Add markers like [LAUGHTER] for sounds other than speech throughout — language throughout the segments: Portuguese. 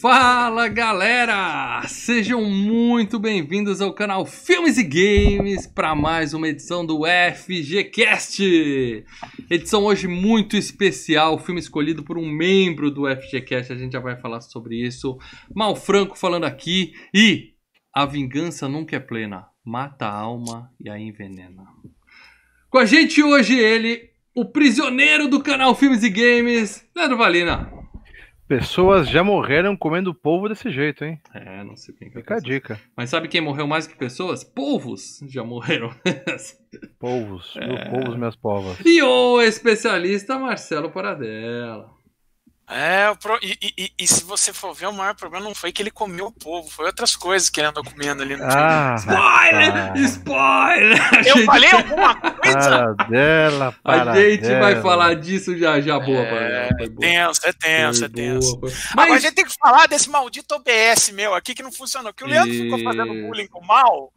Fala galera! Sejam muito bem-vindos ao canal Filmes e Games para mais uma edição do FGCast. Edição hoje muito especial, filme escolhido por um membro do FGCast, a gente já vai falar sobre isso. Mal Franco falando aqui e a vingança nunca é plena, mata a alma e a envenena. Com a gente hoje ele, o prisioneiro do canal Filmes e Games, Leandro Valina. Pessoas já morreram comendo polvo desse jeito, hein? É, não sei quem que é Fica a dica. Mas sabe quem morreu mais que pessoas? Polvos já morreram. Polvos, é... polvos, minhas povas. E o especialista Marcelo Paradela. É, e, e, e, se você for ver, o maior problema não foi que ele comeu o povo, foi outras coisas que ele andou comendo ali no ah, Spoiler! Ah. Spoiler! Eu falei alguma coisa? Paradela, paradela. A gente vai falar disso já já, boa, é, É tenso, é tenso, é tenso. Mas... Agora a gente tem que falar desse maldito OBS meu aqui que não funcionou, que o Leandro e... ficou fazendo bullying com o mal.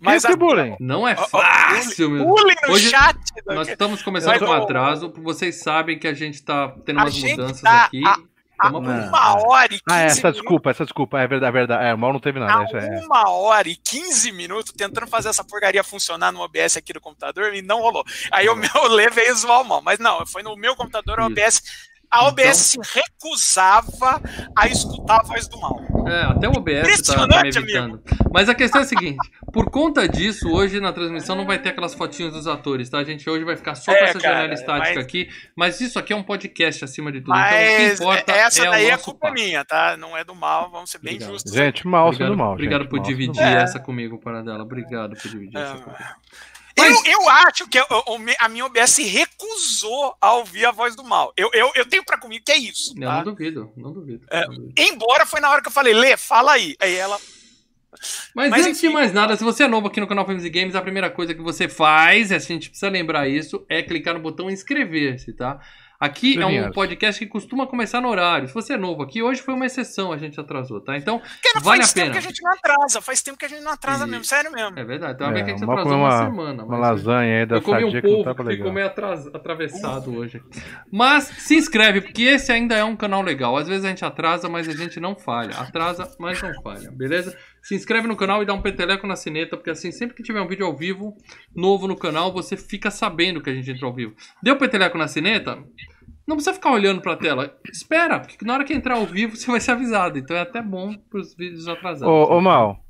Mas que bullying? Não é fácil, meu. Bullying no Hoje, chat. Nós estamos começando com atraso. Vocês sabem que a gente está tendo umas mudanças tá aqui. A... Uma, hora e 15 Ah, essa minutos. desculpa, essa desculpa, é verdade, é verdade. É, o mal não teve nada. É. Uma hora e 15 minutos tentando fazer essa porcaria funcionar no OBS aqui do computador e não rolou. Aí o meu Lê veio zoar o mal, mas não, foi no meu computador, o OBS a OBS então... se recusava a escutar a voz do mal. É, até o OBS tá, tá me evitando. Amigo. Mas a questão é a seguinte: por conta disso, hoje na transmissão não vai ter aquelas fotinhas dos atores, tá? A gente hoje vai ficar só é, com essa cara, janela estática mas... aqui. Mas isso aqui é um podcast acima de tudo. Mas então, o que importa essa é daí é culpa papo. minha, tá? Não é do mal, vamos ser bem obrigado. justos. Gente, mal obrigado, do mal. Obrigado gente, por dividir essa comigo, para dela. Obrigado por dividir essa comigo. Mas... Eu, eu acho que a minha OBS recusou a ouvir a voz do mal. Eu, eu, eu tenho para comigo que é isso. Tá? não duvido, não duvido, é, não duvido. Embora foi na hora que eu falei, Lê, fala aí. Aí ela. Mas, Mas antes enfim, de mais nada, se você é novo aqui no canal Filmes e Games, a primeira coisa que você faz, a gente precisa lembrar isso, é clicar no botão inscrever-se, tá? Aqui é um podcast que costuma começar no horário. Se você é novo aqui, hoje foi uma exceção, a gente atrasou, tá? Então, vale a pena. Faz tempo que a gente não atrasa, faz tempo que a gente não atrasa e... mesmo, sério mesmo. É verdade, uma é, que a gente atrasou uma, uma semana. Uma lasanha aí da Eu comi um pouco, que ficou meio atras... atravessado Uf. hoje. Mas se inscreve, porque esse ainda é um canal legal. Às vezes a gente atrasa, mas a gente não falha. Atrasa, mas não falha, beleza? Se inscreve no canal e dá um peteleco na sineta, porque assim, sempre que tiver um vídeo ao vivo, novo no canal, você fica sabendo que a gente entrou ao vivo. Deu peteleco na sineta? Não precisa ficar olhando pra tela. Espera, porque na hora que entrar ao vivo [LAUGHS] você vai ser avisado. Então é até bom pros vídeos atrasados. Ô, ô Mal.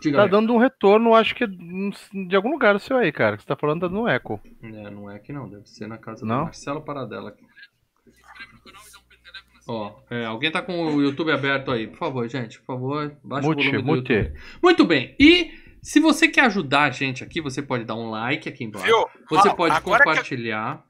Diga tá aí. dando um retorno, acho que de algum lugar seu aí, cara. Que você tá falando tá dando um eco. É, não é aqui não. Deve ser na casa não? do Marcelo Paradela. Ó, é, alguém tá com o YouTube aberto aí. Por favor, gente, por favor, baixa mute, o volume do mute. YouTube. Muito bem. E se você quer ajudar a gente aqui, você pode dar um like aqui embaixo. Viu? Você pode compartilhar.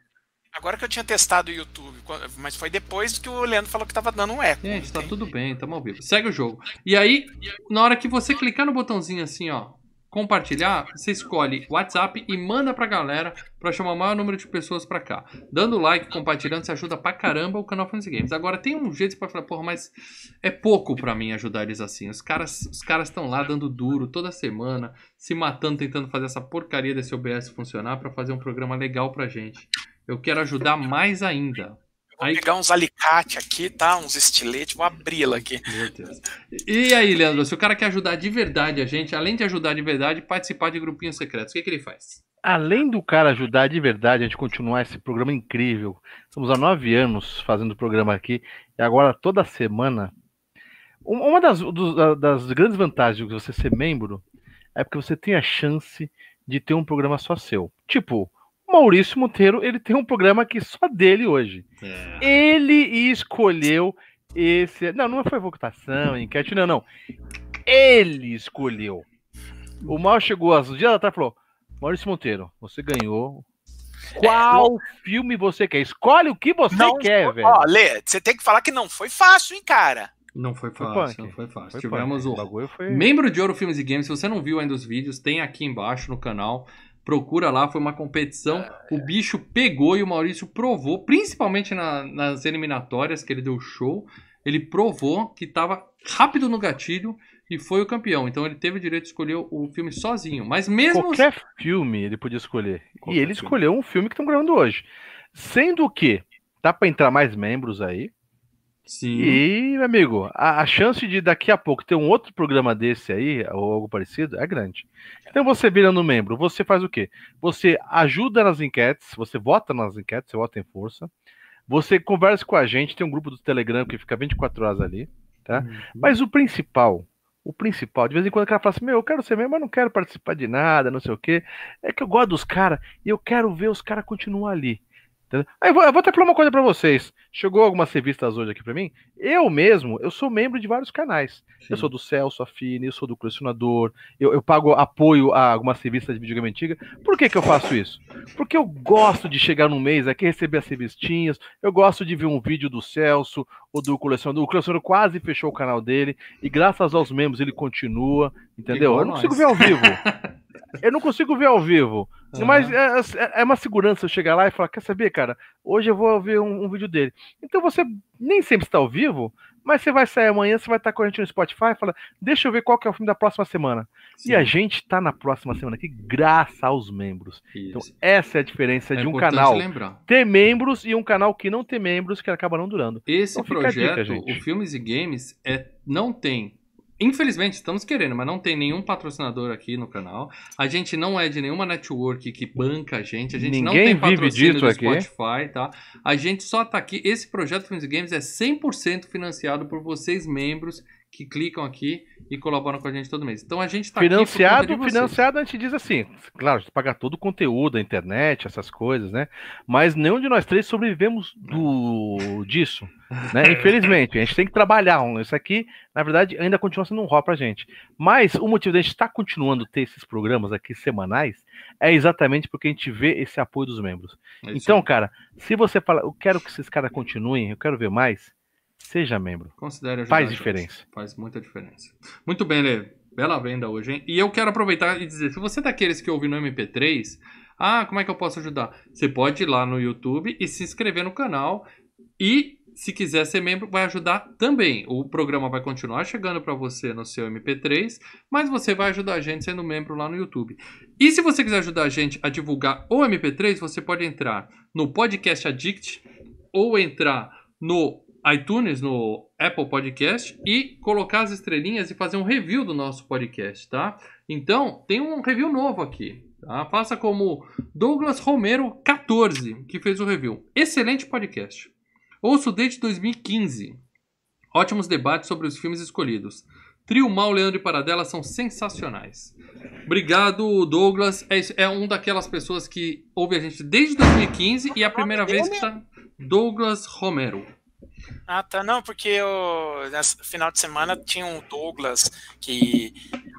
Agora que eu tinha testado o YouTube, mas foi depois que o Leandro falou que tava dando um eco. Gente, tá tudo bem, tamo ao vivo. Segue o jogo. E aí, na hora que você clicar no botãozinho assim, ó, compartilhar, você escolhe WhatsApp e manda pra galera pra chamar o maior número de pessoas pra cá. Dando like, compartilhando, você ajuda pra caramba o canal Fantasy Games. Agora, tem um jeito pra falar, porra, mas é pouco pra mim ajudar eles assim. Os caras os caras estão lá dando duro toda semana, se matando, tentando fazer essa porcaria desse OBS funcionar pra fazer um programa legal pra gente. Eu quero ajudar mais ainda. Vou aí... pegar uns alicates aqui, tá? Uns estiletes, vou abri-la aqui. Meu Deus. E aí, Leandro, se o cara quer ajudar de verdade a gente, além de ajudar de verdade, participar de grupinhos secretos, o que, que ele faz? Além do cara ajudar de verdade, a gente continuar esse programa incrível. Estamos há nove anos fazendo o programa aqui, e agora toda semana. Uma das, das grandes vantagens de você ser membro é porque você tem a chance de ter um programa só seu. Tipo, Maurício Monteiro, ele tem um programa aqui só dele hoje. É. Ele escolheu esse. Não, não foi votação, enquete, não, não. Ele escolheu. O Mal chegou às dias atrás e falou: Maurício Monteiro, você ganhou. Qual é, filme você quer? Escolhe o que você não, quer, velho. Ó, Lê, você tem que falar que não foi fácil, hein, cara. Não foi fácil, foi não foi fácil. Foi Tivemos punk. o, foi... membro de Ouro Filmes e Games. Se você não viu ainda os vídeos, tem aqui embaixo no canal. Procura lá, foi uma competição. Ah, é. O bicho pegou e o Maurício provou, principalmente na, nas eliminatórias que ele deu show. Ele provou que estava rápido no gatilho e foi o campeão. Então ele teve o direito de escolher o filme sozinho. Mas mesmo. Qualquer filme ele podia escolher. Qualquer e ele filme. escolheu um filme que estão gravando hoje. Sendo que dá para entrar mais membros aí. Sim. E, meu amigo, a, a, chance de daqui a pouco ter um outro programa desse aí, ou algo parecido, é grande. Então você virando membro, você faz o quê? Você ajuda nas enquetes, você vota nas enquetes, você vota em força. Você conversa com a gente, tem um grupo do Telegram que fica 24 horas ali, tá? Uhum. Mas o principal, o principal, de vez em quando o cara fala assim, meu, eu quero ser membro, mas não quero participar de nada, não sei o quê. É que eu gosto dos caras e eu quero ver os caras continuar ali. Aí eu vou, eu vou até falar uma coisa para vocês. Chegou algumas revistas hoje aqui para mim. Eu mesmo, eu sou membro de vários canais. Sim. Eu sou do Celso Affine, eu sou do Colecionador, eu, eu, pago apoio a algumas revistas de videogame antiga. Por que, que eu faço isso? Porque eu gosto de chegar no mês aqui, receber as revistinhas, eu gosto de ver um vídeo do Celso ou do Colecionador. O Colecionador quase fechou o canal dele e graças aos membros ele continua, entendeu? Eu não nós. consigo ver ao vivo. [LAUGHS] eu não consigo ver ao vivo. Uhum. Mas é, é, é, uma segurança eu chegar lá e falar: quer saber, cara? Hoje eu vou ver um, um vídeo dele. Então você nem sempre está ao vivo, mas você vai sair amanhã, você vai estar com a gente no Spotify e fala: deixa eu ver qual que é o filme da próxima semana. Sim. E a gente está na próxima semana aqui, graças aos membros. Então, Isso. Então, essa é a diferença é de um canal lembrar. ter membros e um canal que não tem membros, que acaba não durando. Esse então, projeto, dica, o Filmes e Games, é, não tem Infelizmente, estamos querendo, mas não tem nenhum patrocinador aqui no canal. A gente não é de nenhuma network que banca a gente. A gente Ninguém não tem patrocínio do aqui. Spotify, tá? A gente só tá aqui. Esse projeto Filmes Games é 100% financiado por vocês, membros, que clicam aqui e colaboram com a gente todo mês. Então a gente está financiado, aqui financiado a gente diz assim, claro, a gente paga todo o conteúdo, a internet, essas coisas, né? Mas nenhum de nós três sobrevivemos do disso, né? [LAUGHS] Infelizmente, a gente tem que trabalhar. Isso aqui, na verdade, ainda continua sendo um rol pra gente. Mas o motivo da gente estar tá continuando a ter esses programas aqui semanais é exatamente porque a gente vê esse apoio dos membros. É então, cara, se você fala, eu quero que esses caras continuem, eu quero ver mais, Seja membro. Considere Faz diferença. Faz muita diferença. Muito bem, Lê. Bela venda hoje, hein? E eu quero aproveitar e dizer, se você é daqueles que ouve no MP3, ah, como é que eu posso ajudar? Você pode ir lá no YouTube e se inscrever no canal e se quiser ser membro, vai ajudar também. O programa vai continuar chegando para você no seu MP3, mas você vai ajudar a gente sendo membro lá no YouTube. E se você quiser ajudar a gente a divulgar o MP3, você pode entrar no Podcast Addict ou entrar no iTunes, no Apple Podcast e colocar as estrelinhas e fazer um review do nosso podcast, tá? Então, tem um review novo aqui. Tá? Faça como Douglas Romero 14, que fez o review. Excelente podcast. Ouço desde 2015. Ótimos debates sobre os filmes escolhidos. Trio Mal, Leandro e Paradela são sensacionais. Obrigado, Douglas. É, é um daquelas pessoas que ouve a gente desde 2015 e é a primeira vez que está Douglas Romero. Ah, tá. Não, porque eu, nesse final de semana tinha um Douglas que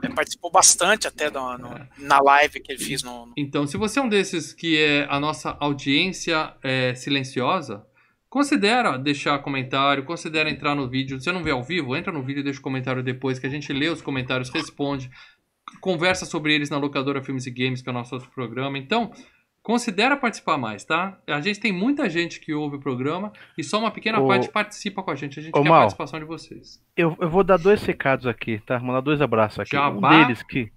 é, participou bastante até do, no, na live que ele fez no, no, Então, se você é um desses que é a nossa audiência é, silenciosa, considera deixar comentário, considera entrar no vídeo. Se você não vê ao vivo, entra no vídeo e deixa o comentário depois, que a gente lê os comentários, responde, conversa sobre eles na locadora Filmes e Games, que é o nosso outro programa. Então, Considera participar mais, tá? A gente tem muita gente que ouve o programa e só uma pequena parte participa com a gente. A gente Ô, quer Mal, a participação de vocês. Eu, eu vou dar dois recados aqui, tá? Mandar dois abraços aqui. Jabá? Um deles que.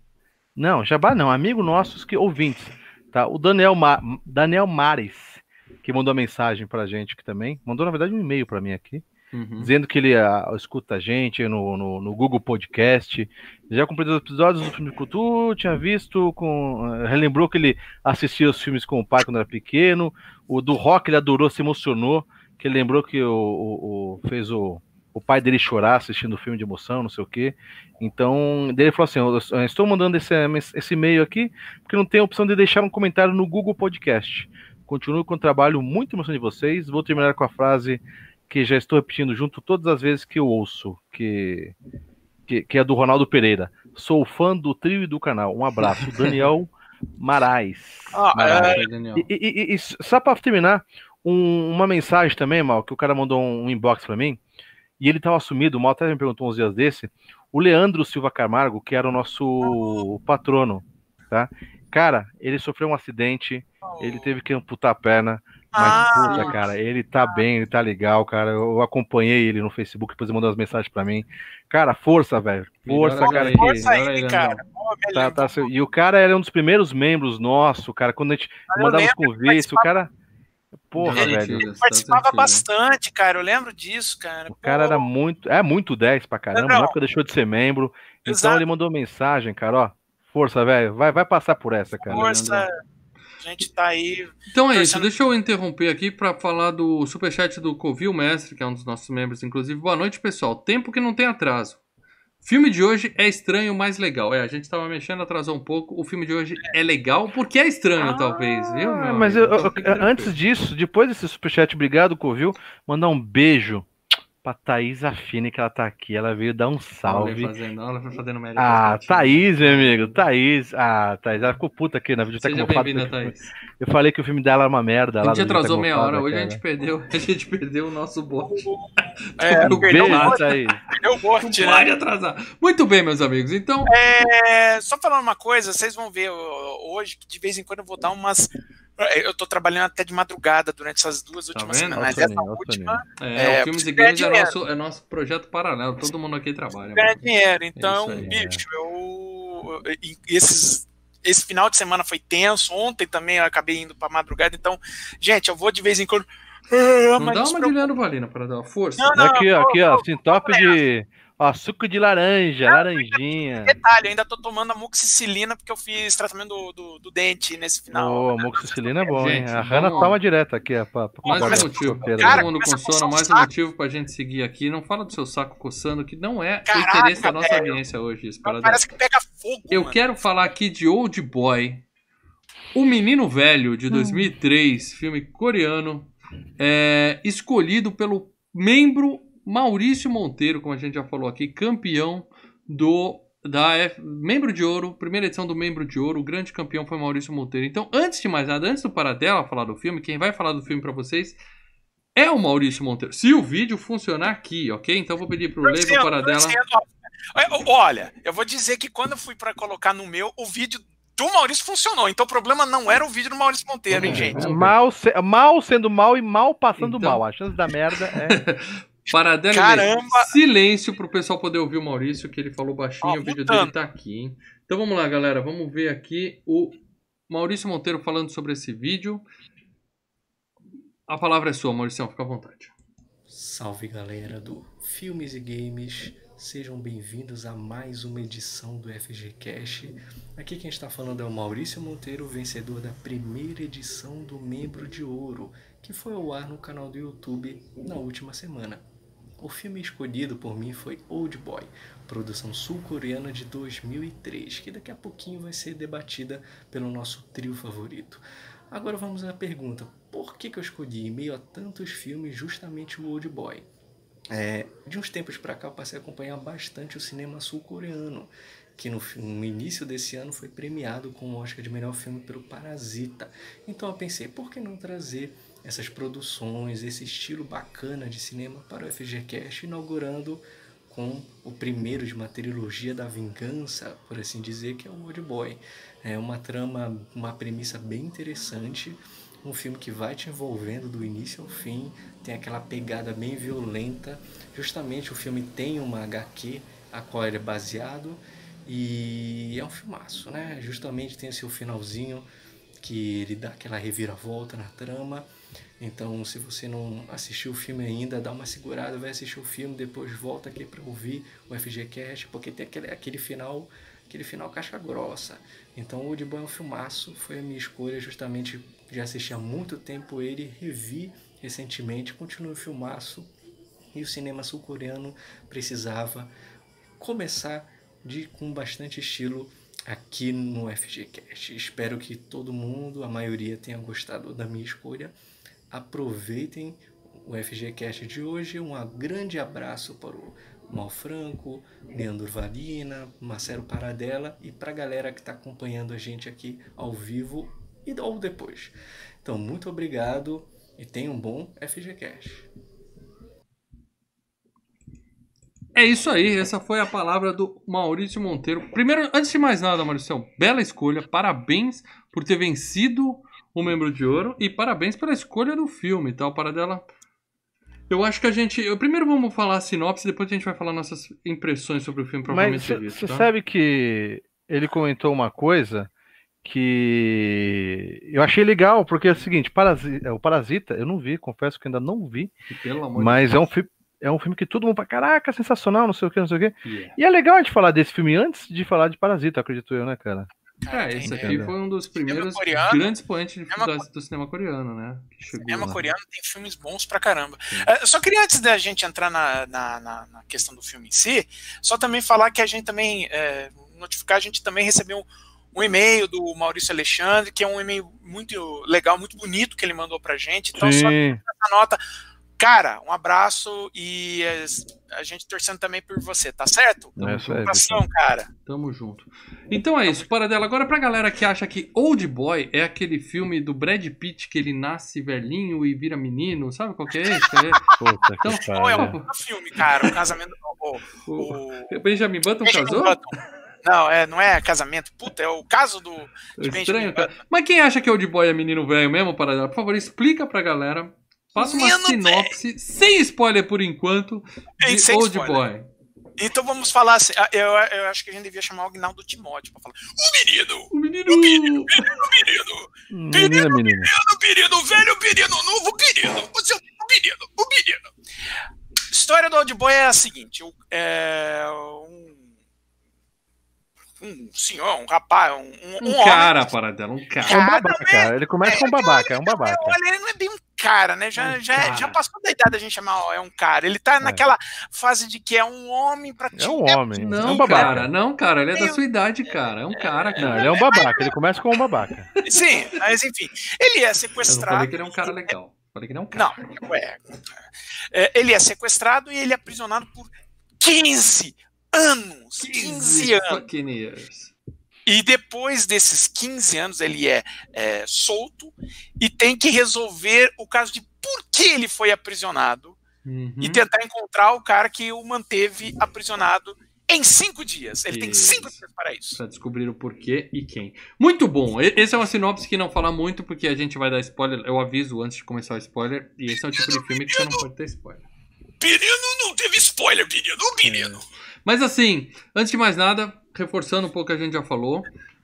Não, Jabá não, amigo nossos que ouvintes, tá? O Daniel, Ma... Daniel Mares, que mandou mensagem pra gente aqui também. Mandou, na verdade, um e-mail pra mim aqui. Uhum. Dizendo que ele uh, escuta a gente no, no, no, Google Podcast. Já cumpriu os episódios do filme Cultura, tinha visto, com, uh, relembrou que ele assistia os filmes com o pai quando era pequeno. O do rock ele adorou, se emocionou, que ele lembrou que o, o, o fez o, o pai dele chorar assistindo o filme de emoção, não sei o quê. Então, ele falou assim: estou mandando esse, e-mail aqui, porque não tem opção de deixar um comentário no Google Podcast. Continuo com o trabalho muito emocionante de vocês. Vou terminar com a frase que já estou repetindo junto todas as vezes que eu ouço, que, que, que é do Ronaldo Pereira. Sou fã do trio e do canal. Um abraço. [LAUGHS] Daniel Marais. Ah, Marais. É... E, e, e, só para terminar, um, uma mensagem também, Mal, que o cara mandou um inbox para mim, e ele estava sumido, o Mal até me perguntou uns dias desse, o Leandro Silva Camargo, que era o nosso patrono, tá? Cara, ele sofreu um acidente, ele teve que amputar a perna, mas, ah, puta, cara, ele tá bem, ele tá legal, cara. Eu acompanhei ele no Facebook, depois ele mandou as mensagens pra mim. Cara, força, velho. Força, cara. Aí, força aí, cara. Tá, tá, e o cara era um dos primeiros membros nosso, cara. Quando a gente mandava os convites, o cara. porra, Ele velho. antigas, Participava das antigas. bastante, cara. Eu lembro disso, cara. O cara era muito, é muito 10 pra caramba, Não. na época deixou de ser membro. Então Exato. ele mandou mensagem, cara, ó. Força, velho. Vai, vai passar por essa, cara. Força. A gente tá aí. Então é isso, deixa eu interromper aqui pra falar do superchat do Covil Mestre, que é um dos nossos membros, inclusive. Boa noite, pessoal. Tempo que não tem atraso. Filme de hoje é estranho, mas legal. É, a gente tava mexendo, atrasou um pouco. O filme de hoje é legal porque é estranho, Ah, talvez, viu? meu Ah, mas eu- eu- antes disso, depois desse superchat, obrigado, Covil. Mandar um beijo pra Thaís Affine, que ela tá aqui. Ela veio dar um salve. fazendo, olha ele fazendo média Ah. Thaís, meu amigo. Thaís. Ah, Thaís, ela ficou puta aqui na videoteca Seja bem-vinda, Thaís. Eu falei que o filme dela era uma merda. A gente atrasou meia hora, hoje a gente perdeu, [LAUGHS] a gente perdeu o nosso bot. É, [LAUGHS] Um perdeu o Thaís. Eu gosto, Não né? pode atrasar. Muito bem, meus amigos. Então, É, só falando uma coisa, vocês vão ver hoje que de vez em quando eu vou dar umas. Eu tô trabalhando até de madrugada durante essas duas últimas vendo? semanas. O essa o última é, É, o Filmes e ganhar Games é nosso, é nosso projeto paralelo. Todo mundo aqui trabalha. ganha mano. dinheiro. Então, aí, bicho, eu. e- Esses, esse final de semana foi tenso. Ontem também eu acabei indo pra madrugada. Então, gente, eu vou de vez em quando. Ah, Não mas dá uma de. Leandro Valina para dar uma força. Não, não. aqui, ó, vou- aqui, ó. vou- Assim, top de. Ó, suco de laranja, laranjinha. [LAUGHS] Detalhe, eu ainda tô tomando amoxicilina porque eu fiz tratamento do, do, do dente nesse final. Ô, amoxicilina é bom, hein? Gente, A Hanna vamos- toma direto aqui, ó. Pra, pra Mais um motivo. Cara. Todo mundo com sono, mais um motivo pra gente seguir aqui. Não fala do seu saco coçando, que não é Caraca, o interesse da nossa velho. audiência hoje. Isso. Parece que pega fogo. Eu mano. quero falar aqui de Old Boy, O Menino Velho, de 2003, filme coreano, é, escolhido pelo membro Maurício Monteiro, como a gente já falou aqui, campeão do da F- membro de ouro, primeira edição do membro de ouro, o grande campeão foi Maurício Monteiro. Então, antes de mais nada, antes do Paradela falar do filme, quem vai falar do filme pra vocês é o Maurício Monteiro. Se o vídeo funcionar aqui, ok? Então eu vou pedir pro Lei pro Torcendo, Paradela. Olha, eu vou dizer que quando eu fui pra colocar no meu, o vídeo do Maurício funcionou. Então o problema não era o vídeo do Maurício Monteiro, hein, gente? Mal, se- mal sendo mal e mal passando Então- mal. A chance da merda é. [LAUGHS] Paradela e Caramba! Silêncio pro pessoal poder ouvir o Maurício, que ele falou baixinho, Ó, o vídeo dele tá aqui, hein? Então vamos lá, galera, vamos ver aqui o Maurício Monteiro falando sobre esse vídeo. A palavra é sua, Maurício, fica à vontade. Salve galera do Filmes e Games, sejam bem-vindos a mais uma edição do FG Cash. Aqui quem está falando é o Maurício Monteiro, vencedor da primeira edição do Membro de Ouro, que foi ao ar no canal do YouTube na última semana. O filme escolhido por mim foi Old Boy, produção sul-coreana de 2003, que daqui a pouquinho vai ser debatida pelo nosso trio favorito. Agora vamos à pergunta: por que, que eu escolhi, em meio a tantos filmes, justamente o Old Boy? É, de uns tempos para cá eu passei a acompanhar bastante o cinema sul-coreano, que no, no início desse ano foi premiado com o Oscar de melhor filme pelo Parasita. Então eu pensei, por que não trazer essas produções, esse estilo bacana de cinema para o FGCast, inaugurando com o primeiro de uma trilogia da vingança, por assim dizer, que é o Old Boy. É uma trama, uma premissa bem interessante, um filme que vai te envolvendo do início ao fim, tem aquela pegada bem violenta. Justamente o filme tem uma HQ a qual ele é baseado e é um filmaço, né? Justamente tem o seu finalzinho que ele dá aquela reviravolta na trama. Então, se você não assistiu o filme ainda, dá uma segurada, vai assistir o filme, depois volta aqui para ouvir o FGCast, porque tem aquele, aquele final, aquele final casca grossa. Então, o Old Boy é um filmaço, foi a minha escolha, justamente já assisti há muito tempo ele, revi recentemente, continua um filmaço, e o cinema sul-coreano precisava começar de com bastante estilo aqui no FGCast. Espero que todo mundo, a maioria, tenha gostado da minha escolha. Aproveitem o FGCast de hoje. Um grande abraço para o Mal Franco, Leandro Valina, Marcelo Paradela e para a galera que está acompanhando a gente aqui ao vivo e ou depois. Então, muito obrigado e tenha um bom FGCast. É isso aí, essa foi a palavra do Maurício Monteiro. Primeiro, antes de mais nada, Maurício, bela escolha, parabéns por ter vencido o membro de ouro e parabéns pela escolha do filme, tá? O Paradela. Eu acho que a gente. eu- Primeiro vamos falar a sinopse, depois a gente vai falar nossas impressões sobre o filme Mas propriamente dito. você tá? sabe que ele comentou uma coisa que eu achei legal, porque é o seguinte, Parasita, o Parasita, eu não vi, confesso que ainda não vi, mas é um filme é um filme que todo mundo fala, caraca, sensacional, não sei o que, não sei o que. Yeah. E é legal a gente falar desse filme antes de falar de Parasita, acredito eu, né, cara? Cara, é, esse aqui foi um dos primeiros coreano, grandes expoentes do, do cinema coreano, né? cinema lá. coreano tem filmes bons pra caramba. Uh, só queria, antes da gente entrar na, na, na, na, questão do filme em si, só também falar que a gente também, é, notificar, a gente também recebeu um, um e-mail do Maurício Alexandre, que é um e-mail muito legal, muito bonito que ele mandou pra gente. Então, Sim. só essa nota Cara, um abraço e a gente torcendo também por você, tá certo? É, Tamo cara. Tamo junto. Então é isso, para dela. Agora pra galera que acha que Old Boy é aquele filme do Brad Pitt que ele nasce velhinho e vira menino, sabe qual que é esse? É... [LAUGHS] Puta então, que é um filme, cara, o casamento o, o, o... Benjamin Button Benjamin casou? Button. Não, é, não é casamento. Puta, é o caso do. Estranho, cara. Mas quem acha que Old Boy é menino velho mesmo, para dela? Por favor, explica pra galera Faça uma sinopse, sem spoiler por enquanto, de Old spoiler. Boy. Então vamos falar assim. Ah, eu, eu acho que a gente devia chamar o Agnaldo Timóteo pra falar. O menino! O menino! O menino! O menino! O menino! Menino, menino, menino, velho menino, novo menino! O seu menino! O menino! História do Old Boy é a seguinte: é, um um senhor, um rapaz, um, um, um cara, para dela, um cara. É um babaca, é, ele começa é, com um babaca, é um babaca. Olha, ele não é bem um cara, né? Já, um já, cara. já passou da idade a gente chamar, ó, é um cara. Ele tá é. naquela fase de que é um homem pra ti. É um homem. Não, é um babaca. cara, não, cara, ele é da sua idade, cara. É um cara, cara. Não, ele é um babaca, ele começa com um babaca. Sim, mas enfim, ele é sequestrado. Eu falei que ele é um cara legal. Falei que ele é um cara. Não, é, é. Ele é sequestrado e ele é aprisionado por 15 anos. 15, 15 anos. E depois desses 15 anos ele é, é, solto e tem que resolver o caso de por que ele foi aprisionado uhum. e tentar encontrar o cara que o manteve aprisionado em cinco dias. Ele isso. tem cinco dias para isso. Para descobrir o porquê e quem. Muito bom. Esse é uma sinopse que não fala muito, porque a gente vai dar spoiler. Eu aviso antes de começar o spoiler. E esse é o tipo de filme que você não pode ter spoiler. Pirino não teve spoiler, Pirino. Pirino. É. Mas assim, antes de mais nada, reforçando um pouco o que a gente já falou,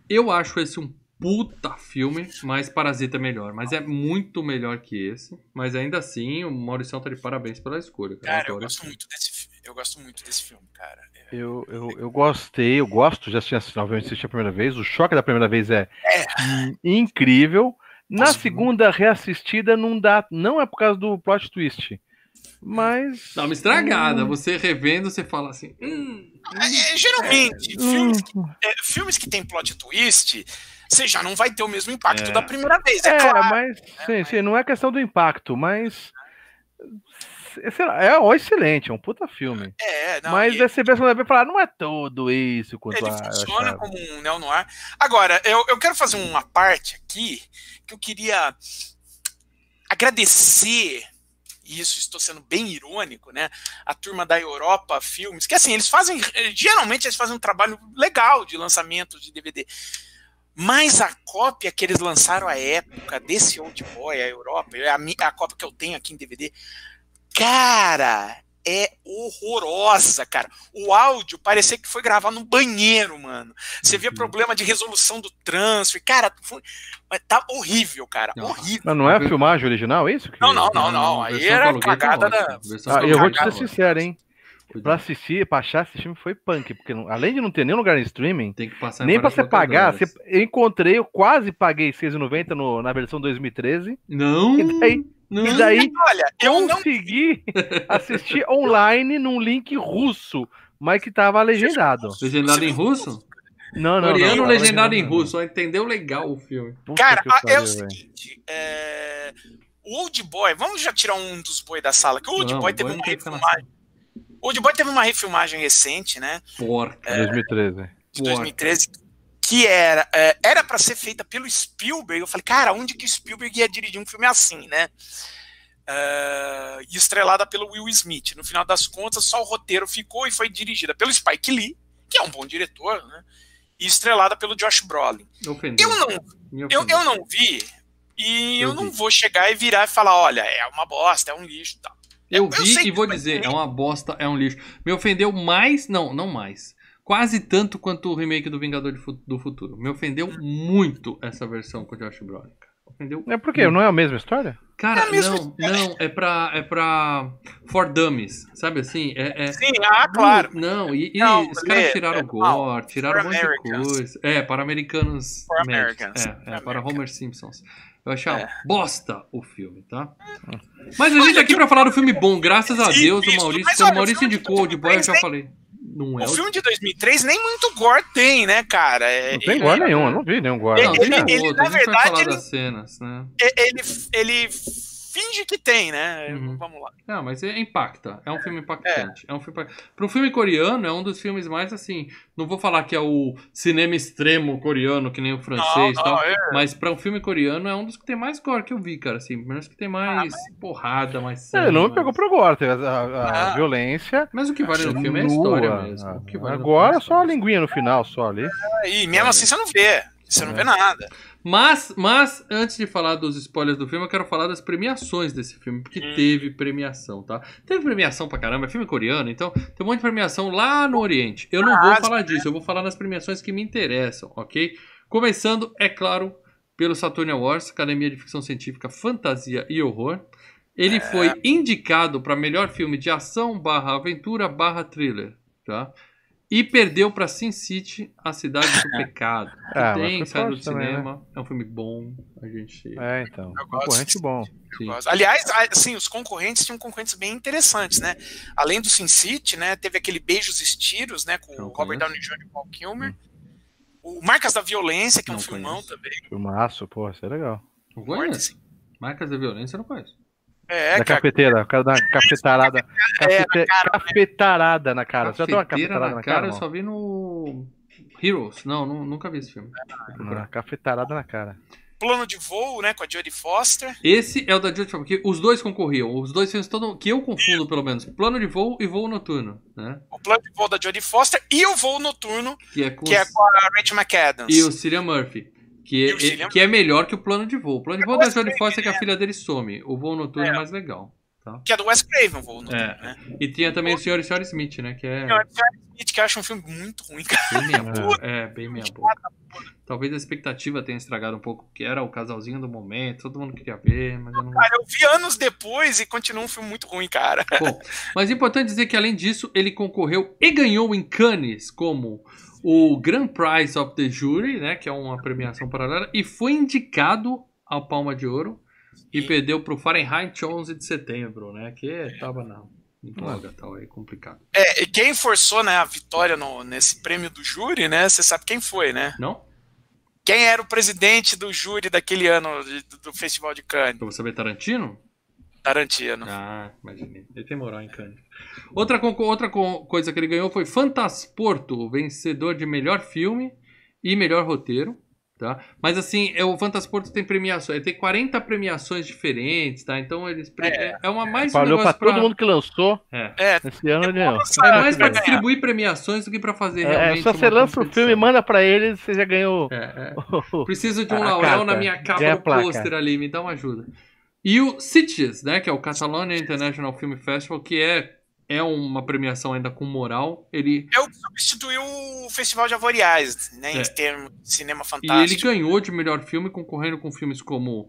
eu acho esse um puta filme, mas Parasita é melhor. Mas é muito melhor que esse. Mas ainda assim, o Maurição tá de parabéns pela escolha. Cara, cara eu gosto muito desse filme. Eu gosto muito desse filme, cara. É... Eu, eu, eu gostei, eu gosto, já tinha obviamente assisti a primeira vez. O choque da primeira vez é, é. incrível. Na Nossa, segunda reassistida não dá, não é por causa do plot twist. Mas. Dá uma estragada. Hum... Você revendo, você fala assim. Hum, é, geralmente, hum. filmes, que, é, filmes que tem plot twist, você já não vai ter o mesmo impacto é. da primeira vez, é, é claro. Mas, sim, sim, não é questão do impacto, mas. Lá, é excelente, é um puta filme. É, não, Mas e... você vê vai falar, não é todo isso quanto Ele a, funciona como um neo noir. Agora, eu, eu quero fazer uma parte aqui que eu queria agradecer e isso estou sendo bem irônico, né? A turma da Europa Filmes, que assim, eles fazem, geralmente eles fazem um trabalho legal de lançamento de DVD. Mas a cópia que eles lançaram à época desse Old Boy, a Europa, a, a cópia que eu tenho aqui em DVD, cara, é horrorosa, cara. O áudio parecia que foi gravado no banheiro, mano. Você via uhum. problema de resolução do transfer. Cara, foi... tá horrível, cara. Não. Horrível. Mas não é a filmagem original, é isso? Que... Não, não, não, não. Aí era cagada da. Ah, eu vou te ser sincero, hein? Pra assistir, pra achar esse filme foi punk, porque além de não ter nenhum lugar em streaming, nem pra você pagar, você, eu encontrei, eu quase paguei R$6,90 na versão 2013. Não! E daí, não. E daí [LAUGHS] Olha, eu consegui não... assistir online num link russo, mas que tava legendado. Legendado em russo? Não, não. Coreano não, legendado em russo, entendeu legal o filme. Puta Cara, é o seguinte, é... o Old Boy, vamos já tirar um dos boi da sala, que o Old não, Boy teve uma refilmagem. O Old Boy teve uma refilmagem recente, né? Porca. É, 2013. De 2013, que era é, era para ser feita pelo Spielberg. Eu falei, cara, onde que o Spielberg ia dirigir um filme assim, né? Uh, e estrelada pelo Will Smith. No final das contas, só o roteiro ficou e foi dirigida pelo Spike Lee, que é um bom diretor, né? E estrelada pelo Josh Brolin. Ofendeu. Eu não, eu, eu não vi e eu, eu não vi. vou chegar e virar e falar, olha, é uma bosta, é um lixo, tal. Eu, eu vi e vou dizer, é uma bosta, é um lixo. Me ofendeu mais, não, não mais quase tanto quanto o remake do Vingador do Futuro. Me ofendeu muito essa versão com o Josh Brolin. cara. Ofendeu. É porque não é a mesma história? Cara, É mesma não, não, é pra, é pra For Dummies, sabe assim? É, é- Sim, ah, claro. Não, e, e Não, os caras tiraram é o gore, tiraram um monte de coisa. É, para americanos. For. Americans. É, é, para Americans. Homer Simpsons. Eu achei uma É. bosta o filme, tá? Mas a gente tá aqui pra falar do filme bom, graças a Sim, Deus, o. Maurício. Mas o Maurício de indicou o de boy, eu já 2003 falei. Não é O o. filme de 2003 nem muito gore tem, né, cara? É- Não tem ele- gore nenhum, eu não vi nenhum gore. Não, ele- tem ele, outro, na verdade, ele- cenas, né? Ele, ele finge que tem, né? Uhum. Vamos lá. Não, mas é, impacta. É um filme impactante. É. um filme Para um filme coreano, é um dos filmes mais assim. Não vou falar que é o cinema extremo coreano, que nem o francês e Não, tal. não, é- Mas pra um filme coreano é um dos que tem mais gore que eu vi, cara. Assim, menos que tem mais porrada, mais sangue. É, não me pegou pro gore, teve a, a- a Ah. violência. Mas o que vale no filme é a história mesmo. O que vale no Agora é só a linguinha no final, só ali. E mesmo assim você não vê. Você não É. vê nada. Mas, mas, antes de falar dos spoilers do filme, eu quero falar das premiações desse filme, porque Hum. teve premiação, tá? Teve premiação pra caramba, é filme coreano, então tem um monte de premiação lá no Oriente. Eu não vou falar disso, eu vou falar nas premiações que me interessam, ok? Começando, é claro, pelo Saturn Awards, Academia de Ficção Científica, Fantasia e Horror. Ele foi indicado para melhor filme de ação barra aventura barra thriller, tá? E perdeu para Sin City, A Cidade do [LAUGHS] Pecado. Que Ah, tem, saiu do também, cinema. É um filme bom. A gente. É, então. Eu gosto. Concorrente bom. sim. Gosto. Aliás, assim, os concorrentes tinham concorrentes bem interessantes, né? Além do Sin City, né? Teve aquele Beijos e Tiros, né? Com o Robert. Downey Jr. e o Paul Kilmer. O Marcas da Violência, que é um Não filmão conheço. também. Filmaço, pô, isso é legal. Não conheço. Marcas da violência eu não conheço. É, da cara. cafeteira, o cara dá uma [LAUGHS] cafetarada. É, cafete- Cafetarada na cara. Você já deu uma cafetarada na na cara, cara? eu só vi no. Heroes. Não, nu- nunca vi esse filme. Não, Cafetarada na cara. Plano de Voo, né? Com a Jodie Foster. Esse é o da Judge porque os dois concorriam. Os dois filmes todo, que eu confundo, pelo menos. Plano de voo e voo noturno, né? O Plano de Voo da Jodie Foster e o Voo Noturno, Que é com, que é com a Rachel McAdams. e o Cillian Murphy. Que é, o que é melhor que o plano de voo. O plano de voo Eu da Jodie Foster é que a né? filha dele some. O voo noturno é, É. mais legal. Que é do Wes Craven, o Voo Noturno, É. né? E tinha também o Sr. e Sr. Smith, né? Que é. Eu acho que eu acho um filme muito ruim, cara. Bem meia [LAUGHS] boca. É, bem meia boca. Talvez a expectativa tenha estragado um pouco, porque era o casalzinho do momento, todo mundo queria ver, mas eu não. Cara, eu vi anos depois e continua um filme muito ruim, cara. Bom, mas é importante dizer que além disso, ele concorreu e ganhou em Cannes como o Grand Prize of the Jury, né? Que é uma premiação paralela, e foi indicado ao Palma de Ouro e perdeu pro Fahrenheit 11 de setembro, né? Que tava na droga tal, aí complicado. É, e quem forçou né, a vitória no- nesse prêmio do júri, né? Você sabe quem foi, né? Não? Quem era o presidente do júri daquele ano de- do Festival de Cannes? Pra você ver Tarantino? Tarantino. Ah, imaginei. Ele tem moral em Cannes. Outra, outra co- coisa que ele ganhou foi Fantasporto, vencedor de melhor filme e melhor roteiro. Tá? Mas assim, é, o Fantasporto tem premiações, ele tem 40 premiações diferentes, tá? Então eles é, é uma mais um Valeu pra negócio pra, todo mundo que lançou é. É, esse ano. Ele, não. É mais pra distribuir premiações do que pra fazer É, realmente. só você lança o filme, manda pra eles, você já ganhou. É, é. Preciso de um laurel na minha capa Ganha do pôster ali, me dá uma ajuda. E o CITES, né, que é o Catalonia International Film Festival, que é, é uma premiação ainda com moral. Ele, é o que substituiu o Festival de Avoriaz, né? É. Em termos de cinema e ele fantástico. ganhou de melhor filme, concorrendo com filmes como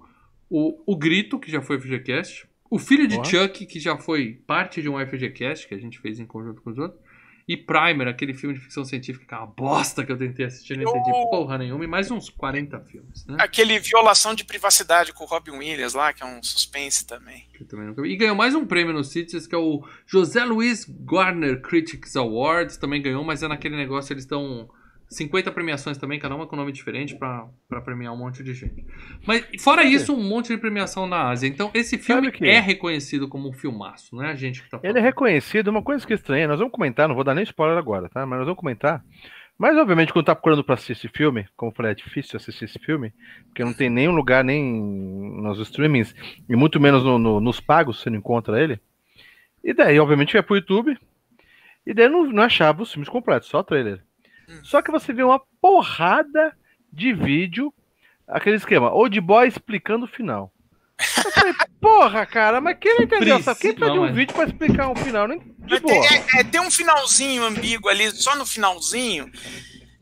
o, o Grito, que já foi FGCast, O Filho de Ó. Chuck, que já foi parte de um FGCast, que a gente fez em conjunto com os outros. E Primer, aquele filme de ficção científica que é uma bosta que eu tentei assistir, não entendi porra nenhuma, e mais uns 40 filmes, né? Aquele Violação de Privacidade com o Robin Williams lá, que é um suspense também. Também nunca. E ganhou mais um prêmio no Cities, que é o José Luiz Garner Critics Awards. Também ganhou, mas é naquele negócio, eles dão 50 premiações também, cada uma com nome diferente, pra premiar um monte de gente. Mas, fora isso, um monte de premiação na Ásia. Então, esse filme é reconhecido como um filmaço, não é a gente que tá falando. Ele é reconhecido, uma coisa que é estranha, nós vamos comentar, não vou dar nem spoiler agora, tá? Mas nós vamos comentar. Mas, obviamente, quando tá procurando pra assistir esse filme, como eu falei, é difícil assistir esse filme, porque não tem nenhum lugar, nem nos streamings, e muito menos no- no- nos pagos, você não encontra ele. E daí, obviamente, vai pro YouTube, e daí não, não achava os filmes completos, só trailer. Só que você vê uma porrada de vídeo, aquele esquema, Old Boy explicando o final. Eu falei, [LAUGHS] porra, cara, mas quem não entendeu? Sabe? Quem Preci- precisa de um não, mas- vídeo pra explicar um final? Nem... De Mas boa. tem, é- é, tem um finalzinho ambíguo ali, só no finalzinho.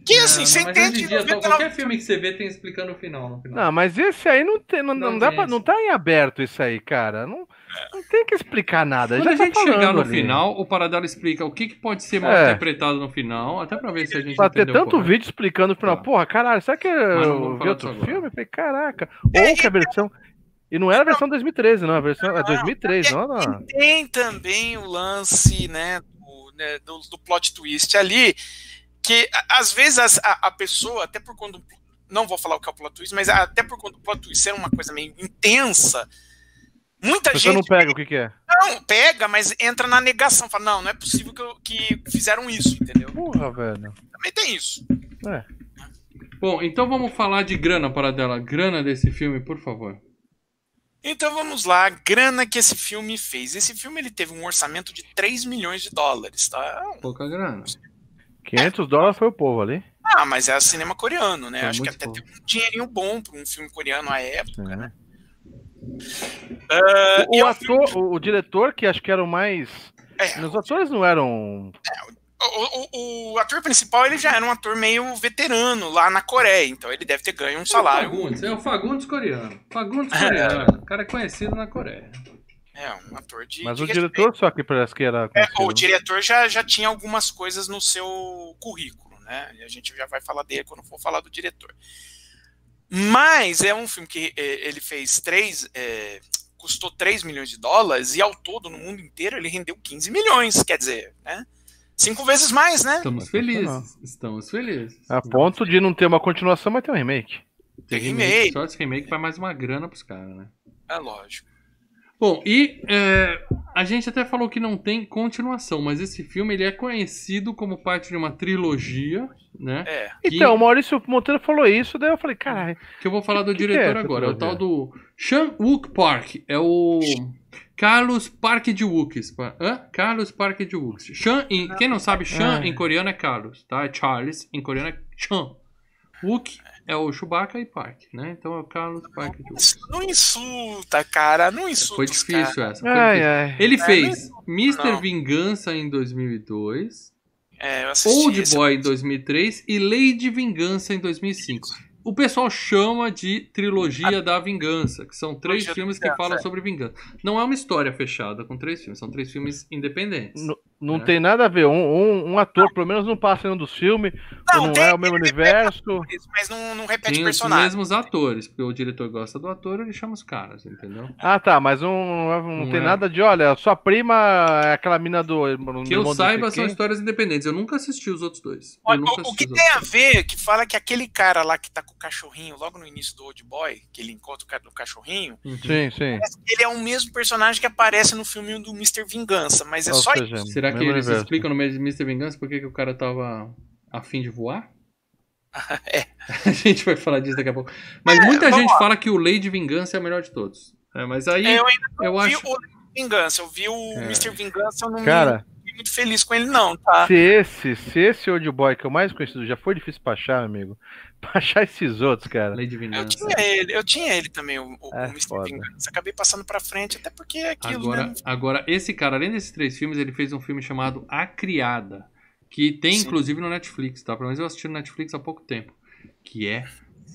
Que assim, Não, você não, hoje entende. em dia, 99 qualquer filme que você vê tem explicando o final no final. Não, mas esse aí não tem, não, Não não dá pra, não tá em aberto isso aí, cara. Não, não tem que explicar nada. Quando a tá gente chegar falando no ali. final, o Paradelo explica o que, que pode ser mal É. interpretado no final, até pra ver se a gente Pra ter tanto correto. vídeo explicando o final. Tá. Porra, caralho, será que eu vi outro agora. filme? Eu falei, caraca. Ou que a versão. E não era a versão 2013, não. A versão é Não, 2003, é- não, não. Tem também o lance, né, do, né, do, do plot twist ali, que às vezes as- a, a pessoa, até por quando. Não vou falar o que é o plot twist, mas até por quando o plot twist é uma coisa meio intensa, muita Você gente não pega o que, que é. não pega, mas entra na negação. Fala, não, não é possível que, eu- que fizeram isso, entendeu? Porra, velho. Também tem isso. É. Bom, então vamos falar de grana, Paradela. Grana desse filme, por favor. Então vamos lá, a grana que esse filme fez. Esse filme ele teve um orçamento de 3 milhões de dólares, tá? Pouca grana. 500 dólares foi o povo ali. Ah, mas é cinema coreano, né? Foi Acho que até pouco. teve um dinheirinho bom para um filme coreano à época. É. Ah, O, o é um filme- ator, o, o diretor, que acho que era o mais. é, Os atores não eram. o, o- o ator principal ele já era um ator meio veterano lá na Coreia, então ele deve ter ganho um salário. Fagundes, é o Fagundes coreano. Fagundes coreano. O cara é conhecido na Coreia. É, um ator de. Mas de o respeito. diretor só que parece que era. É, o diretor já, já tinha algumas coisas no seu currículo, né? E a gente já vai falar dele quando for falar do diretor. Mas é um filme que eh, ele fez três. eh, custou 3 milhões de dólares e ao todo, no mundo inteiro, ele rendeu 15 milhões. Quer dizer, né? Cinco vezes mais, né? Estamos felizes. Estamos felizes. A ponto de não ter uma continuação, mas ter um remake. Tem remake. Só esse remake vai mais uma grana pros caras, né? É lógico. Bom, e é, a gente até falou que não tem continuação, mas esse filme ele é conhecido como parte de uma trilogia, né? É. Que- Então, o Maurício Monteiro falou isso, daí eu falei, caralho. Que eu vou falar do Que que diretor é agora. É o tal do Chan Wook Park. É o Carlos Park de Wooks. Hã? Carlos Park de Wooks. Chan, em, quem não sabe, Chan Ah. em coreano é Carlos, tá? É Charles. Em coreano é Chan. Wook é o Chewbacca e Park, né? Então é o Carlos Park de Wooks. Não insulta, cara. Não insulta. Foi difícil essa. Foi Ai, difícil. ai. Ele É, fez Mr. não. Vingança em 2002, É, eu assisti Old. Boy em 2003 e Lady Vingança em 2005. O pessoal chama de trilogia da vingança, que são três filmes que falam é. sobre vingança. Não é uma história fechada com três filmes, são três filmes independentes. Não, não É. tem nada a ver. Um, um, um ator, pelo menos, não passa em um dos filmes. ou não tem- é o mesmo universo. Mas não, não repete Tem os personagem. mesmos atores, porque o diretor gosta do ator, ele chama os caras, entendeu? Ah, tá, mas um, não, Não tem é. nada de, olha, sua prima é aquela mina do. do Que eu saiba, não são histórias independentes. Eu nunca assisti os outros dois. Eu Olha, nunca o, o que os tem a ver, que fala que aquele cara lá que tá com o cachorrinho logo no início do Old Boy, que ele encontra o cara do cachorrinho, Uhum. Sim, sim. ele é o mesmo personagem que aparece no filme do Mr. Vingança, mas é Ou só seja, isso. Será que eles universo. explicam no meio de Mr. Vingança por que, que o cara tava a fim de voar? [LAUGHS] É. [LAUGHS] A gente vai falar disso daqui a pouco. Mas muita vamos gente lá. fala que o Lady Vingança é o melhor de todos. É, mas aí É, eu ainda eu não vi acho. o Vingança, eu vi o É. Mr. Vingança, eu não Cara, me muito feliz com ele não, tá? se esse, se esse Old Boy que é o mais conhecido já foi difícil pra achar, amigo, [LAUGHS] pra achar esses outros, cara. Lady Eu Vingança. tinha ele, eu tinha ele também, o, o- É, o Mr. foda. Vingança. Acabei passando pra frente, até porque é aquilo, Agora, né? agora, esse cara, além desses três filmes, ele fez um filme chamado A Criada. Que tem, Sim. inclusive, no Netflix, tá? Pelo menos eu assisti no Netflix há pouco tempo. Que é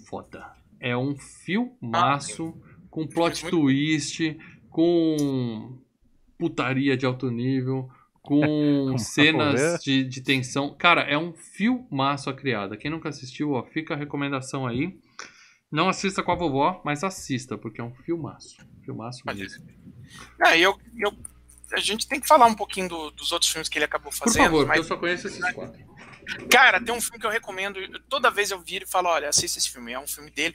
foda. É um filmaço com plot twist, com putaria de alto nível, com [LAUGHS] cenas de, de tensão. Cara, é um filmaço A Criada. Quem nunca assistiu, ó, fica a recomendação aí. Não assista com a vovó, mas assista, porque é um filmaço. Filmaço mesmo. Ah, eu, eu, a gente tem que falar um pouquinho do- dos outros filmes que ele acabou Por fazendo. favor, porque mas, eu só conheço esses quatro. Cara, tem um filme que eu recomendo. Toda vez eu viro e falo: olha, assista esse filme. É um filme dele.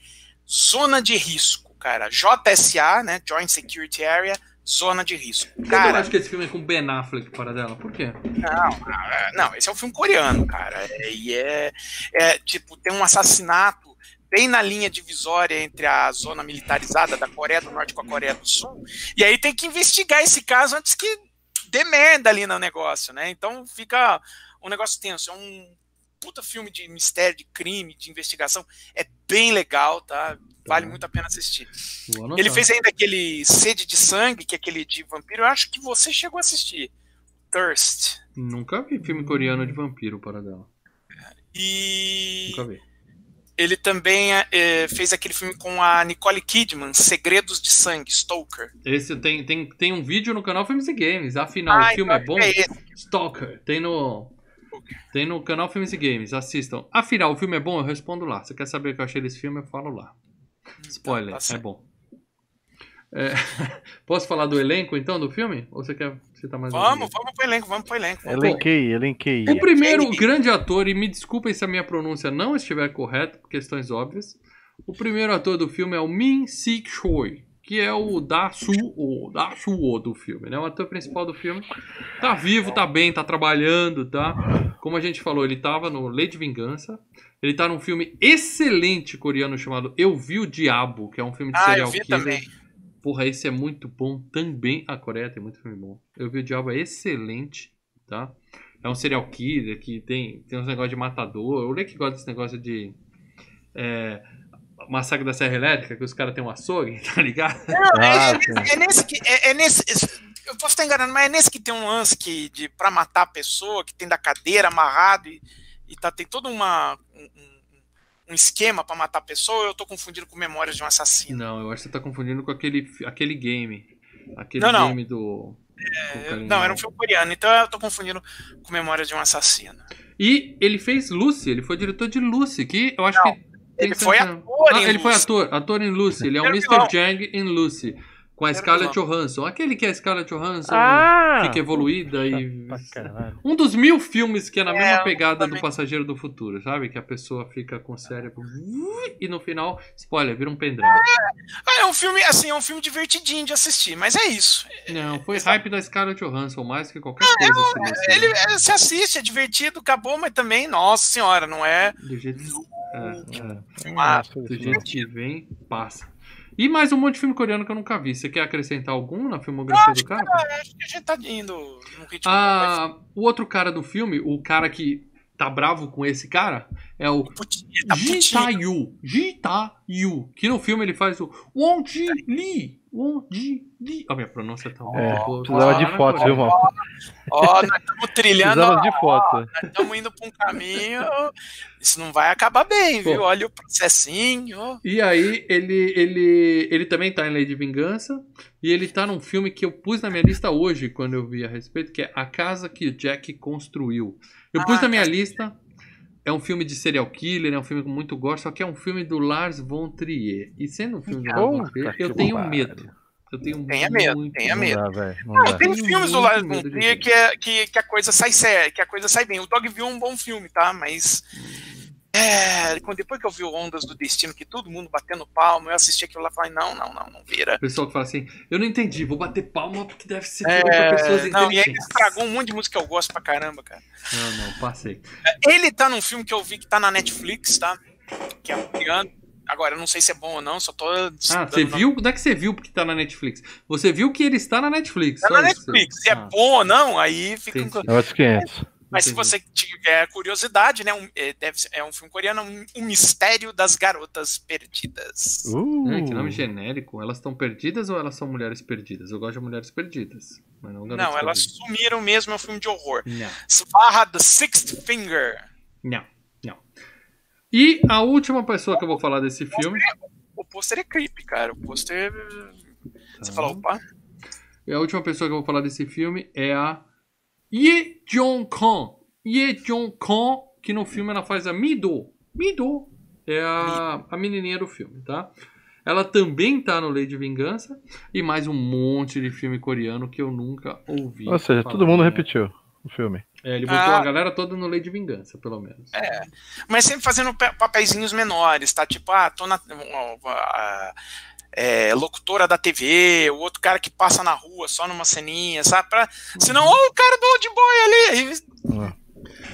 Zona de Risco, cara. JSA, né? Joint Security Area, Zona de Risco. Por que eu Cara, acho que esse filme é com Ben Affleck para dela? Por quê? não, é- não, esse é um filme coreano, cara. É- E é, é, tipo, tem um assassinato bem na linha divisória entre a zona militarizada da Coreia do Norte com a Coreia do Sul. E aí tem que investigar esse caso antes que dê merda ali no negócio, né? Então fica um negócio tenso. É um puta filme de mistério, de crime, de investigação. É bem legal, tá? Vale Tá. muito a pena assistir. Ele fez ainda aquele Sede de Sangue, que é aquele de vampiro. Eu acho que você chegou a assistir. Thirst. Nunca vi filme coreano de vampiro para dela. E Nunca vi. ele também é, fez aquele filme com a Nicole Kidman, Segredos de Sangue, Stoker. Esse tem, tem, tem um vídeo no canal Filmes e Games. Afinal, Ah, o filme então é bom. é. Stalker. Tem no. Tem no canal Filmes e Games. Assistam. Afinal, o filme é bom? Eu respondo lá. Você quer saber o que eu achei desse filme? Eu falo lá. Spoiler. tá é certo. bom. É, [LAUGHS] Posso falar do elenco então do filme? Ou você quer citar mais Vamos, alguém? vamos pro elenco, vamos pro elenco. vamos. Elenquei, elenquei. O primeiro grande ator, e me desculpem se a minha pronúncia não estiver correta, por questões óbvias. O primeiro ator do filme é o Min Sik Choi, que é o Da Suo, Da Suo do filme, né? O ator principal do filme. Tá vivo, tá bem, tá trabalhando, tá? Como a gente falou, ele tava no Lei de Vingança. Ele tá num filme excelente coreano chamado Eu Vi o Diabo, que é um filme de Ah, serial eu vi killer. também. Porra, esse é muito bom também. A Coreia tem muito filme bom. Eu vi o Diabo é excelente, tá? É um serial killer que tem, tem uns negócios de matador. O Lê que gosta desse negócio de. É, massacre da Serra Elétrica, que os caras têm um açougue, [LAUGHS] tá ligado? Ah, é, sim. é nesse que. É, é nesse. Eu posso estar enganando, mas é nesse que tem um lance que, de, pra matar a pessoa, que tem da cadeira amarrado e, e tá, tem todo uma, um, um- esquema pra matar a pessoa, ou eu tô confundindo com Memórias de um Assassino. Não, eu acho que você tá confundindo com aquele, aquele game. Aquele Não, não. game do. carinha Não, era um filme coreano, então eu tô confundindo com Memórias de um Assassino. E ele fez Lucy, ele foi diretor de Lucy, que eu acho Não, que. Tem ele que foi ser- ator Ah, em ele foi Lucy. ator, ator em Lucy. Ele é o Mr. Jang em Lucy. Com a Scarlett. Johansson. Aquele que é a Scarlett Johansson Ah! fica evoluída e. Um dos mil filmes que é na É, mesma pegada do. Passageiro do Futuro, sabe? Que a pessoa fica com o cérebro. E no final, spoiler, vira um pendrive. Ah, é um filme, assim, é um filme divertidinho de assistir, mas é isso. Não, foi hype da Scarlett Johansson mais que qualquer coisa. assim, nesse Ele filme. é, se assiste, é divertido, acabou, mas também, nossa senhora, não é. Do jeito, é, é, Ah, do jeito que vem, passa. E mais um monte de filme coreano que eu nunca vi. Você quer acrescentar algum na filmografia do cara? Acho que a gente tá indo num ritmo. Ah, o outro cara do filme, o cara que tá bravo com esse cara, é o tá Ji putinho. Ta-yu. Ji Ta-yu. Que no filme ele faz o Won Ji Lee. Ji Lee. A minha pronúncia tá É, boa. precisava de foto, viu, irmão? Ó, [LAUGHS] nós estamos trilhando, Precisava ó, de foto. nós estamos indo pra um caminho. Isso não vai acabar bem, viu? Pô. Olha o processinho. E aí, ele, ele, ele também tá em Lei de Vingança. E ele tá num filme que eu pus na minha lista hoje, quando eu vi a respeito, que é A Casa que o Jack Construiu. Eu pus Ah, na minha tá. lista. É um filme de serial killer, é um filme com muito gosto, só que é um filme do Lars von Trier. E sendo um filme do Lars von Trier, eu tenho medo. Eu tenho Tenha medo, muito tenha Não medo. dá, velho. Não Ah, tem filmes do Lars von Trier que, é, que, que a coisa sai séria, que a coisa sai bem. O Dogville é um bom filme, tá? Mas. É, quando- depois que eu vi o Ondas do Destino, que todo mundo batendo palma, eu assisti aquilo lá e falei, não, não, não, não vira. O pessoal que fala assim, eu não entendi, vou bater palma porque deve ser É, pra pessoas não, e aí ele estragou um monte de música que eu gosto pra caramba, cara. Não, não, passei. Ele tá num filme que eu vi que tá na Netflix, tá? Que é coreano. Agora, eu não sei se é bom ou não, só tô. Ah, você viu? Não é que você viu porque tá na Netflix. Você viu que ele está na Netflix. Tá na isso. Netflix. Se é Ah, bom ou não, aí fica. Entendi. É outros 500. Mas se você tiver curiosidade, né? um- é, deve ser- é um filme coreano, um, um mistério das garotas perdidas. Uh, É, que nome genérico. Elas estão perdidas ou elas são mulheres perdidas? Eu gosto de mulheres perdidas. Mas não, não, elas perdidas. sumiram mesmo, é um filme de horror. Não, Svarra the Sixth Finger. não, não. E a última pessoa que eu vou falar desse filme. O pôster é creepy, cara. O pôster. Você Tá. fala, opa. E a última pessoa que eu vou falar desse filme é a Ye Jong-kan. Ye Jong-kan, que no filme ela faz a Mido. Mido é a, a menininha do filme, tá? Ela também tá no Lei de Vingança e mais um monte de filme coreano que eu nunca ouvi. Ou seja, falar. todo mundo repetiu o filme. É, ele botou Ah. a galera toda no Lei de Vingança, pelo menos. Mas sempre fazendo pa- papeizinhos menores, tá? Tipo, ah, tô na. É, locutora da TV, o outro cara que passa na rua só numa ceninha, sabe? Pra, senão, ó, o cara do Old Boy ali. aí- Ah.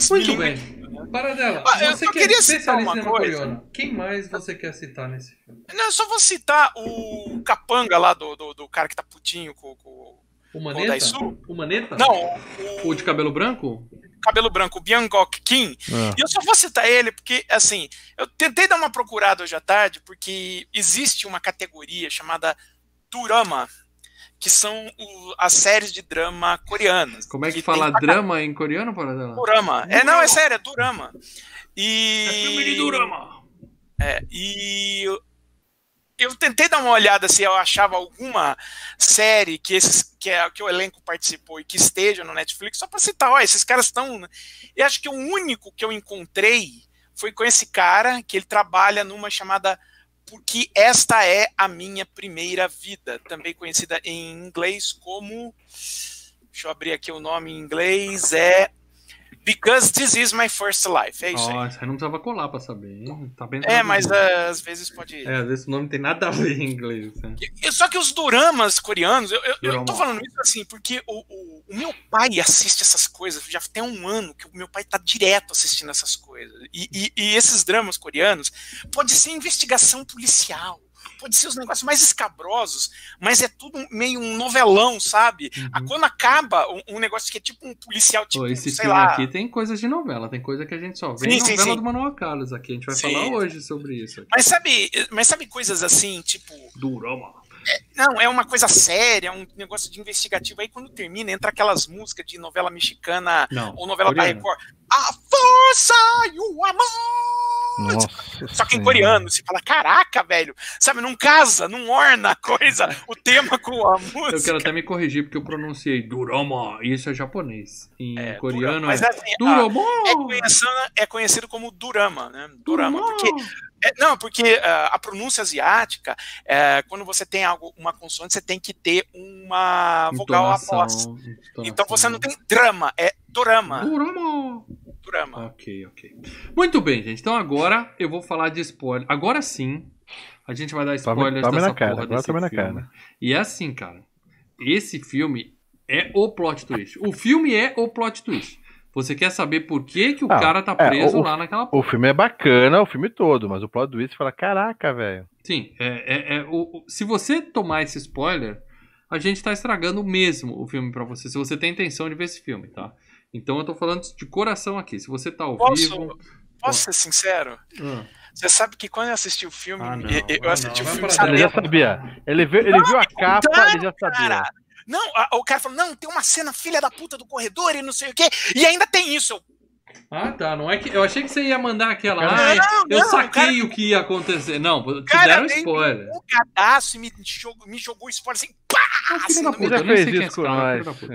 Muito bem. Para dela. Ah, eu você só que é queria citar uma coisa. quem mais você quer citar nesse filme? Não, eu só vou citar o capanga lá do, do, do cara que tá putinho com. com... O O Maneta? O Maneta? Não, O de cabelo branco? Cabelo branco, o Byung-Gok Kim. Ah. E eu só vou citar ele porque, assim, eu tentei dar uma procurada hoje à tarde, porque existe uma categoria chamada Durama, que são o- as séries de drama coreanas. Como é que E fala drama em coreano, Paradela? Durama. É, não, é sério, é Durama. E. É filme de drama. É, e eu, tentei dar uma olhada se eu achava alguma série que, esses, que, é, que o elenco participou e que esteja no Netflix, só para citar, ó, esses caras estão. E acho que o único que eu encontrei foi com esse cara, que ele trabalha numa chamada Porque Esta é a Minha Primeira Vida, também conhecida em inglês como. Deixa eu abrir aqui o nome em inglês, é. Because This Is My First Life. É isso aí. Nossa, não precisava colar pra saber? Tá bem É, mas ah, às vezes pode. É, às vezes o nome tem nada a ver em inglês. né? Só que os doramas coreanos, eu, eu, eu tô falando isso assim, porque o, o, o meu pai assiste essas coisas, já tem um ano que o meu pai tá direto assistindo essas coisas. E, e- e esses dramas coreanos pode ser investigação policial, pode ser os negócios mais escabrosos, mas é tudo meio um novelão, sabe? Uhum. Ah, Quando acaba um, um negócio que é tipo um policial, tipo, Pô, esse sei filme lá. aqui tem coisas de novela, tem coisa que a gente só vê Sim, em novela sim. do Manuel Carlos aqui. A gente vai Sim. falar hoje sobre isso. Aqui. Mas sabe, mas sabe coisas assim, tipo, Durama. Não, é uma coisa séria, um negócio de investigativo. Aí quando termina, entra aquelas músicas de novela mexicana Não. ou novela da coreano. Record. A força e o amor! Nossa Só que em coreano, você fala, caraca, velho, sabe, não casa, não orna a coisa, o tema com a música. Eu quero até me corrigir porque eu pronunciei Durama. Isso é japonês. Em É, coreano Mas é assim, Durama. é, conhecido, é conhecido como Durama, né? Durama, porque É, não, porque ah, a pronúncia asiática, é, quando você tem algo, uma consoante, você tem que ter uma vogal após. Então você não tem drama, é dorama. Durama. Dorama. Ok, ok. Muito bem, gente. Então agora eu vou falar de spoiler. Agora sim, a gente vai dar Tome- spoilers tome dessa na cara, porra agora desse tome na filme. cara. E é assim, cara. Esse filme é o plot twist. O filme é o plot twist. Você quer saber por que, que o Ah, cara tá é, preso o- lá naquela O porra. filme é bacana, o filme todo, mas o plot twist fala, caraca, velho. Sim, é, é- é o, o- se você tomar esse spoiler, a gente tá estragando mesmo o filme pra você. Se você tem intenção de ver esse filme, tá? Então eu tô falando de coração aqui. Se você tá ao Posso- vivo. Posso ser sincero? Ah, Você sabe que quando eu assisti o filme, Ah, não, eu- eu ah, assisti não, o filme Ele já sabia. Ele viu, ele viu a capa, ele já sabia. Cara, não, a- o cara falou, não, tem uma cena filha da puta do corredor e não sei o quê, e ainda tem isso. Eu, Ah, tá. Não é que eu achei que você ia mandar aquela. Não, Ai, eu não, saquei cara- o que ia acontecer. Não, te cara deram spoiler. um cadastro e me jogou, me jogou spoiler assim, pá! Ah, assim, puta, eu fez é isso com cara, nós. puta.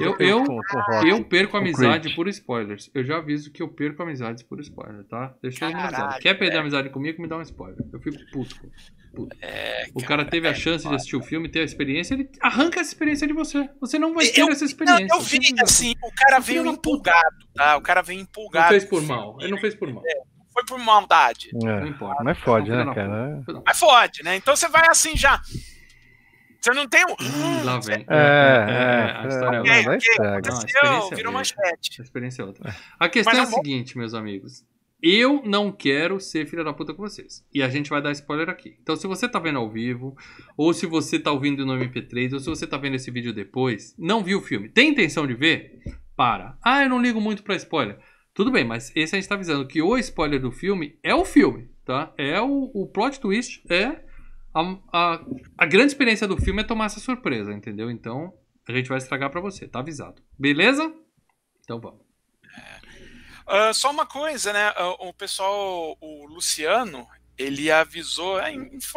Eu- eu- perco amizade por spoilers. Eu já aviso que eu perco amizades por spoiler, tá? Deixa eu Caralho, avisado. Quer perder amizade comigo, me dá um spoiler. Eu fico puto. É, O cara teve a chance de assistir o filme, ter a experiência, ele arranca essa experiência de você. Você não vai ter Eu- essa Não, experiência. eu vi assim, o cara veio empolgado, tá? O cara veio Não empolgado. fez por mal. Ele não fez por mal. Foi por maldade. Não É, importa. mas fode, Não, né, da cara? Não. Mas fode, né? Então você vai assim já. Você não tem um. Lá vem. É, é, a história é, é Ok, outra. vai ok, estragar. Não, a experiência virou é manchete. A experiência é outra. A questão é a não seguinte, meus amigos. Eu não quero ser filha da puta com vocês. E a gente vai dar spoiler aqui. Então, se você tá vendo ao vivo, ou se você tá ouvindo no MP3, ou se você tá vendo esse vídeo depois, não viu o filme, tem intenção de ver? Para. Ah, eu não ligo muito pra spoiler. Tudo bem, mas esse a gente tá avisando que o spoiler do filme é o filme, tá? É o, o plot twist, é a, a, a grande experiência do filme é tomar essa surpresa, entendeu? Então, a gente vai estragar pra você, tá avisado. Beleza? Então vamos. Ah, só uma coisa, né? ah, o pessoal, o Luciano, ele avisou. é,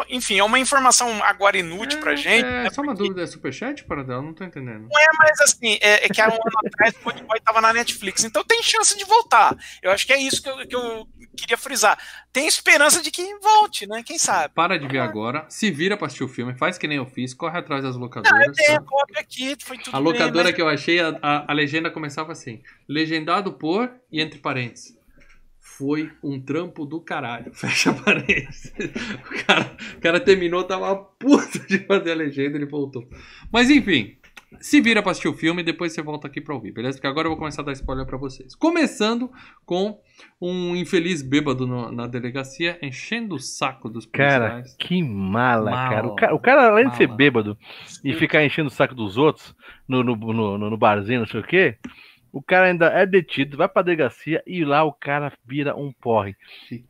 Enfim, é uma informação agora inútil pra gente. É, né, só uma dúvida, é superchat para dela? Não tô entendendo. É, mas assim, é, é que há um ano [LAUGHS] atrás o Boy tava na Netflix, então tem chance de voltar. Eu acho que é isso que eu, que eu queria frisar. Tem esperança de que volte, né? Quem sabe? Para de ver agora, se vira pra assistir o filme, faz que nem eu fiz, corre atrás das locadoras. Tem a tá? cópia aqui, foi tudo A bem, locadora mas- que eu achei, a, a- a legenda começava assim: legendado por e entre parênteses. Foi um trampo do caralho. [LAUGHS] Fecha parênteses. O cara, o cara terminou, tava puto de fazer a legenda, ele voltou. Mas enfim, se vira pra assistir o filme e depois você volta aqui pra ouvir, beleza? Porque agora eu vou começar a dar spoiler pra vocês. Começando com um infeliz bêbado no- na delegacia enchendo o saco dos Cara, policiais. que mala, Mala. cara. O, cara. o cara, além de ser Mala. bêbado e ficar enchendo o saco dos outros no, no, no, no- no barzinho, não sei o quê, O cara ainda é detido, vai pra delegacia e lá o cara vira um porre.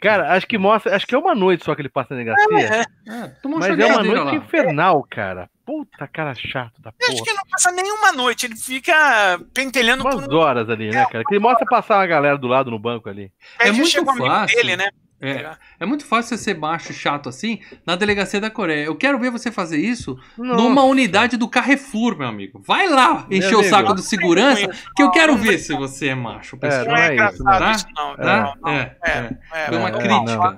Cara, acho que mostra. Acho que é uma noite só que ele passa na delegacia. É, toma mas é uma noite lá. infernal, cara. Puta cara chato da Eu acho porra. que não passa nenhuma noite, ele fica pentelhando Umas por horas ali, né, cara? Que ele mostra passar uma galera do lado no banco ali. Aí É já muito fácil. dele, né? É, é muito fácil você ser macho chato assim na delegacia da Coreia. Eu quero ver você fazer isso numa unidade do Carrefour, meu amigo. Vai lá Meu encher o amigo. saco do segurança que eu quero ver se você é macho. É, pessoal. Não não é, é isso, engraçado né? isso, não. Tá? Não, não. É, é. É, Foi uma é, crítica. não.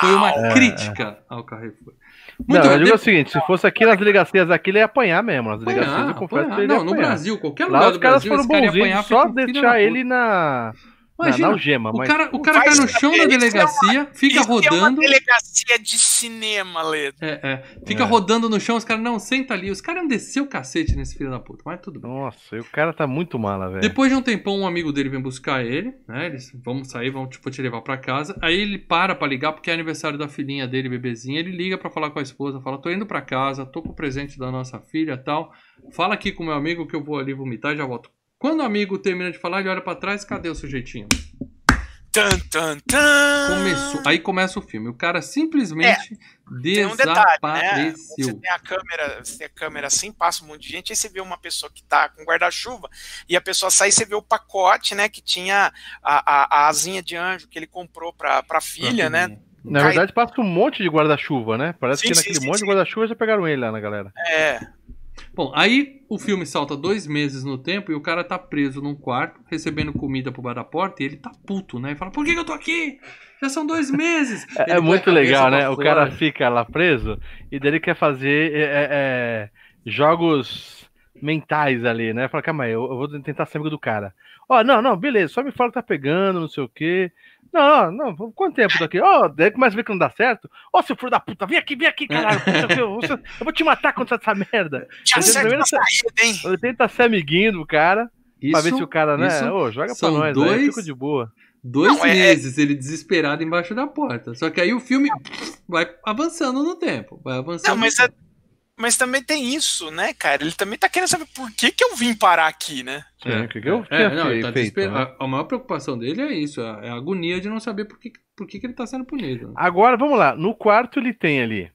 Foi uma É, crítica ao Carrefour. Não, Muito eu bem. digo de- o seguinte, se fosse aqui nas delegacias aqui, ele ia apanhar mesmo. Nas delegacias, Apanhar, eu confesso apanhar. que ele ia Não, no. Brasil, qualquer lugar Lá os do caras Brasil, foram bonzinhos, só deixar ele na, na, Imagina, na algema. O mas... cara, o cara cai no chão da é uma- delegacia, fica Isso é uma rodando. delegacia de cinema, Ledo. É, é. Fica É. rodando no chão, os caras, não, senta ali. Os caras iam descer o cacete nesse filho da puta, mas tudo bem. Nossa, e o cara tá muito mala, velho. Depois de um tempão, um amigo dele vem buscar ele, né? Eles vamos sair, vamos tipo, te levar pra casa. Aí ele para pra ligar, porque é aniversário da filhinha dele, bebezinha. Ele liga pra falar com a esposa, fala: tô indo pra casa, tô com o presente da nossa filha e tal. Fala aqui com meu amigo que eu vou ali vomitar e já volto. Quando o amigo termina de falar, ele olha pra trás, cadê o sujeitinho? Tan, tan, tan. Começou. Aí começa o filme. O cara simplesmente Tem um detalhe, né? desapareceu. Você tem a câmera, você tem a câmera assim, passa um monte de gente, aí você vê uma pessoa que tá com guarda-chuva, e a pessoa sai e você vê o pacote, né? Que tinha a, a, a asinha de anjo que ele comprou pra, pra filha, né? Na Cai- verdade, passa um monte de guarda-chuva, né? Parece Sim, que naquele sim, monte sim. de guarda-chuva já pegaram ele lá na galera. É. Bom, aí o filme salta dois meses no tempo e o cara tá preso num quarto, recebendo comida por baixo da porta, e ele tá puto, né? E fala, por que, que eu tô aqui? Já são dois meses. É, é muito legal, né? O cara fica lá preso e daí ele quer fazer é, é, é, jogos mentais ali, né? Fala, calma aí, eu, eu vou tentar ser amigo do cara. Ó, não, não, beleza, só me fala que tá pegando, não sei o quê. Não, não, não, quanto tempo tô aqui? Ó, daí começa a ver que não dá certo. Ó, seu filho da puta, vem aqui, vem aqui, caralho. [LAUGHS] eu, vou- eu vou te matar você essa merda. Já ele a saída, hein? Ele tenta ser amiguinho do cara, pra ver Isso, se o cara, né? isso Ô, joga pra são nós, aí, dois- eu fico de boa. Dois Não, é- meses ele desesperado embaixo da porta. Só que aí o filme vai avançando no tempo. Vai avançando. Não, mas, no é- mas também tem isso, né, cara? Ele também tá querendo saber por que, que eu vim parar aqui, né? Sim, o que que eu é, não, ele tá feito, né? a, a maior preocupação dele é isso, é a agonia de não saber por que, por que, que ele tá sendo punido. Agora, vamos lá. No quarto ele tem ali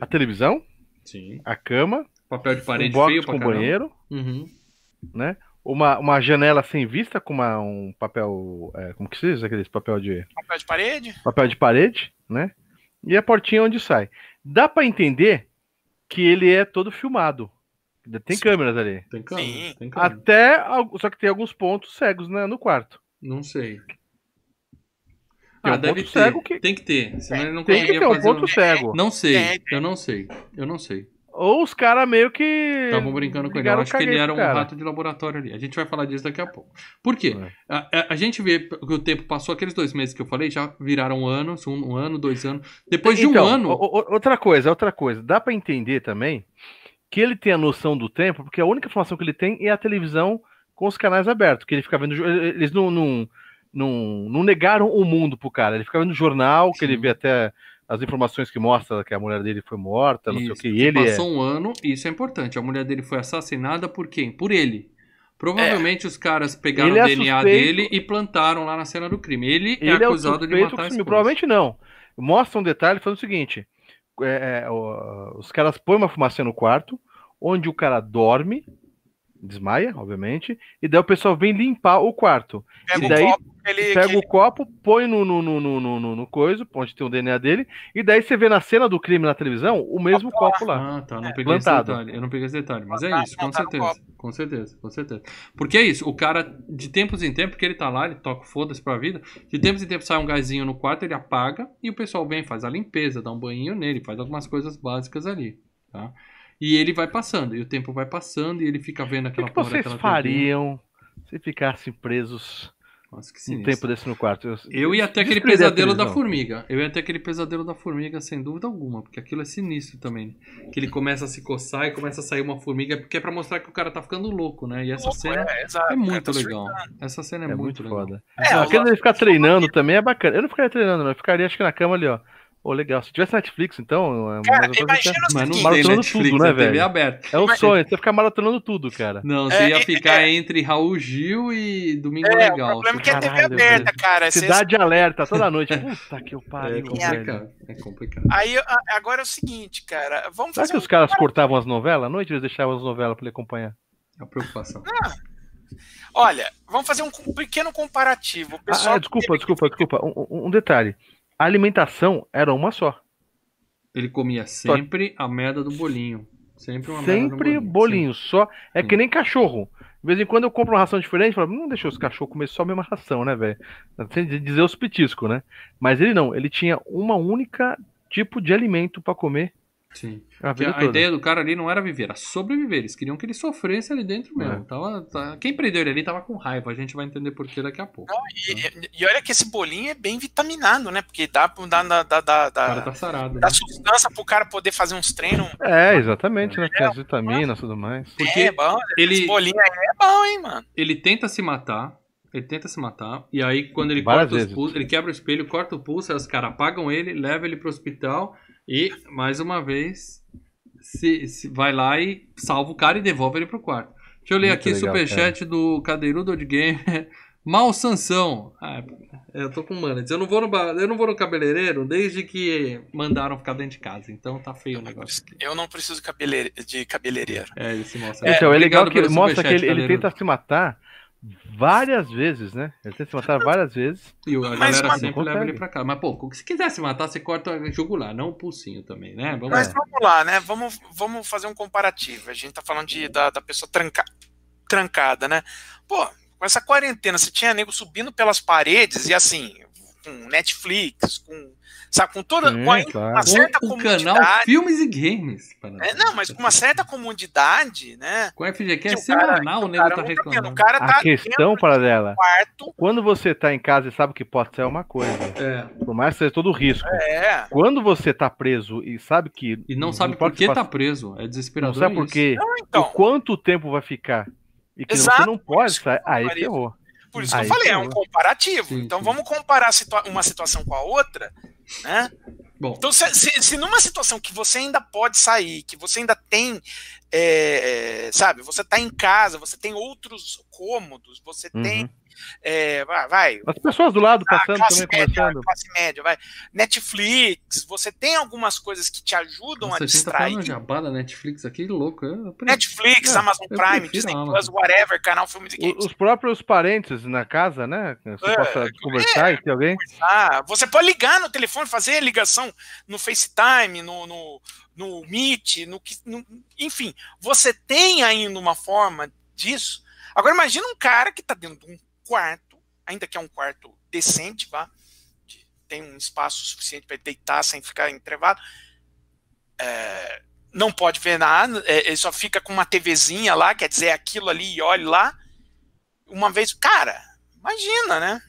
a televisão, Sim. a cama, Papel de um parede box feio com banheiro, Uhum. uma, uma janela sem vista com uma- um papel. é, como que se diz? Aqueles papel de, Papel de parede? papel de parede, né? E a portinha onde sai. Dá pra entender que ele é todo filmado. Tem Sim. câmeras ali. Tem câmera, Sim. tem câmera. Até. Só que tem alguns pontos cegos né, no quarto. Não sei. Tem Ah, um deve ter. cego que- Tem que ter. Senão ele não Tem que ter um ponto cego. Não sei, eu não sei. Eu não sei. Ou os caras meio que. Estavam brincando com ele. Eu acho que ele era um cara. rato de laboratório ali. A gente vai falar disso daqui a pouco. Por quê? É. A, a- a gente vê que o tempo passou, aqueles dois meses que eu falei, já viraram anos, um, um ano, dois anos. Depois de Então, um ano. o- o- outra coisa, outra coisa. Dá pra entender também que ele tem a noção do tempo, porque a única informação que ele tem é a televisão com os canais abertos, que ele fica vendo. jo- Eles não, não, não, não negaram o mundo pro cara. Ele fica vendo jornal, que ele Sim. vê até as informações que mostra que a mulher dele foi morta, não sei o Isso, que. E ele é. Passou um ano, e isso é importante. A mulher dele foi assassinada por quem? Por ele. Provavelmente os caras pegaram Ele é o DNA dele e plantaram lá na cena do crime. Ele, é Ele é acusado de suspeito matar esposa. Provavelmente não. Mostra um detalhe falando o seguinte: é, é, os caras põem uma fumaça no quarto, onde o cara dorme, desmaia, obviamente, e daí o pessoal vem limpar o quarto. Pega E o daí, copo que ele. Pega que o copo, põe no, no, no, no, no, no- no coisa, onde tem o DNA dele, e daí você vê na cena do crime na televisão o mesmo copo lá. Ah, tá. Não É, peguei plantado. esse detalhe. Eu não peguei esse detalhe. Mas é isso, com certeza. Com certeza, com certeza. Porque é isso, o cara, de tempos em tempos, porque ele tá lá, ele toca foda-se pra vida, de tempos em tempos sai um gásinho no quarto, ele apaga, e o pessoal vem, faz a limpeza, dá um banho nele, faz algumas coisas básicas ali, tá? E ele vai passando, e o tempo vai passando, e ele fica vendo O que, aquela que porra vocês fariam se ficassem presos. Nossa, que um tempo desse no quarto? Eu ia ter aquele pesadelo da formiga. Eu ia ter aquele pesadelo da formiga, sem dúvida alguma, porque aquilo é sinistro também. Que ele começa a se coçar e começa a sair uma formiga, porque é pra mostrar que o cara tá ficando louco, né? E essa louco, cena é, é, o cara muito tá legal. Essa cena é, É muito, muito legal. foda. É, o- Aquele dele ficar treinando também é bacana. Eu não ficaria treinando, não. Eu ficaria, acho que na cama ali, ó. Ô, legal. Se tivesse Netflix, então. é Cara, uma coisa imagina o Mas não seguinte, tem Maratonando Netflix, tudo, né, é TV velho? aberta. É o Mas- sonho, você ficar maratonando tudo, cara. Não, você É, ia é, ficar entre Raul Gil e Domingo É, o Legal. problema é que é TV aberta, velho. cara. Você- Cidade alerta toda noite. Puta que eu É pariu, velho. complicado. É complicado. Aí a- agora é o seguinte, cara. Vamos Será fazer que um os caras cortavam as novelas à noite? Eles deixavam as novelas pra ele acompanhar? A preocupação. Olha, vamos fazer um pequeno comparativo. O pessoal Ah, desculpa, desculpa, desculpa. Um, um- um detalhe. A alimentação era uma só. Ele comia sempre a merda do bolinho. Sempre uma merda Sempre do bolinho, só. É Sim. que nem cachorro. De vez em quando eu compro uma ração diferente, falo, não deixa os cachorros comer só a mesma ração, né, velho? Sem dizer os petiscos, né? Mas ele não, ele tinha uma única tipo de alimento pra comer Sim. a vida a toda. ideia do cara ali não era viver, era sobreviver. Eles queriam que ele sofresse ali dentro mesmo. É. Tava, tá- Quem prendeu ele ali tava com raiva. A gente vai entender por que daqui a pouco. E, e- e olha que esse bolinho é bem vitaminado, né? Porque dá, dá, dá, dá, dá, O cara dá, tá sarado. né? dá sustância pro cara poder fazer uns treinos. É, exatamente, né? Tem as vitaminas e tudo mais. Porque é bom, ele- esse bolinho aí é bom, hein, mano? ele tenta se matar. Ele tenta se matar. E aí, quando ele Várias corta os vezes. pulsos, ele quebra o espelho, corta o pulso, aí os caras apagam ele, levam ele pro hospital e, mais uma vez, se, se vai lá e salva o cara e devolve ele pro quarto. Deixa eu ler Muito aqui o legal, superchat do Cadeirudo de Game. [LAUGHS] Mal Sansão. Ah, eu tô com manas. Eu não vou no, eu não vou no cabeleireiro desde que mandaram ficar dentro de casa. Então tá feio o negócio. Eu não preciso de, cabeleire- de cabeleireiro. É esse moça. então, é legal que ele mostra que ele, ele tenta se matar várias vezes, né? Ele tenta se matar várias vezes. E a Mas, galera sempre leva ele pra cá. Mas, pô, se quiser se matar, você corta a jugular, não o pulsinho também, né? Vamos Mas lá. vamos lá, né? Vamos, vamos fazer um comparativo. A gente tá falando de, da, da pessoa tranca, trancada, né? Pô, com essa quarentena, você tinha nego subindo pelas paredes e assim, com Netflix, com. Sabe, com toda. Sim, com a- claro. uma certa Com o canal comodidade. Filmes e Games. para- É, não, mas com uma certa comodidade, né? Com o FGQ é semanal, o o nego tá não tá reclamando. O cara tá A questão para dela, quarto. quando você tá em casa e sabe que pode ser uma coisa, É. por mais que seja todo o risco. É. Quando você tá preso e sabe que. E não sabe por que tá preso. É Não desesperador. sabe por quê. Não, então. quanto tempo vai ficar. E que Exato, você não pode sair. Aí Maria. ferrou. Por isso que Aí eu falei, é um comparativo. Sim, então sim. vamos comparar situa- uma situação com a outra, né? Bom, Então, se, se- se numa situação que você ainda pode sair, que você ainda tem, é, sabe, você tá em casa, você tem outros cômodos, você tem, Uhum. É, vai, vai, As pessoas do lado ah, passando também, média, conversando. classe média, vai, Netflix, você tem algumas coisas que te ajudam nossa, a tá falando distrair. de jabá da Netflix aqui, louco. Netflix, É, Amazon Prime, prefiro Disney Plus, whatever, canal Filmes e Games. Os próprios parentes na casa, né? Você É, possa conversar e ter alguém. Ah, você pode ligar no telefone, fazer ligação no FaceTime, no, no, no Meet, no, que- no- enfim, você tem ainda uma forma disso. Agora imagina um cara que está dentro de um quarto, ainda que é um quarto decente, vá, tem um espaço suficiente para deitar sem ficar entrevado. É, não pode ver nada, é, ele só fica com uma TVzinha lá, quer dizer, aquilo ali e olhe lá. Uma vez, cara, imagina, né?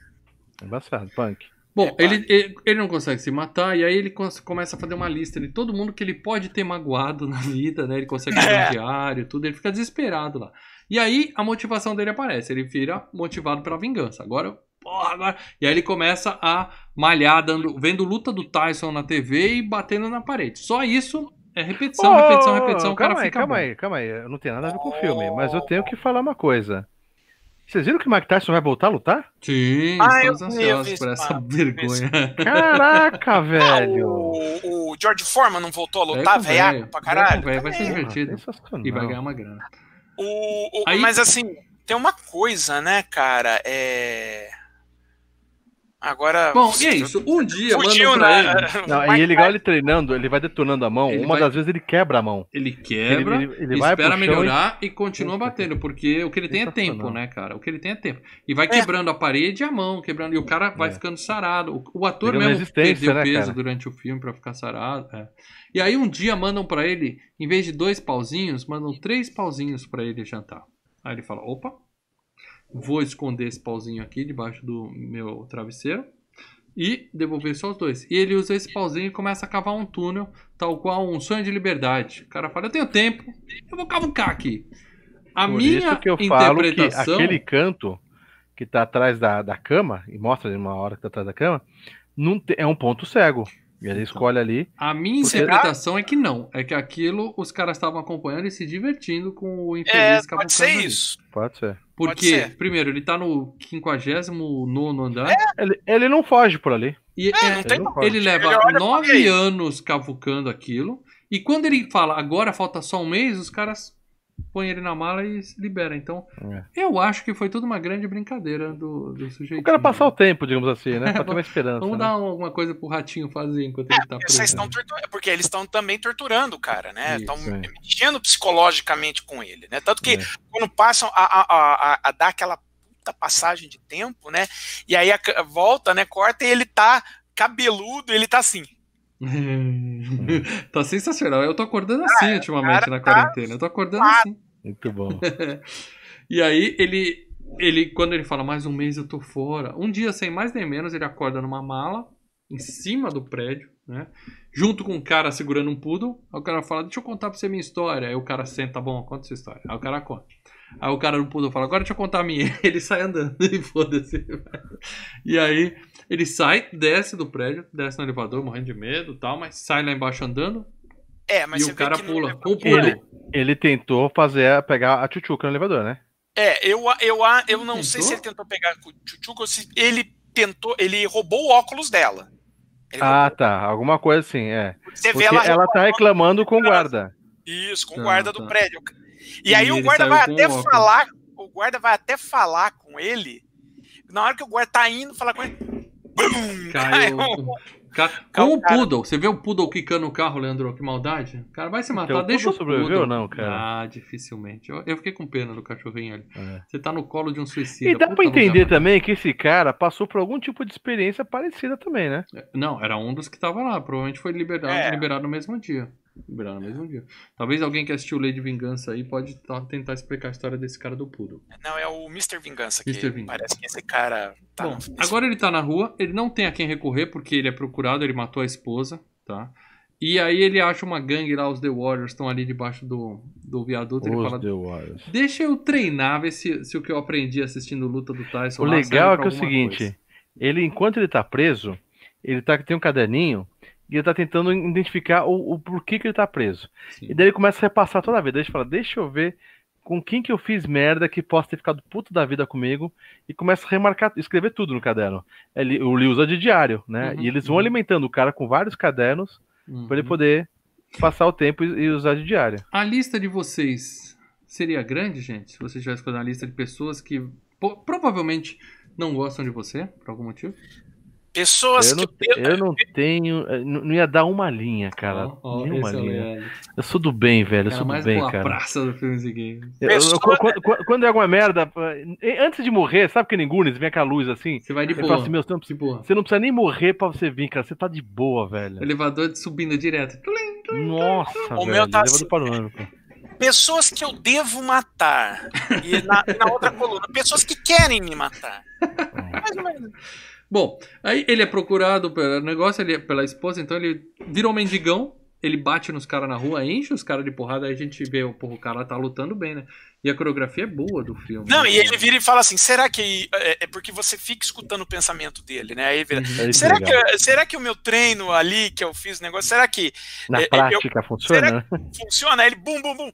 Embaçado, punk. Bom, É, ele, ele, ele não consegue se matar, e aí ele começa a fazer uma lista de todo mundo que ele pode ter magoado na vida, né? Ele consegue [LAUGHS] É. um diário, tudo, ele fica desesperado lá. E aí a motivação dele aparece, ele vira motivado pela vingança. Agora, porra, agora. E aí ele começa a malhar, dando, vendo luta do Tyson na TV e batendo na parede. Só isso é repetição, repetição, repetição, o cara calma aí, fica calma bom. aí, calma aí. Eu não tenho nada a ver com o filme, mas eu tenho que falar uma coisa. Vocês viram que o Mike Tyson vai voltar a lutar? Sim, Ah, estamos ansiosos por essa mano. vergonha. Caraca, [LAUGHS] Ah, velho! o, o George Foreman não voltou a lutar, velhaco velho, pra caralho? velho, vai ser divertido. E vai ganhar uma grana. O, o- Aí- Mas assim, tem uma coisa, né, cara? É. Agora. Bom, e é isso. Um dia Fugiu, mandam pra né? ele. Não, e é legal ele treinando, ele vai detonando a mão. Ele uma vai- das vezes ele quebra a mão. Ele quebra, Ele- ele- ele vai espera melhorar e... continua batendo, porque o que ele tem é tempo, né, cara? O que ele tem é tempo. E vai quebrando a parede e a mão, quebrando. E o cara vai É. ficando sarado. O, o ator mesmo perdeu né, peso cara? durante o filme pra ficar sarado. é. E aí um dia mandam pra ele, em vez de dois pauzinhos, mandam três pauzinhos pra ele jantar. Aí ele fala: opa, vou esconder esse pauzinho aqui debaixo do meu travesseiro. E devolver só os dois. E ele usa esse pauzinho e começa a cavar um túnel, tal qual um sonho de liberdade. O cara fala: Eu tenho tempo, eu vou cavucar aqui. A Por minha isso que eu falo que interpretação. aquele canto que tá atrás da, da cama, e mostra uma hora que tá atrás da cama, não te- é um ponto cego. Ele escolhe ali. A minha Porque- interpretação é que não. É que aquilo os caras estavam acompanhando e se divertindo com o É, infeliz pode ser isso. Pode ser. Pode Porque, ser. primeiro, ele tá no 59 andar. Ele, ele não foge por ali. E É, é- não tem não como. ele Ele leva e fala, nove "E aí?" anos cavucando aquilo. E quando ele fala, agora falta só um mês, os caras põem ele na mala e se libera. Então, eu acho que foi tudo uma grande brincadeira do, do sujeito. O cara passar o tempo, digamos assim, né? Pra ter uma [LAUGHS] esperança. Vamos né? dar alguma coisa pro ratinho fazer enquanto ele tá Porque preso. vocês estão torturando, porque eles estão também torturando o cara, né? Estão é. mexendo psicologicamente com ele, né? Tanto que É. quando passam a, a, a, a- dar aquela puta passagem de tempo, né? E aí volta, né? Corta e ele tá cabeludo, ele tá assim. [LAUGHS] tá sensacional. Eu tô acordando assim ultimamente cara na tá quarentena. Eu tô acordando assim. Muito bom. [LAUGHS] E aí ele, ele, quando ele fala mais um mês eu tô fora, um dia sem mais nem menos ele acorda numa mala em cima do prédio, né? Junto com um cara segurando um poodle. Aí o cara fala, deixa eu contar pra você minha história. Aí o cara senta, tá bom, conta sua história. Aí o cara conta. Aí o cara do poodle fala, agora deixa eu contar a minha. [LAUGHS] Ele sai andando [LAUGHS] e foda-se. E aí ele sai, desce do prédio, desce no elevador morrendo de medo e tal, mas sai lá embaixo andando É, mas e o cara pula com o poodle. Ele- Ele tentou fazer, pegar a tchutchuca no elevador, né? É, eu, eu, eu não sei Tentou? se ele tentou pegar com o Chuchuco ou se ele tentou, ele roubou o óculos dela. Ele Ah, roubou. tá. Alguma coisa assim, é. Você Porque vê ela, ela tá reclamando com o guarda. Isso, com Tá, o guarda tá. do prédio. E, E aí o guarda vai até o falar, o guarda vai até falar com ele. Na hora que o guarda tá indo falar com ele, bum, Caiu. caiu. Ca- Com o poodle. Você vê o poodle quicando o carro, Leandro? Que maldade. O cara vai se matar, Então, deixa o poodle sobreviveu poodle. ou não, cara? Ah, dificilmente. Eu, eu fiquei com pena do cachorrinho ali. É. Você tá no colo de um suicida. E dá Puta pra entender lugar. também que esse cara passou por algum tipo de experiência parecida também, né? Não, era um dos que tava lá. Provavelmente foi liberado, É. liberado no mesmo dia. Liberado no mesmo dia. Talvez alguém que assistiu Lei de Vingança aí pode tentar explicar a história desse cara do poodle. Não, é o Mr. Vingança que Mr. Vingança. parece que esse cara tá Bom, agora ele tá na rua, ele não tem a quem recorrer porque ele é procurado, ele matou a esposa, tá? E aí ele acha uma gangue lá, os The Warriors, estão ali debaixo do, do viaduto. ele Os fala, The Warriors. deixa eu treinar, ver se, se o que eu aprendi assistindo luta do Tyson O lá legal é que é o seguinte, coisa. ele, enquanto ele tá preso, ele tá, tem um caderninho e ele tá tentando identificar o, o porquê que ele tá preso. Sim. E daí ele começa a repassar toda a vida. Ele fala, deixa eu ver com quem que eu fiz merda que possa ter ficado puto da vida comigo e começa a remarcar, escrever tudo no caderno. Ele, o Lee usa de diário, né? Uhum, e eles vão uhum. alimentando o cara com vários cadernos Uhum. pra ele poder passar o tempo e, e usar de diário. A lista de vocês seria grande, gente? Se você tivesse fazer uma lista de pessoas que provavelmente não gostam de você, por algum motivo. Pessoas Eu não, que. eu não tenho. eh, Não ia dar uma linha, cara. Ó, ó, nenhuma é o linha. Leandro. Eu sou do bem, velho. Eu Cara sou do mais bem, cara. praça do Filmes e Games. Eu- eu- Pessoa- quando, quando- quando é alguma merda, eh, antes de morrer, sabe que nem Gunis vem com a luz assim? Você vai de boa. assim, meu, você não, de boa. você não precisa nem morrer pra você vir, cara. Você tá de boa, velho. Elevador subindo direto. Nossa, O velho. meu tá leva assim. parâmetro. Pessoas que eu devo matar. E na, e na outra coluna, pessoas que querem me matar. [LAUGHS] Mais ou menos. Bom, aí ele é procurado pelo negócio, ele é pela esposa, então ele vira um mendigão, ele bate nos caras na rua, enche os caras de porrada, aí a gente vê, porra, o cara tá lutando bem, né? E a coreografia é boa do filme. Não, né? e ele vira e fala assim: será que. É, é porque você fica escutando o pensamento dele, né? Aí vira. É isso Será que, será que o meu treino ali que eu fiz o negócio, será que Na é, eu- prática funciona, né? funciona? Aí ele bum, bum, bum.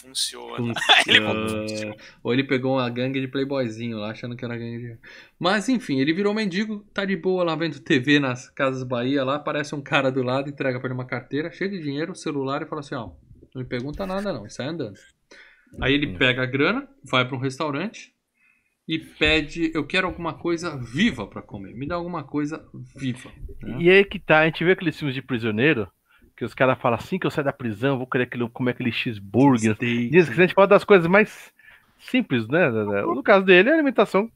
Funciona. [LAUGHS] Ele-. Ou ele pegou uma gangue de playboyzinho lá, achando que era gangue de... Mas enfim, ele virou mendigo, tá de boa lá vendo TV nas Casas Bahia lá, aparece um cara do lado, entrega pra ele uma carteira, cheia de dinheiro, celular e fala assim, ó, não me pergunta nada não, e sai andando. Aí ele pega a grana, vai pra um restaurante e pede, eu quero alguma coisa viva pra comer, me dá alguma coisa viva. né? E aí que tá, a gente vê aqueles filmes de prisioneiro, que os caras falam assim que eu sair da prisão, vou querer aquele, comer aquele cheeseburger. Steak. Diz que a gente fala das coisas mais simples, né? No caso dele, a alimentação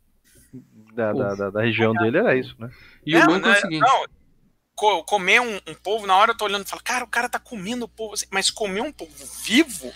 da, da, da- da região dele era isso, né? E o Não, louco é o né, seguinte, Não, comer um, um polvo, na hora eu tô olhando e falo, cara, o cara tá comendo o polvo, assim, mas comer um polvo vivo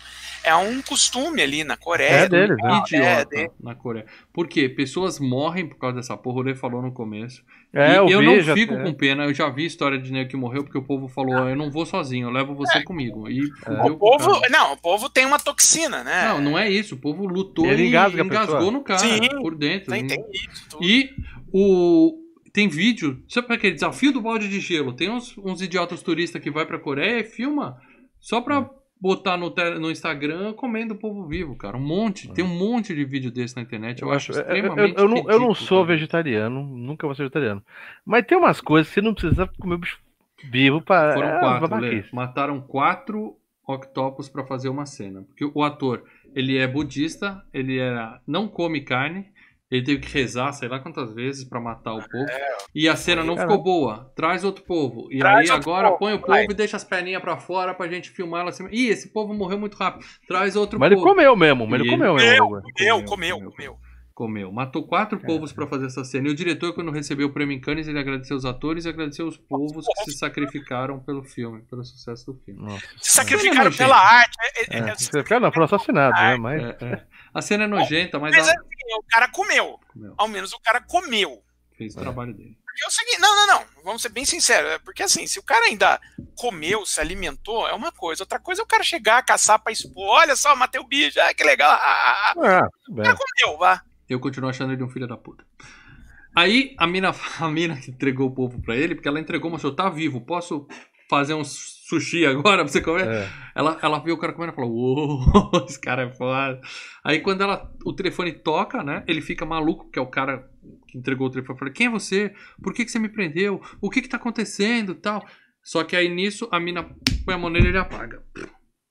é um costume ali na Coreia. É deles, né? idiota é, na Coreia. Por quê? Pessoas morrem por causa dessa porra, o Lê falou no começo. É, e eu vi, não já- fico é. com pena, eu já vi história de nego que morreu porque o povo falou, "Ó, eu não vou sozinho, eu levo você comigo. E fudeu O povo, cara. não, o povo tem uma toxina, né? Não, não é isso. O povo lutou Ele e engasga engasgou no cara, Sim, por dentro. tem, tem isso. tudo. E o tem vídeo, sabe aquele desafio do balde de gelo? Tem uns, uns idiotas turistas que vai pra Coreia e filma só pra botar no, no Instagram comendo o povo vivo, cara. Um monte, tem um monte de vídeo desse na internet. Eu, acho eu, eu- extremamente eu não, eu não ridículo, sou cara. vegetariano, nunca vou ser vegetariano. Mas tem umas coisas que você não precisa comer bicho vivo para. Foram é, quatro, babaquice. Lê. Mataram quatro octopus pra fazer uma cena. Porque o ator, ele é budista, ele era, não come carne, ele teve que rezar, sei lá quantas vezes pra matar o povo. E a cena não Caramba. ficou boa. Traz outro povo. E Traz aí agora povo, põe o vai. povo e deixa as perninhas pra fora pra gente filmar lá assim. Ih, esse povo morreu muito rápido. Traz outro Mas ele povo. comeu mesmo, mas ele E comeu ele- mesmo. Comeu, bagulho. comeu, Comeu, comeu, comeu. comeu. Comeu. Matou quatro povos pra fazer essa cena. E o diretor, quando recebeu o prêmio em Cannes, ele agradeceu os atores e agradeceu os povos que se sacrificaram pelo filme, pelo sucesso do filme. Nossa. Se sacrificaram Cena pela arte. é- é- É, é- você fica- não, foram assassinados, né? Mas. É, é. A cena é nojenta, mas Mas ela assim, o cara comeu. comeu. Ao menos o cara comeu. fez o trabalho dele. Porque é o seguinte, não, não, não, vamos ser bem sinceros, é porque assim, se o cara ainda comeu, se alimentou, é uma coisa, outra coisa é o cara chegar, caçar pra expor, olha só, matei o bicho, ah, que legal, ah, ah, ah. Ah, tudo bem. comeu, vá. Eu continuo achando ele um filho da puta. Aí a mina, [LAUGHS] a mina que entregou o povo pra ele, porque ela entregou, mostrou, tá vivo, posso fazer um sushi agora pra você comer? É. Ela, ela viu o cara comendo e falou: Uou, [LAUGHS] esse cara é foda. Aí quando ela, o telefone toca, né? Ele fica maluco, porque é o cara que entregou o telefone. Fala: Quem é você? Por que, que você me prendeu? O que que tá acontecendo? Tal. Só que aí nisso a mina põe a mão nele e ele apaga.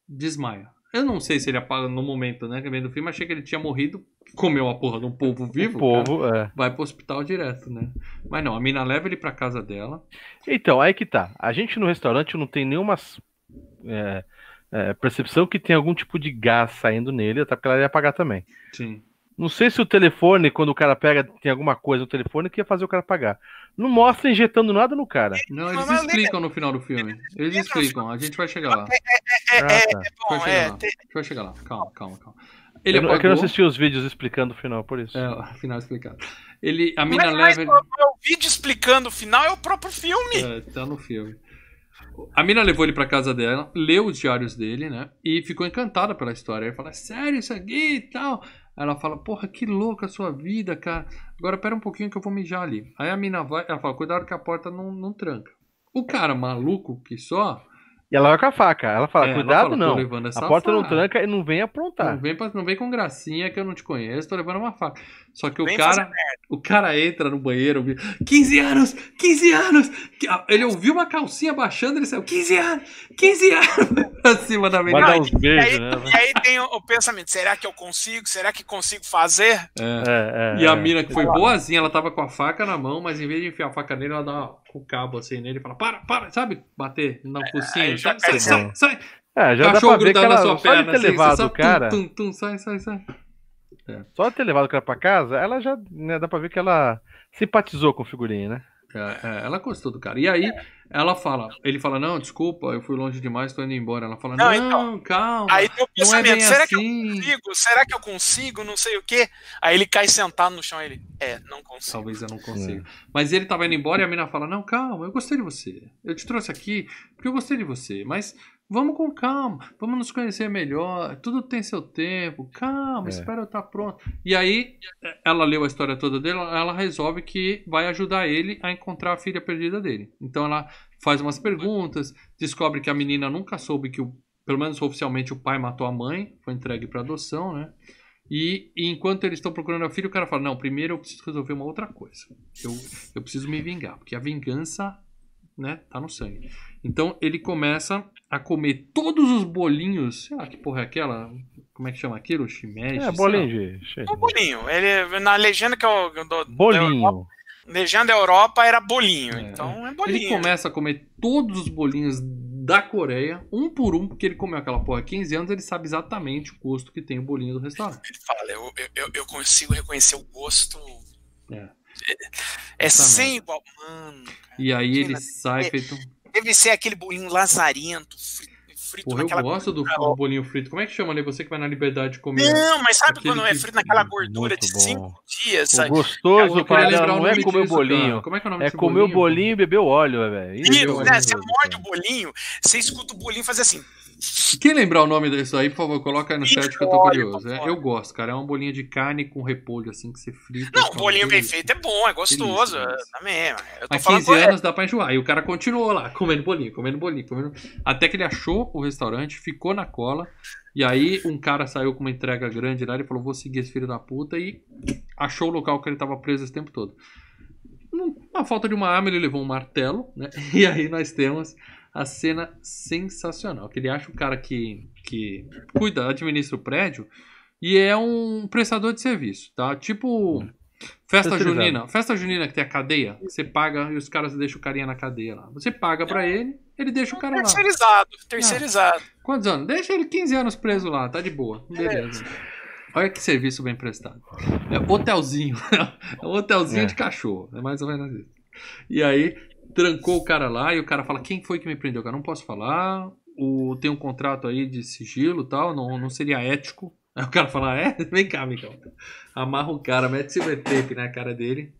Desmaia. Eu não sei se ele apaga no momento, né? Que vem do filme, achei que ele tinha morrido, comeu a porra de um polvo vivo. O cara, povo, é. vai pro hospital direto, né? Mas não, a mina leva ele pra casa dela. Então, aí que tá. A gente no restaurante não tem nenhuma é, é, percepção que tem algum tipo de gás saindo nele, até porque ela ia apagar também. Sim. Não sei se o telefone, quando o cara pega, tem alguma coisa no telefone que ia fazer o cara apagar. Não mostra injetando nada no cara. Não, eles explicam no final do filme. Eles explicam, a gente vai chegar lá. É, Ah, é, tá. Vai bom, chegar é, lá. te- A gente vai chegar lá. Calma, calma, calma. Ele eu, não- é que eu não apagou. assisti os vídeos explicando o final, por isso. É, afinal explicado. Ele, a mina leva. o, o vídeo explicando o final é o próprio filme. É, tá no filme. A mina levou ele pra casa dela, leu os diários dele, né? E ficou encantada pela história. Aí fala, sério isso aqui e tal. Ela fala, porra, que louca a sua vida, cara. Agora pera um pouquinho que eu vou mijar ali. Aí a mina vai, ela fala, cuidado que a porta não, não tranca. O cara maluco que só. E ela vai com a faca. Ela fala, é, ela cuidado fala, "Tô não. A porta não faca." tranca e não vem aprontar. Não vem, não vem com gracinha que eu não te conheço, tô levando uma faca. Só que o Vem cara, o cara entra no banheiro, ouviu, 15 anos, 15 anos. Que- ah, Ele ouviu uma calcinha baixando, ele saiu, 15 anos, 15 anos, [LAUGHS] acima da Vai menina. dar uns E aí, beijos, né? e aí tem o, o pensamento: será que eu consigo? Será que consigo fazer? É. É, é, E a é. mina que foi boazinha, ela tava com a faca na mão, mas em vez de enfiar a faca nele, ela dá o cabo assim nele e fala, para, para, sabe? Bater no focinho, aí já sai, sai, sai, sai. É, já dá Cachorro pra ver que ela, na sua só perna, assim, levado o cara, tum, tum, tum, sai, sai, sai. Só de ter levado o cara pra casa, ela já, né, dá pra ver que ela simpatizou com o figurinho, né? É, é, ela gostou do cara. E aí, ela fala, ele fala, não, desculpa, eu fui longe demais, tô indo embora. Ela fala, não, Não, então. calma, Aí tem o é pensamento: bem será que eu assim. consigo? Será que eu consigo? Não sei o quê. Aí ele cai sentado no chão e ele: é, não consigo. Talvez eu não consiga. Mas ele tava indo embora e a mina fala: Não, calma, eu gostei de você. Eu te trouxe aqui porque eu gostei de você. Mas vamos com calma, vamos nos conhecer melhor. Tudo tem seu tempo. Calma, É. espera eu estar pronto. E aí, ela leu a história toda dele, ela resolve que vai ajudar ele a encontrar a filha perdida dele. Então ela faz umas perguntas, descobre que a menina nunca soube que o. Pelo menos oficialmente o pai matou a mãe, foi entregue para adoção, né? E, e enquanto eles estão procurando a filha, o cara fala: Não, primeiro eu preciso resolver uma outra coisa. Eu, eu preciso me vingar, porque a vingança, né, tá no sangue. Então ele começa a comer todos os bolinhos. Sei lá que porra é aquela? Como é que chama aquilo? Shimeji? É, bolinho de. É um bolinho. Ele, na legenda que eu. Do, da Europa- Bolinho. legenda Europa era bolinho. É, então é Ele bolinho. começa a comer todos os bolinhos da Coreia, um por um, porque ele comeu aquela porra há 15 anos, ele sabe exatamente o gosto que tem o bolinho do restaurante. Ele fala: eu, eu, eu- eu consigo reconhecer o gosto. É. É sem igual. Mano. E aí ele sai é, feito. Deve ser aquele bolinho lazarento, frito, Porra, eu naquela gosto do, do bolinho frito. Como é que chama ali? Você que vai na liberdade de comer. Não, mas sabe Aquele quando é que- frito naquela gordura Muito de bom. cinco dias? O sabe? gostoso, Eu cara, lembrar o não é comer o disso, bolinho. cara. Como é que é o nome É comer o bolinho e beber o óleo, velho. Isso, eu né? Você morde o bolinho, você escuta o bolinho fazer assim. Quem lembrar o nome disso aí, por favor, coloca aí no chat que eu tô curioso. É, eu gosto, cara. É uma bolinha de carne com repolho, assim, que você frita. Não, bolinho bem feito é bom, é gostoso. Delícia, é, Também. Eu tô Mas falando 15 correto. anos dá pra enjoar. E o cara continuou lá, comendo bolinho, comendo bolinho, comendo. Até que ele achou o restaurante, ficou na cola. E aí um cara saiu com uma entrega grande lá, ele falou: vou seguir esse filho da puta e achou o local que ele tava preso esse tempo todo. Na falta de uma arma, ele levou um martelo, né? [LAUGHS] E aí nós temos a cena sensacional. Que ele acha o cara que, que cuida, administra o prédio e é um prestador de serviço, tá? Tipo festa junina. Festa junina que tem a cadeia, você paga e os caras deixam o carinha na cadeia lá. Você paga pra ele, ele deixa o cara lá. Terceirizado, terceirizado. Quantos anos? Deixa ele 15 anos preso lá, tá de boa. Beleza. Olha que serviço bem prestado. É hotelzinho. [LAUGHS] É um hotelzinho É. de cachorro. É mais ou menos isso. E aí, trancou o cara lá e o cara fala: quem foi que me prendeu? Cara, não posso falar. O, tem um contrato aí de sigilo tal, não, não seria ético. [LAUGHS] Aí o cara fala: é? [LAUGHS] Vem cá, Micão. Amarra o cara, mete silver tape na cara dele,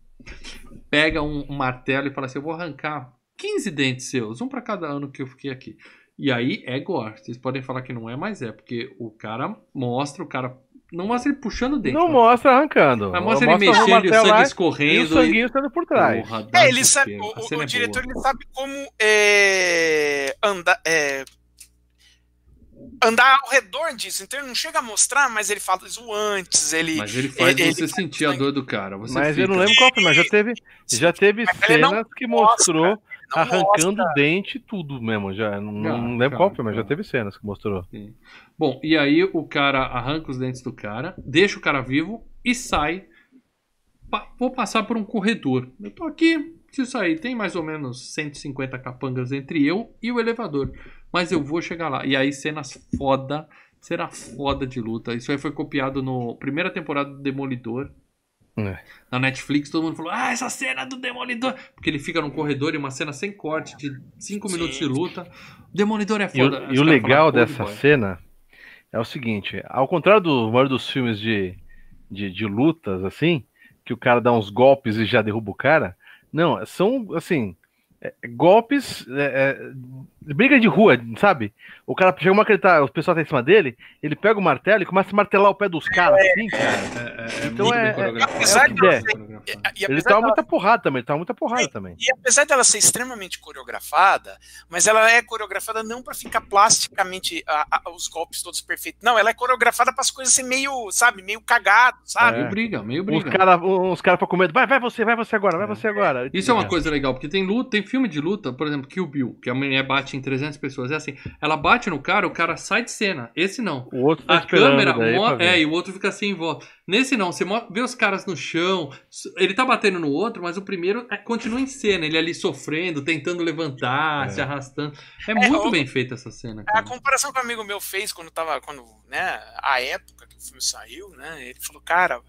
pega um, um martelo e fala assim: eu vou arrancar 15 dentes seus, um pra cada ano que eu fiquei aqui. E aí é gore. Vocês podem falar que não é, mas é, porque o cara mostra, o cara. Não mostra ele puxando o dente. Não né? mostra arrancando. Mas mostra ele mexendo e o sangue lá E o escorrendo. sanguinho saindo por trás. Porra, É, ele sabe, o, A o- o é diretor boa. ele sabe como é, andar, é, andar ao redor disso. Então ele não chega a mostrar, mas ele fala isso antes. Ele, Mas ele faz ele- você ele- sentir a dor do cara. Você Mas eu fica- não lembro qual foi, mas já teve, já teve Mas cenas que mostrou não arrancando mostra. dente e tudo mesmo. Já, não, Já, não lembro já, qual foi, mas já. teve cenas que mostrou. Bom, e aí o cara arranca os dentes do cara, deixa o cara vivo e sai. Pa- vou passar por um corredor. Eu tô aqui, preciso sair. Tem mais ou menos 150 capangas entre eu e o elevador. Mas eu vou chegar lá. E aí, cenas foda. Cena foda de luta. Isso aí foi copiado no primeira temporada do Demolidor. É. Na Netflix, todo mundo falou: Ah, essa cena do Demolidor. Porque ele fica num corredor e uma cena sem corte de 5 Sim. minutos de luta. Demolidor é E o, foda. e Os o legal falam, "Pô, dessa boy." cena é o seguinte: ao contrário do maior dos filmes de, de, de lutas, assim, que o cara dá uns golpes e já derruba o cara, não, são assim. É, golpes. é, é, briga de rua, sabe? O cara chega uma que ele tá, o pessoal tá em cima dele, ele pega o martelo e começa a martelar o pé dos caras, assim, cara. É, é, é Então muito é- é- apesar é Ele dela- muita porrada também, ele toma muita porrada também. E apesar dela ser extremamente coreografada, mas ela é coreografada não para ficar plasticamente a- a- os golpes todos perfeitos. Não, ela é coreografada para as coisas ser meio, sabe, meio cagado, sabe? Meio briga, meio briga. caras uns cara ficam com medo, vai, vai você, vai você agora, vai você agora. Isso é uma coisa legal, porque tem luta, tem filme de luta, por exemplo, Kill Bill, que a mulher bate em 300 pessoas. É assim, ela bate no cara, o cara sai de cena. Esse não. O outro tá A câmera, daí mo- pra ver. é, e o outro fica assim em volta. Nesse não, você vê os caras no chão, ele tá batendo no outro, mas o primeiro é- continua em cena, ele ali sofrendo, tentando levantar, É. se arrastando. É, muito o- bem feita essa cena, A cara. comparação que um amigo meu fez quando tava, quando, né, a época que o filme saiu, né, ele falou, cara,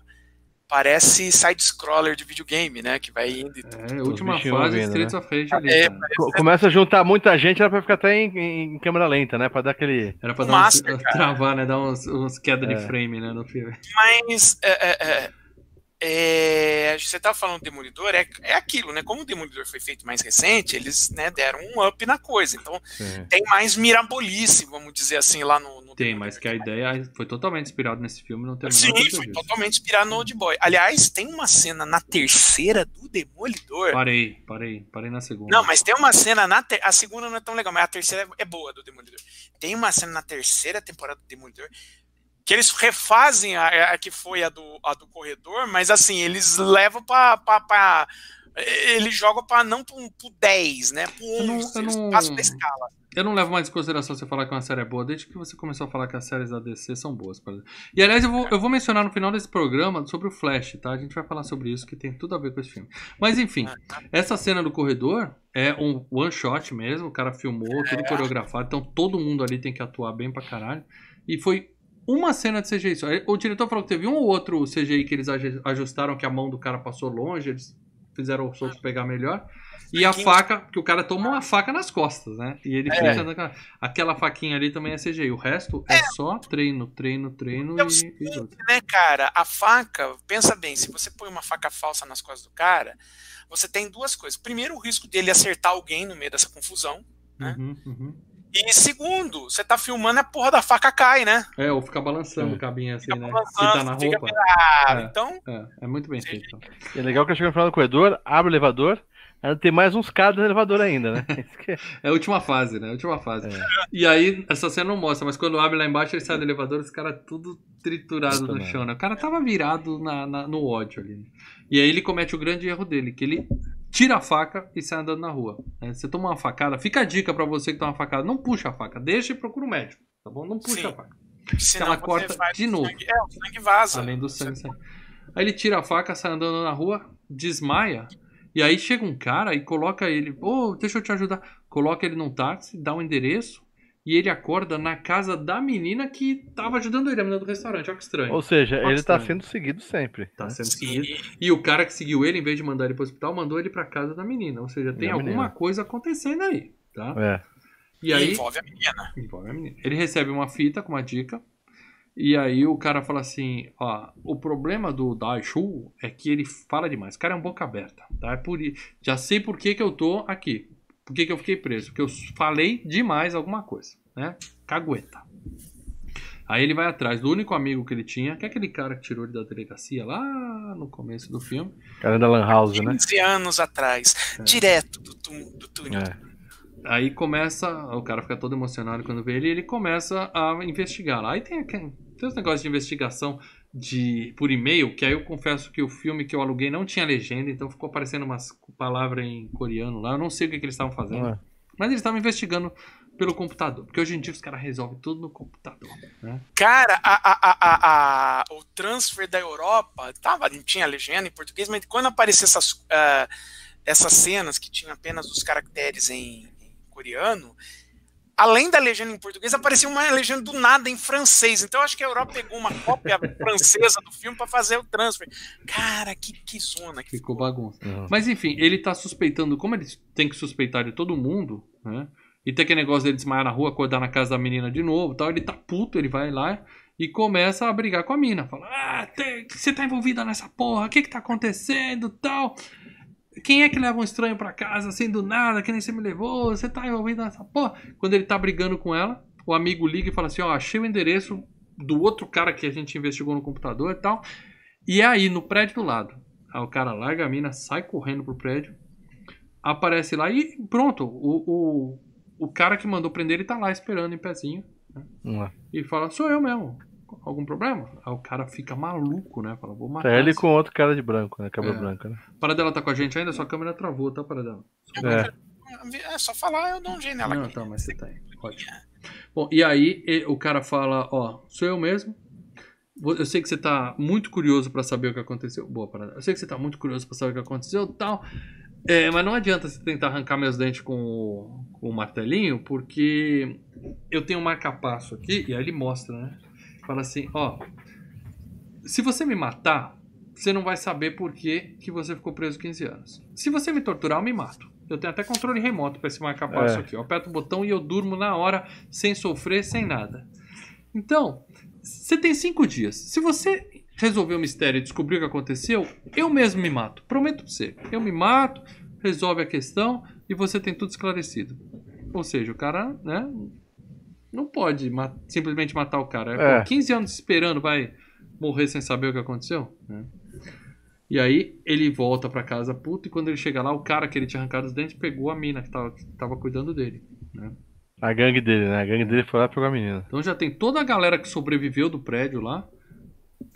parece side-scroller de videogame, né, que vai indo e tudo. É, a última fase, Streets of Rage ali, É. Co- Começa a juntar muita gente, era pra ficar até em, em câmera lenta, né? Pra dar aquele. Era pra dar uns, Master, cara. travar, né? Dar uns, uns queda É. de frame, né, no filme. Mas é, é, é, é, você tava falando do Demolidor, é, é aquilo, né? Como o Demolidor foi feito mais recente, eles né, deram um up na coisa. Então tem mais mirabolice, vamos dizer assim, lá no. no Tem, Demolidor. mas que a ideia foi totalmente inspirada nesse filme, não tem a menor Sim, foi disso. totalmente inspirado no Old Boy. Aliás, tem uma cena na terceira do Demolidor. Parei, parei, parei na segunda. Não, mas tem uma cena na ter... a segunda não é tão legal, mas a terceira é boa do Demolidor. Tem uma cena na terceira temporada do Demolidor que eles refazem a, a que foi a do, a do corredor, mas assim, eles levam pra. pra, pra eles jogam pra não pro, pro 10, né? Pro Eu não- 11, eu não- da escala. Eu não levo mais em consideração você falar que uma série é boa, desde que você começou a falar que as séries da DC são boas. E aliás, eu vou, eu vou mencionar no final desse programa sobre o Flash, tá? A gente vai falar sobre isso, que tem tudo a ver com esse filme. Mas enfim, essa cena do corredor é um one shot mesmo, o cara filmou, tudo coreografado, então todo mundo ali tem que atuar bem pra caralho. E foi uma cena de CGI só. O diretor falou que teve um ou outro CGI que eles aju- ajustaram, que a mão do cara passou longe, eles fizeram os outros pegar melhor. E a faca, que o cara toma uma faca nas costas, né? E ele É. fica a- aquela faquinha ali também é CGI. O resto é, só treino, treino, treino É o e, seguinte, e né, cara? A faca, pensa bem, se você põe uma faca falsa nas costas do cara, você tem duas coisas. Primeiro, o risco dele acertar alguém no meio dessa confusão. né? Uhum, uhum. E segundo, você tá filmando a porra da faca cai, né? É, ou fica balançando É. o cabinho assim, Fica né? balançando, Se tá na roupa. É. Então, É, é muito bem Sim. feito. E é legal que eu chego no final do corredor, abre o elevador, ainda tem mais uns caras no elevador ainda, né? [LAUGHS] É- É a última fase, né? A última fase. É. E aí, essa cena não mostra, mas quando abre lá embaixo, ele sai do elevador, os caras tudo triturado no chão, né? O cara tava virado na, na- no ódio ali. E aí ele comete o grande erro dele, que ele tira a faca e sai andando na rua. né? Você toma uma facada, fica a dica pra você que toma uma facada, não puxa a faca, deixa e procura um médico, tá bom? Não puxa Sim. a faca. senão ela corta de o novo. sangue- é, o sangue vaza. Além do sangue sair. Aí ele tira a faca, sai andando na rua, desmaia. E aí chega um cara e coloca ele. Ô, deixa eu te ajudar. Coloca ele num táxi, dá um endereço. E ele acorda na casa da menina que tava ajudando ele, a menina do restaurante. Olha que estranho. Ou seja, Olha ele tá estranho. sendo seguido sempre. Tá né? sendo seguido. E o cara que seguiu ele, em vez de mandar ele pro hospital, mandou ele pra casa da menina. Ou seja, tem Da alguma menina. coisa acontecendo aí, tá? É. E aí. envolve a menina. Envolve a menina. Ele recebe uma fita com uma dica. E aí o cara fala assim, ó, o problema do Daishu é que ele fala demais. O cara é um boca aberta, tá? É por, já sei por que, que eu tô aqui. Por que, que eu fiquei preso? Porque eu falei demais alguma coisa, né? Cagueta. Aí ele vai atrás do único amigo que ele tinha, que é aquele cara que tirou ele da delegacia lá no começo do filme. Cara da Lan House, né? 15 anos atrás, É. direto do, do túnel. É. Aí começa, o cara fica todo emocionado quando vê ele e ele começa a investigar lá. Aí tem, aquele- tem os negócios de investigação de por e-mail, que aí eu confesso que o filme que eu aluguei não tinha legenda, então ficou aparecendo umas palavras em coreano lá. Eu não sei o que, que eles estavam fazendo. É. Mas eles estavam investigando pelo computador. Porque hoje em dia os caras resolvem tudo no computador. Né? Cara, a, a, a, a- a- o transfer da Europa, tava, não tinha legenda em português, mas quando apareciam essas, ah, essas cenas que tinham apenas os caracteres em, em coreano, além da legenda em português, aparecia uma legenda do nada em francês. Então eu acho que a Europa pegou uma cópia [LAUGHS] francesa do filme para fazer o transfer. Cara, que, que zona que Ficou bagunça. Uhum. Mas enfim, ele tá suspeitando, como ele tem que suspeitar de todo mundo, né? E tem aquele negócio dele desmaiar na rua, acordar na casa da menina de novo tal. Ele tá puto, ele vai lá e começa a brigar com a mina. Fala, ah, tem- você tá envolvida nessa porra, o que que tá acontecendo tal? Quem é que leva um estranho pra casa assim do nada, que nem você me levou? Você tá envolvido nessa porra? Quando ele tá brigando com ela, o amigo liga e fala assim, ó, achei o endereço do outro cara que a gente investigou no computador e tal. E é aí, no prédio do lado. Aí o cara larga a mina, sai correndo pro prédio, aparece lá e pronto. O, o, o cara que mandou prender ele tá lá esperando em pezinho Uhum. e fala: Sou eu mesmo. Algum problema? Aí o cara fica maluco, né? Fala: Vou matar. Tá ele esse- com outro cara de branco, né? Cabelo É. branco, né? Paradela tá com a gente ainda? Sua câmera travou, tá, Paradela? É. É só falar, eu dou um jeito nela Não, aqui. tá, mas você tá aí. Ótimo. Bom, e aí o cara fala: Ó, sou eu mesmo. Eu sei que você tá muito curioso pra saber o que aconteceu. Boa, Paradela. Eu sei que você tá muito curioso pra saber o que aconteceu e tal. É, mas não adianta você tentar arrancar meus dentes com o, com o martelinho, porque eu tenho um marca-passo aqui, e aí ele mostra, né? Fala assim, ó, se você me matar, você não vai saber por que, que você ficou preso 15 anos. Se você me torturar, eu me mato. Eu tenho até controle remoto pra esse marca-passo É. aqui. Eu aperto o botão e eu durmo na hora, sem sofrer, sem nada. Então, você tem cinco dias. Se você resolver o mistério e descobrir o que aconteceu, eu mesmo me mato. Prometo pra você. Eu me mato, resolve a questão e você tem tudo esclarecido. Ou seja, o cara, né? Não pode simplesmente matar o cara. É. Pô, 15 anos esperando, vai morrer sem saber o que aconteceu? né? E aí ele volta pra casa puto e quando ele chega lá, o cara que ele tinha arrancado os dentes pegou a mina que tava, que tava cuidando dele. A gangue dele, né? A gangue dele foi lá e pegou a menina. Então já tem toda a galera que sobreviveu do prédio lá.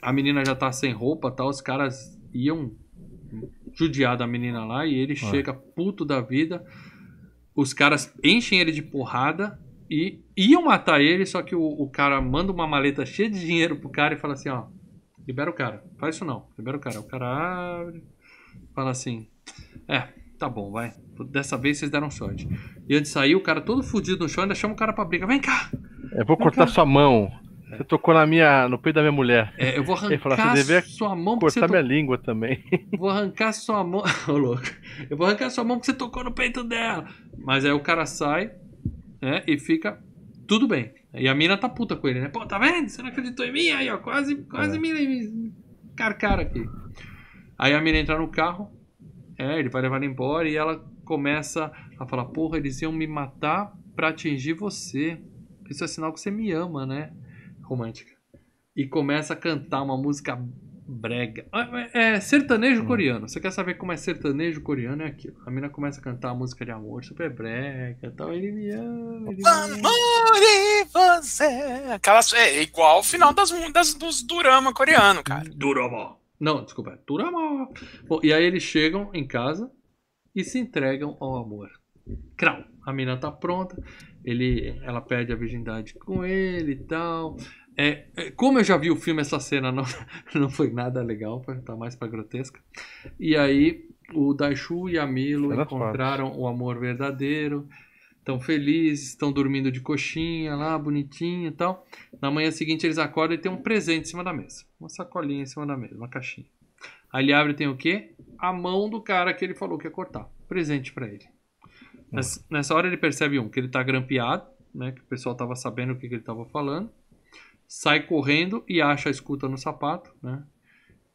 A menina já tá sem roupa tal. Os caras iam judiar da menina lá e ele chega puto da vida. Os caras enchem ele de porrada e iam matar ele, só que o, o cara manda uma maleta cheia de dinheiro pro cara e fala assim, ó, libera o cara, faz isso não, libera o cara. O cara abre, fala assim, é, tá bom, vai, dessa vez vocês deram sorte. E antes de sair, o cara todo fudido no chão ainda chama o cara pra briga, vem cá, Eu vou cortar cá. sua mão. Você tocou na minha, no peito da minha mulher. É, eu vou arrancar você devia sua mão você Cortar to... minha língua também. [LAUGHS] vou arrancar sua mão, [LAUGHS] Ô, louco. Eu vou arrancar sua mão porque você tocou no peito dela. Mas aí o cara sai, né, e fica tudo bem. E a mina tá puta com ele, né? Pô, tá vendo? Você não acreditou em mim? Aí, ó, quase, quase É. me, carcaram aqui. Aí a mina entra no carro, é, ele vai levar ela embora e ela começa a falar, porra, eles iam me matar pra atingir você. Isso é sinal que você me ama, né? Romântica. E começa a cantar uma música brega. Ah, É sertanejo Hum. coreano. Você quer saber como é sertanejo coreano? É aquilo. A mina começa a cantar a música de amor super brega e tal. Ele me ama, ele me ama. Amor e você. Aquelas, é igual o final das, das, dos dorama coreano, cara. Durama. Não, desculpa. é Durama. Bom, e aí eles chegam em casa e se entregam ao amor. Crau. A mina tá pronta. Ele, ela perde a virgindade com ele e tal. É, é, como eu já vi o filme, essa cena não, [LAUGHS] não foi nada legal, tá mais pra grotesca. E aí o Daishu e a Milo Cenas encontraram o amor verdadeiro. Estão felizes, estão dormindo de coxinha lá, bonitinho e tal. Na manhã seguinte eles acordam e tem um presente em cima da mesa. Uma sacolinha em cima da mesa, uma caixinha. Aí ele abre e tem o quê? A mão do cara que ele falou que ia cortar. Presente pra ele. Nessa, nessa hora ele percebe um, que ele tá grampeado, né? Que o pessoal tava sabendo o que, que ele tava falando. Sai correndo e acha a escuta no sapato, né?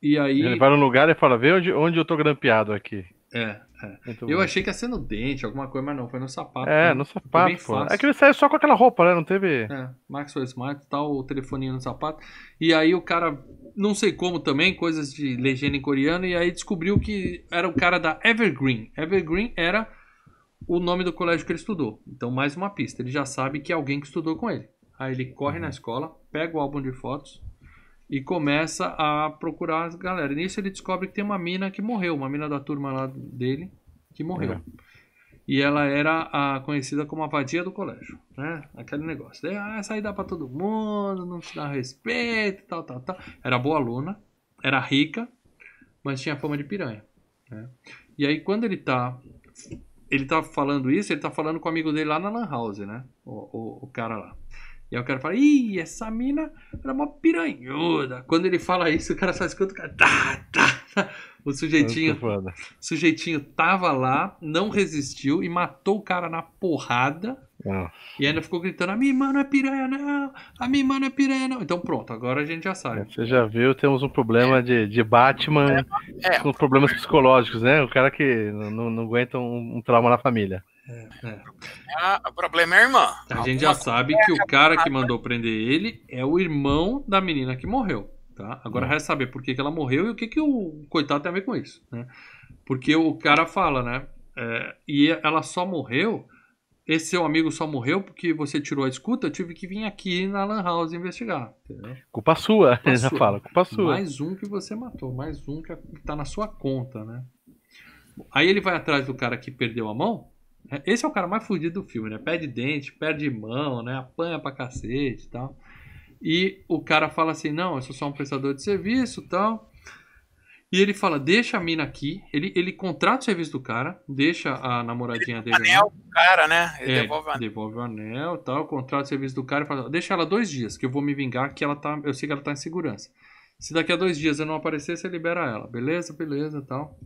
E aí. Ele vai num lugar e fala, vê onde, onde eu tô grampeado aqui. É, é. Eu bom. achei que ia ser no dente, alguma coisa, mas não, foi no sapato. É, né? no sapato, pô. É que ele saiu só com aquela roupa, né? Não teve. É, Maxwell Smart, tá o telefoninho no sapato. E aí o cara, não sei como também, coisas de legenda em coreano, e aí descobriu que era o cara da Evergreen. Evergreen era o nome do colégio que ele estudou. Então, mais uma pista. Ele já sabe que é alguém que estudou com ele. Aí ele corre na escola, pega o álbum de fotos e começa a procurar as galera. Nisso ele descobre que tem uma mina que morreu, uma mina da turma lá dele que morreu. É. E ela era a conhecida como a vadia do colégio, né? Aquele negócio. Daí, ah, essa aí dá pra todo mundo, não se dá respeito, tal, tal, tal. Era boa aluna, era rica, mas tinha fama de piranha. né? E aí quando ele tá ele tá falando isso, ele tá falando com o amigo dele lá na Lan House, né? O, o, o cara lá. E aí o cara fala, ih, essa mina era uma piranhuda. Quando ele fala isso, o cara só escuta o cara. Tá, tá, tá. O sujeitinho, o sujeitinho tava lá, não resistiu e matou o cara na porrada. Não. E ainda ficou gritando: A minha irmã não é piranha, não! A minha irmã não é piranha, não! Então pronto, agora a gente já sabe. Você já viu, temos um problema de, de Batman É. com problemas psicológicos, né? O cara que não, não- não aguenta um, um trauma na família. É. Ah, o problema é a irmã. A gente já sabe que o cara que mandou prender ele é o irmão da menina que morreu. Tá? Agora resta saber por que, que ela morreu e o que, que o coitado tem a ver com isso. Né? Porque o cara fala, né? é, e ela só morreu. Esse seu amigo só morreu porque você tirou a escuta. Eu tive que vir aqui na Lan House investigar. Entendeu? Culpa sua, [LAUGHS] Culpa ele já sua. fala, culpa sua. Mais um que você matou, mais um que tá na sua conta, né? Aí ele vai atrás do cara que perdeu a mão. Né? Esse é o cara mais fudido do filme, né? Perde dente, perde mão, né? Apanha pra cacete e tal. E o cara fala assim: Não, eu sou só um prestador de serviço e tal. E ele fala: Deixa a mina aqui. Ele, ele contrata o serviço do cara, deixa a namoradinha dele. Anel do cara, né? Ele É, devolve o anel. devolve o anel e tal, contrata o serviço do cara e fala, deixa ela dois dias, que eu vou me vingar, que ela tá. Eu sei que ela tá em segurança. Se daqui a dois dias eu não aparecer, você libera ela. Beleza, beleza e tal.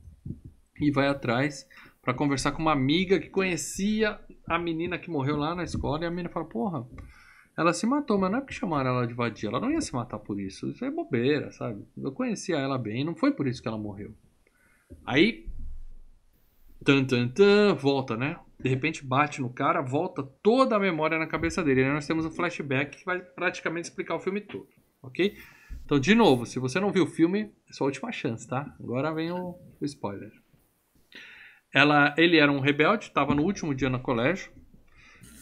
E vai atrás pra conversar com uma amiga que conhecia a menina que morreu lá na escola. E a menina fala, porra, ela se matou, mas não é porque chamaram ela de vadia. Ela não ia se matar por isso. Isso é bobeira, sabe? Eu conhecia ela bem, não foi por isso que ela morreu. Aí Tan, tan, tan, volta, né? De repente bate no cara, volta toda a memória na cabeça dele. Aí nós temos um flashback que vai praticamente explicar o filme todo, ok? Então, de novo, se você não viu o filme, é sua última chance, tá? Agora vem o, o spoiler. Ela, ele era um rebelde, estava no último dia no colégio,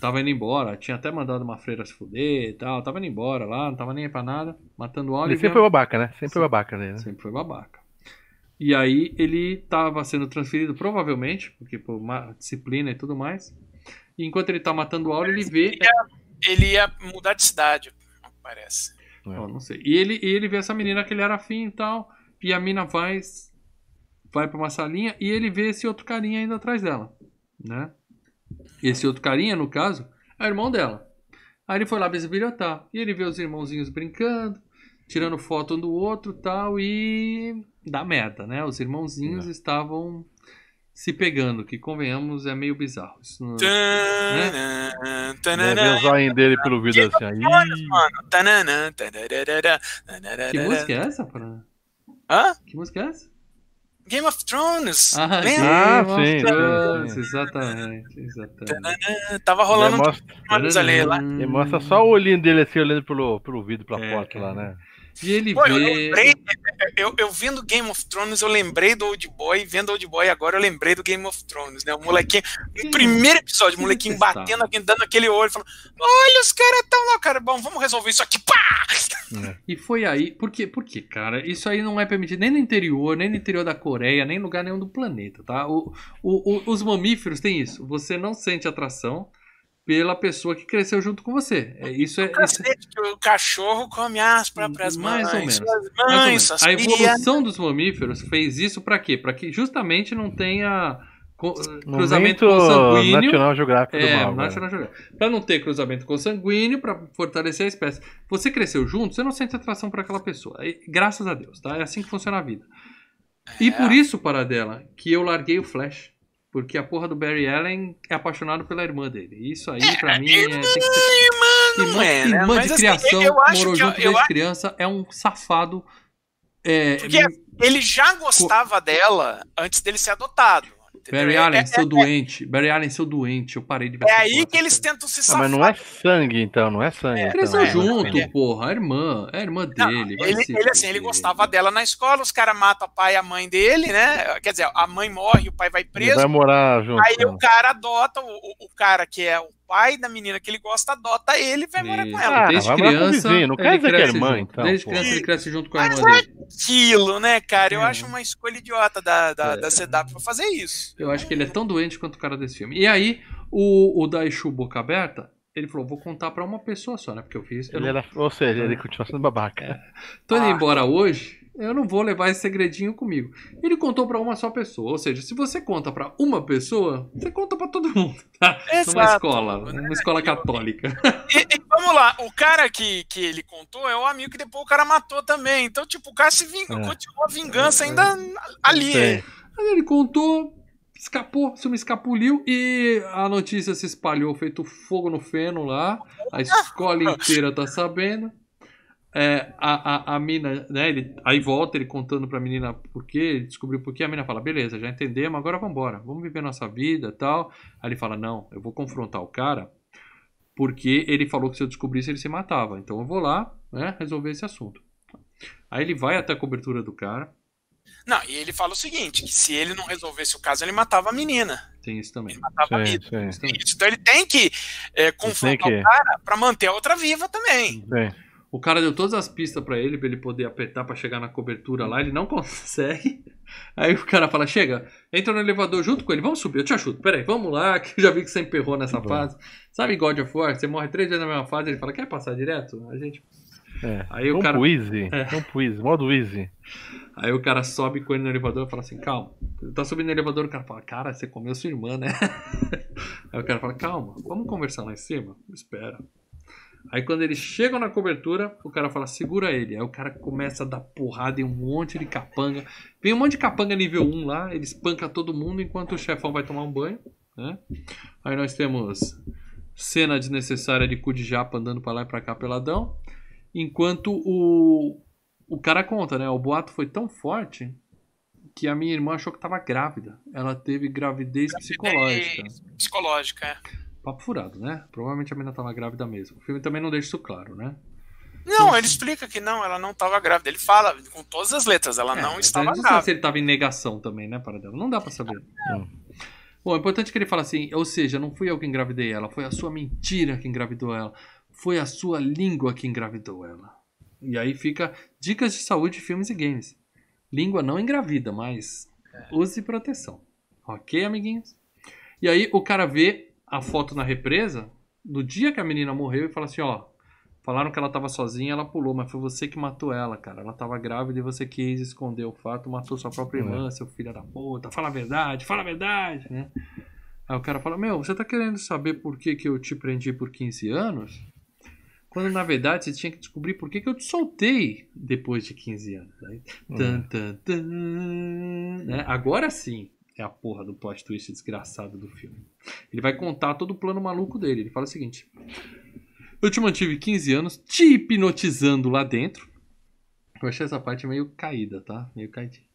tava indo embora, tinha até mandado uma freira se fuder e tal, tava indo embora lá, não tava nem aí pra nada, matando o Ele sempre foi babaca, né? Sempre foi babaca né? Sempre foi babaca. E aí ele estava sendo transferido, provavelmente, porque por uma disciplina e tudo mais. E enquanto ele tá matando o Auro, ele vê. Ele ia mudar de cidade, parece. Ó, não sei. E ele, e ele vê essa menina que ele era afim e tal. E a mina vai. Vai pra uma salinha e ele vê esse outro carinha ainda atrás dela. Né? Esse outro carinha, no caso, é o irmão dela. Aí ele foi lá bisbilhotar. E ele vê os irmãozinhos brincando, tirando foto um do outro tal. E. dá merda, né? Os irmãozinhos estavam se pegando, que convenhamos é meio bizarro. Isso não- Deve ver o zoinho dele pelo vidro assim, aí. Que música é essa, Fran? Hã? Que música é essa? Game of Thrones. Ah, Lembra? Ah, sim, Thrones, sim. Exatamente, exatamente. Tava rolando um mostra, Thrones ali lá. ele mostra só o olhinho dele assim, olhando pelo, pelo vidro, pela É, foto lá, né? E ele Pô, eu vê. lembrei, eu, eu vendo Game of Thrones, eu lembrei do Old Boy, vendo Old Boy agora eu lembrei do Game of Thrones, né? O molequinho, no primeiro episódio, o molequinho batendo dando aquele olho, falando: Olha, os caras tão lá, cara, bom, vamos resolver isso aqui, pá! E foi aí. Por quê? Por quê, cara? Isso aí não é permitido nem no interior, nem no interior da Coreia, nem em lugar nenhum do planeta, tá? O, o- o- os mamíferos têm isso. Você não sente atração pela pessoa que cresceu junto com você. É, isso é. Isso é Cacete, o cachorro come as próprias Mais ou mães, menos. mais ou mães, menos. A evolução dos mamíferos fez isso pra quê? Pra que justamente não tenha co- cruzamento consanguíneo. National Geographic do É, mal. cara. National Geographic. Pra não ter cruzamento consanguíneo, pra fortalecer a espécie. Você cresceu junto, você não sente atração por aquela pessoa. E, graças a Deus, tá? É assim que funciona a vida. E por isso, para dela, que eu larguei o Flash. Porque a porra do Barry Allen é apaixonado pela irmã dele. Isso aí, pra mim, é, tem que ser. Irmã, Irmã, é, né? irmã de assim, criação, acho morou junto desde criança, é um safado. É, Porque ele já gostava dela antes dele ser adotado. Barry É- Allen, é, seu doente. Barry Allen, seu doente. Eu parei de ver é aí que eles tentam se Ah, safar. mas não é sangue, então, não é sangue. então, Cresceu é, junto, é. porra. A irmã. É a irmã Não, dele. ele, ele, assim, ele gostava dela na escola, os caras matam a pai e a mãe dele, né? Quer dizer, a mãe morre, o pai vai Ele preso. vai morar junto. Aí o cara adota, o, o- o cara que é o pai da menina que ele gosta, adota ele e vai morar com ela. Ah, Desde criança. vizinho, não ele quer dizer que é cresce irmã, junto. então, Desde pô. criança ele cresce junto com a Mas irmã dele. Aquilo, né, cara? Eu É. acho uma escolha idiota da, da, É. da CW pra fazer isso. Eu acho que ele é tão doente quanto o cara desse filme. E aí, o, o Daishu Boca Aberta, ele falou: vou contar pra uma pessoa só, né? Porque eu fiz. Eu Ele não, era, ou seja, ele continua sendo babaca. tô indo Ah. embora hoje. Eu não vou levar esse segredinho comigo. Ele contou pra uma só pessoa. Ou seja, se você conta pra uma pessoa, você conta pra todo mundo, tá? Numa Exato, escola, né? numa escola católica. E, e vamos lá, o cara que, que ele contou é o amigo que depois o cara matou também. Então, tipo, o cara se vingou, É. continuou a vingança ainda ali. Sim. Mas ele contou, escapou, se me escapuliu e a notícia se espalhou, feito fogo no feno lá. A escola [LAUGHS] inteira tá sabendo. É, a, a, a mina, né? Ele, aí volta ele contando pra menina por quê, ele descobriu por quê. A menina fala: beleza, já entendemos, agora vambora, vamos viver nossa vida tal. Aí ele fala: não, eu vou confrontar o cara porque ele falou que se eu descobrisse ele se matava. Então eu vou lá, né, resolver esse assunto. Aí ele vai até a cobertura do cara, Não, e ele fala o seguinte: que se ele não resolvesse o caso, ele matava a menina. tem isso também. Ele matava a Sim, vida. sim. Então ele tem que é, confrontar que- o cara pra manter a outra viva também. Sim. O cara deu todas as pistas pra ele, pra ele poder apertar pra chegar na cobertura lá, ele não [LAUGHS] consegue. Aí o cara fala: chega, entra no elevador junto com ele, vamos subir, eu te ajudo. Peraí, vamos lá, que eu já vi que você emperrou nessa fase. Sabe God of War? Você morre três vezes na mesma fase, ele fala: quer passar direto? A gente. É. Aí o cara- Easy. É. Vamos pro Easy. Modo Easy. Aí o cara sobe com ele no elevador e fala assim: calma. Tá subindo no elevador, o cara fala: cara, você comeu sua irmã, né? [LAUGHS] Aí o cara fala: calma, vamos conversar lá em cima? Espera. Aí quando eles chegam na cobertura, o cara fala: segura ele. Aí o cara começa a dar porrada em um monte de capanga. Vem um monte de capanga nível 1 lá, ele espanca todo mundo enquanto o chefão vai tomar um banho, né? Aí nós temos cena desnecessária de cu de japa andando pra lá e pra cá peladão. Enquanto o, o cara conta, né? O boato foi tão forte que a minha irmã achou que tava grávida. Ela teve gravidez psicológica. Psicológica, é. Papo furado, né? Provavelmente a menina tava grávida mesmo. O filme também não deixa isso claro, né? Não, ele explica que não, ela não estava grávida. Ele fala com todas as letras, ela É, não estava não grávida. se ele tava em negação também, né, para dela. Não dá pra saber. Não. Bom, é importante que ele fala assim, ou seja, não fui eu que engravidei ela, foi a sua mentira que engravidou ela. Foi a sua língua que engravidou ela. E aí fica dicas de saúde, filmes e games. Língua não engravida, mas use proteção. Ok, amiguinhos? E aí o cara vê a foto na represa do dia que a menina morreu e fala assim, ó, falaram que ela tava sozinha, ela pulou, mas foi você que matou ela, cara. Ela tava grávida e você quis esconder o fato, matou sua própria irmã, seu filho da puta. Fala a verdade, fala a verdade, né? Aí o cara fala, meu, você tá querendo saber por que, que eu te prendi por 15 anos? Quando na verdade você tinha que descobrir por que, que eu te soltei depois de 15 anos. Aí, tan, tan, tan, né? Agora sim é a porra do plot twist desgraçado do filme. Ele vai contar todo o plano maluco dele. Ele fala o seguinte: Eu te mantive 15 anos te hipnotizando lá dentro. Eu achei essa parte meio caída, tá? Meio caidinha.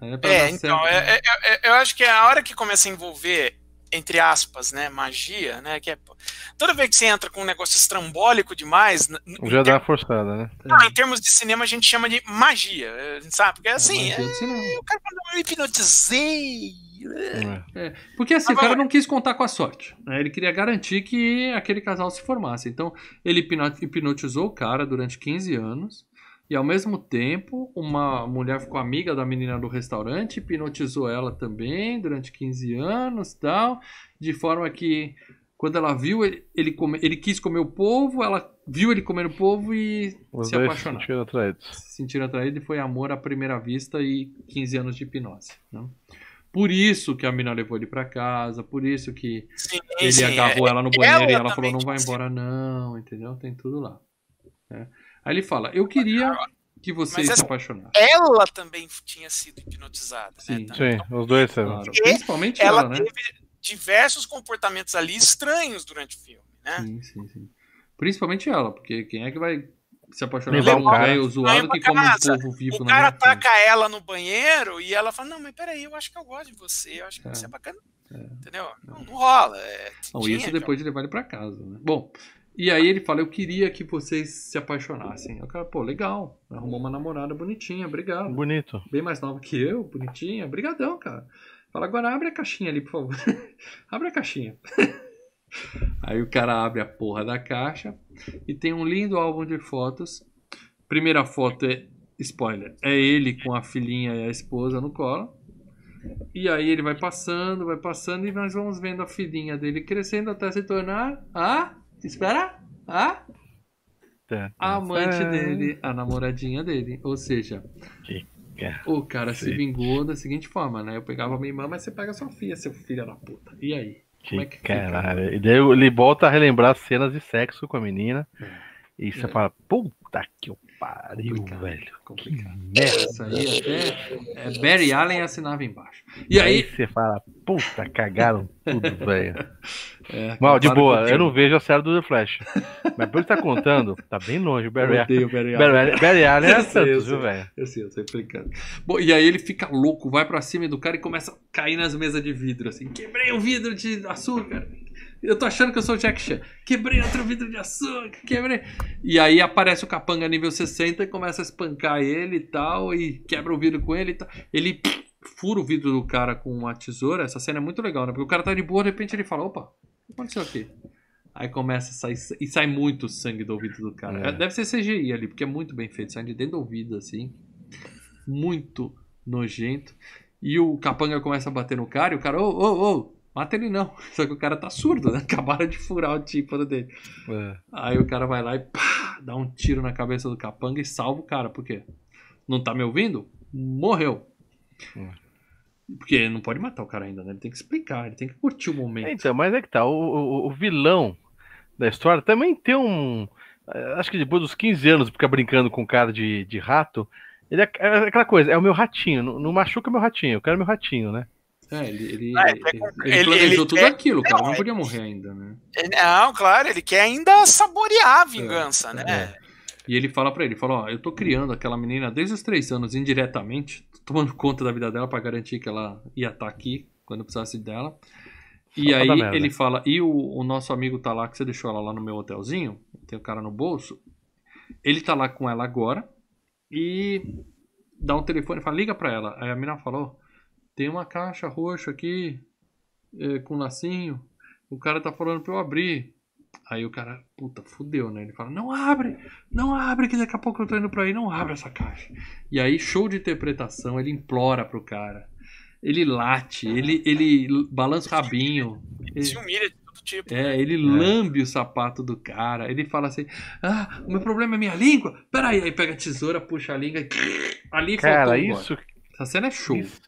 É, É, então, certo, é- né? é- é- eu acho que a hora que começa a envolver, entre aspas, né, magia, né, que é, toda vez que você entra com um negócio estrambólico demais, Já dá uma forçada, né? ter- não, em termos de cinema a gente chama de magia, eh, sabe? Porque assim, Magia do cinema. é, o cara fala, eu hipnotizei. É. Porque assim, Mas o cara não quis contar com a sorte. né? Ele queria garantir que aquele casal se formasse. Então, ele hipno- hipnotizou o cara durante 15 anos. E ao mesmo tempo, uma mulher ficou amiga da menina do restaurante, hipnotizou ela também durante 15 anos tal. De forma que, quando ela viu, ele, ele, come- ele quis comer o povo, ela viu ele comendo o povo e Os se dois se sentiram atraídos. se sentiram atraídos e foi amor à primeira vista e 15 anos de hipnose. né? Por isso que a mina levou ele pra casa, por isso que Sim, ele sim, agarrou é- ela no banheiro e ela ela falou: não vai embora, não, entendeu? Tem tudo lá. né? Aí ele fala: eu queria que vocês Mas se apaixonassem. ela também tinha sido hipnotizada. Sim. né? Sim, os dois. Claro. Principalmente Ela ela, né? teve diversos comportamentos ali estranhos durante o filme, né? Sim, sim, sim. Principalmente ela, porque quem é que vai se apaixonar Levar por um cara. velho zoado que come um povo vivo O na cara minha frente? ataca ela no banheiro e ela fala: Não, mas peraí, eu acho que eu gosto de você, eu acho que É. você é bacana. Entendeu? Não, não rola. É, Não, tinha, isso depois de levar ele pra casa, né? Bom, e aí ele fala, eu queria que vocês se apaixonassem. O cara, pô, legal, arrumou uma namorada bonitinha, obrigado. Bonito. Bem mais nova que eu, bonitinha, brigadão, cara. Fala, agora abre a caixinha ali, por favor. [LAUGHS] abre a caixinha. [LAUGHS] aí o cara abre a porra da caixa e tem um lindo álbum de fotos. Primeira foto é, spoiler, é ele com a filhinha e a esposa no colo. E aí ele vai passando, vai passando e nós vamos vendo a filhinha dele crescendo até se tornar a. Espera! A Tá. a amante É. dele, a namoradinha dele. Ou seja, o cara se vingou da seguinte forma, né? Eu pegava minha irmã, mas você pega sua filha, seu filho da puta. E aí? Como é Que que fica? caralho. E daí ele volta a relembrar cenas de sexo com a menina. E você É. fala, puta que pariu, Complicado. velho. Que Complicado. merda. Isso aí até é, Barry Allen assinava embaixo. E Aí aí. você fala, puta, cagaram tudo, [LAUGHS] velho. É, Mal, de boa, eu não vejo a série do The Flash. [LAUGHS] Mas pelo que tá contando, tá bem longe o Barry Allen. Barry Allen. Barry, Allen é [LAUGHS] Santos, viu, velho? Eu sei, eu sei, explicando. Bom, e aí ele fica louco, vai pra cima do cara e começa a cair nas mesas de vidro, assim. Quebrei um vidro de açúcar. Eu tô achando que eu sou o Jack Chan. Quebrei outro vidro de açúcar, quebrei. E aí aparece o capanga nível 60 e começa a espancar ele e tal, e quebra o vidro com ele e tal. Ele pff, fura o vidro do cara com uma tesoura. Essa cena é muito legal, né? Porque o cara tá de boa, de repente ele fala: opa, o que aconteceu aqui? Aí começa a sair. E sai muito sangue do ouvido do cara. É. Deve ser CGI ali, porque é muito bem feito. Sai de dentro do ouvido, assim. Muito nojento. E o capanga começa a bater no cara e o cara, ô, ô, ô, mata ele não. [LAUGHS] Só que o cara tá surdo, né? [LAUGHS] Acabaram de furar o tímpano dele. É. Aí o cara vai lá e pá, dá um tiro na cabeça do capanga e salva o cara. Por quê? Não tá me ouvindo? Morreu. Hum. Porque não pode matar o cara ainda, né? Ele tem que explicar, ele tem que curtir o momento. Então, mas é que tá, o, o, o vilão da história também tem um. eh, Acho que depois dos 15 anos, fica brincando com cara de, de rato. Ele é, é aquela coisa, é o meu ratinho. Não, não machuca meu ratinho, eu quero meu ratinho, né? É, ele, ele, Ah, ele, ele- ele ele- planejou ele tudo quer- aquilo, cara Não, não é- podia morrer ainda, né? É, Não, claro, ele quer ainda saborear a vingança, né? É. E ele fala pra ele, fala, ó, eu tô criando aquela menina desde os três anos indiretamente, tô tomando conta da vida dela pra garantir que ela ia estar aqui quando precisasse dela. E aí ele fala, e o, o nosso amigo tá lá, que você deixou ela lá no meu hotelzinho, tem o cara no bolso, ele tá lá com ela agora e dá um telefone e fala, liga pra ela. Aí a menina falou, tem uma caixa roxa aqui é, com lacinho, o cara tá falando pra eu abrir. Aí o cara, puta, fudeu, né? Ele fala, não abre, não abre, que daqui a pouco eu tô indo pra aí, não abre essa caixa. E aí, show de interpretação, ele implora pro cara. Ele late, ele, ele balança o rabinho. Ele, Se humilha de todo tipo. é, ele lambe o sapato do cara. Ele fala assim: Ah, o meu problema é minha língua. Peraí, aí pega a tesoura, puxa a língua e. Ali Cara, faltou isso. gore. Essa cena é show. isso-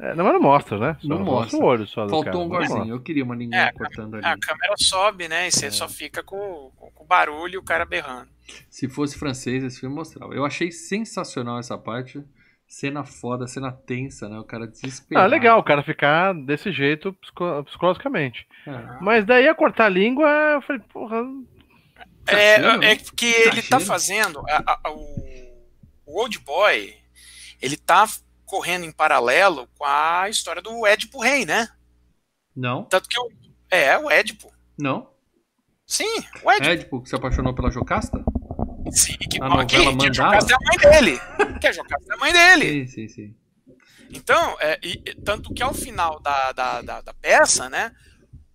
É, não, mas não mostra, né? Só Não mostra. o olho só do Faltou cara, um gorzinho. Eu queria uma linguinha É, cortando ali. A câmera sobe, né? E você É. só fica com, com, o barulho e o cara berrando. Se fosse francês, esse filme mostrava. Eu achei sensacional essa parte. Cena foda, cena tensa, né? O cara desesperado. Ah, legal o cara ficar desse jeito psico- psicologicamente. É. Mas daí ia cortar a língua, eu falei, porra. É, Exagero, né? é que ele tá fazendo. a- a- a- o, o Old Boy, ele tá correndo em paralelo com a história do Édipo Rei, né? Não? Tanto que o, é, o Édipo. Não? Sim, o Édipo. Édipo que se apaixonou pela Jocasta? Sim, que, A que, que a? Jocasta é a mãe dele. Que a Jocasta é a mãe dele. Sim, sim, sim. Então, é, e- tanto que ao final da, da, da, da peça, né,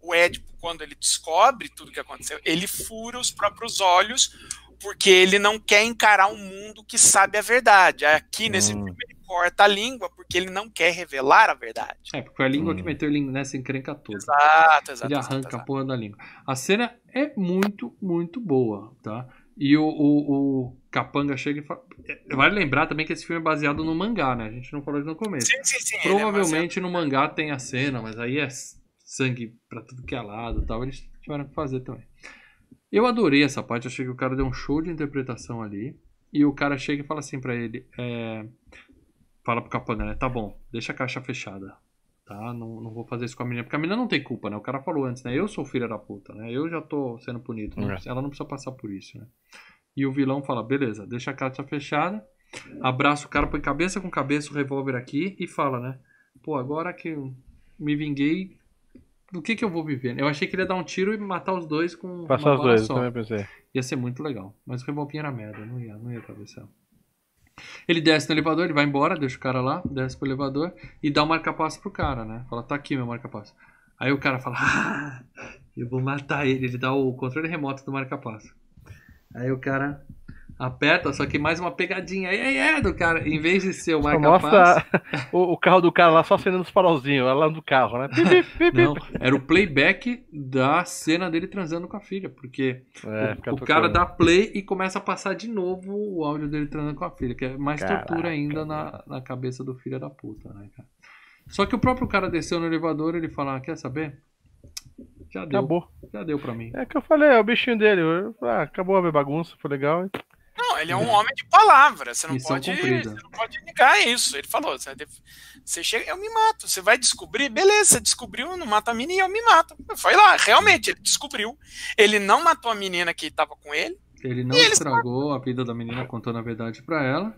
o Édipo, quando ele descobre tudo que aconteceu, ele fura os próprios olhos porque ele não quer encarar um mundo que sabe a verdade. Aqui nesse Hum. filme ele corta a língua porque ele não quer revelar a verdade. É, porque foi a língua Hum. que meteu ele nessa encrenca toda. Exato, exato. Ele exato, arranca a exato. porra da língua. A cena é muito, muito boa, tá? E o, o, o Capanga chega e fala. é, Vale lembrar também que esse filme é baseado no mangá, né? A gente não falou isso no começo. Sim, sim, sim. é Provavelmente no mangá tem a cena, mas aí é sangue pra tudo que é lado e tal. Eles tiveram que fazer também. Eu adorei essa parte, achei que o cara deu um show de interpretação ali. E o cara chega e fala assim pra ele: é, Fala pro Capanga, né? Tá bom, deixa a caixa fechada. Tá? Não, não vou fazer isso com a menina. Porque a menina não tem culpa, né? O cara falou antes, né? Eu sou filha da puta, né? Eu já tô sendo punido. não É. ela não precisa passar por isso, né? E o vilão fala: beleza, deixa a caixa fechada. Abraça o cara, põe cabeça com cabeça o revólver aqui e fala, né? Pô, agora que eu me vinguei, do que que eu vou viver? Eu achei que ele ia dar um tiro e matar os dois com Passar uma os dois, eu só. também pensei. Ia ser muito legal. Mas o revolvinho era merda, não ia, não ia atravessar. Ele desce no elevador, ele vai embora, deixa o cara lá, desce pro elevador e dá o marca-passo pro cara, né? Fala, tá aqui meu marca-passo. Aí o cara fala, ah, eu vou matar ele. Ele dá o controle remoto do marca-passo. Aí o cara aperta, só que mais uma pegadinha. Aí aí é do cara, em vez de ser o marca-passo. mostra [LAUGHS] o, o carro do cara lá só acendendo os farolzinhos, lá do carro, né? Não, era o playback da cena dele transando com a filha, porque É, o, o cara dá play e começa a passar de novo o áudio dele transando com a filha, que é mais Caraca, tortura ainda na, na cabeça do filho da puta, né, cara? Só que o próprio cara desceu no elevador e ele fala, "Ah, quer saber? Já deu, Acabou. já deu pra mim. É que eu falei, é o bichinho dele. Eu- ah, acabou a minha bagunça, foi legal. Não, ele é um homem de palavra. Você não, Missão pode, cumprida. você não pode negar isso. Ele falou: você, você chega, eu me mato. Você vai descobrir, beleza, você descobriu, não mata a menina e eu me mato. Foi lá, realmente, ele descobriu. Ele não matou a menina que estava com ele. Ele não estragou a vida da menina contando a verdade pra ela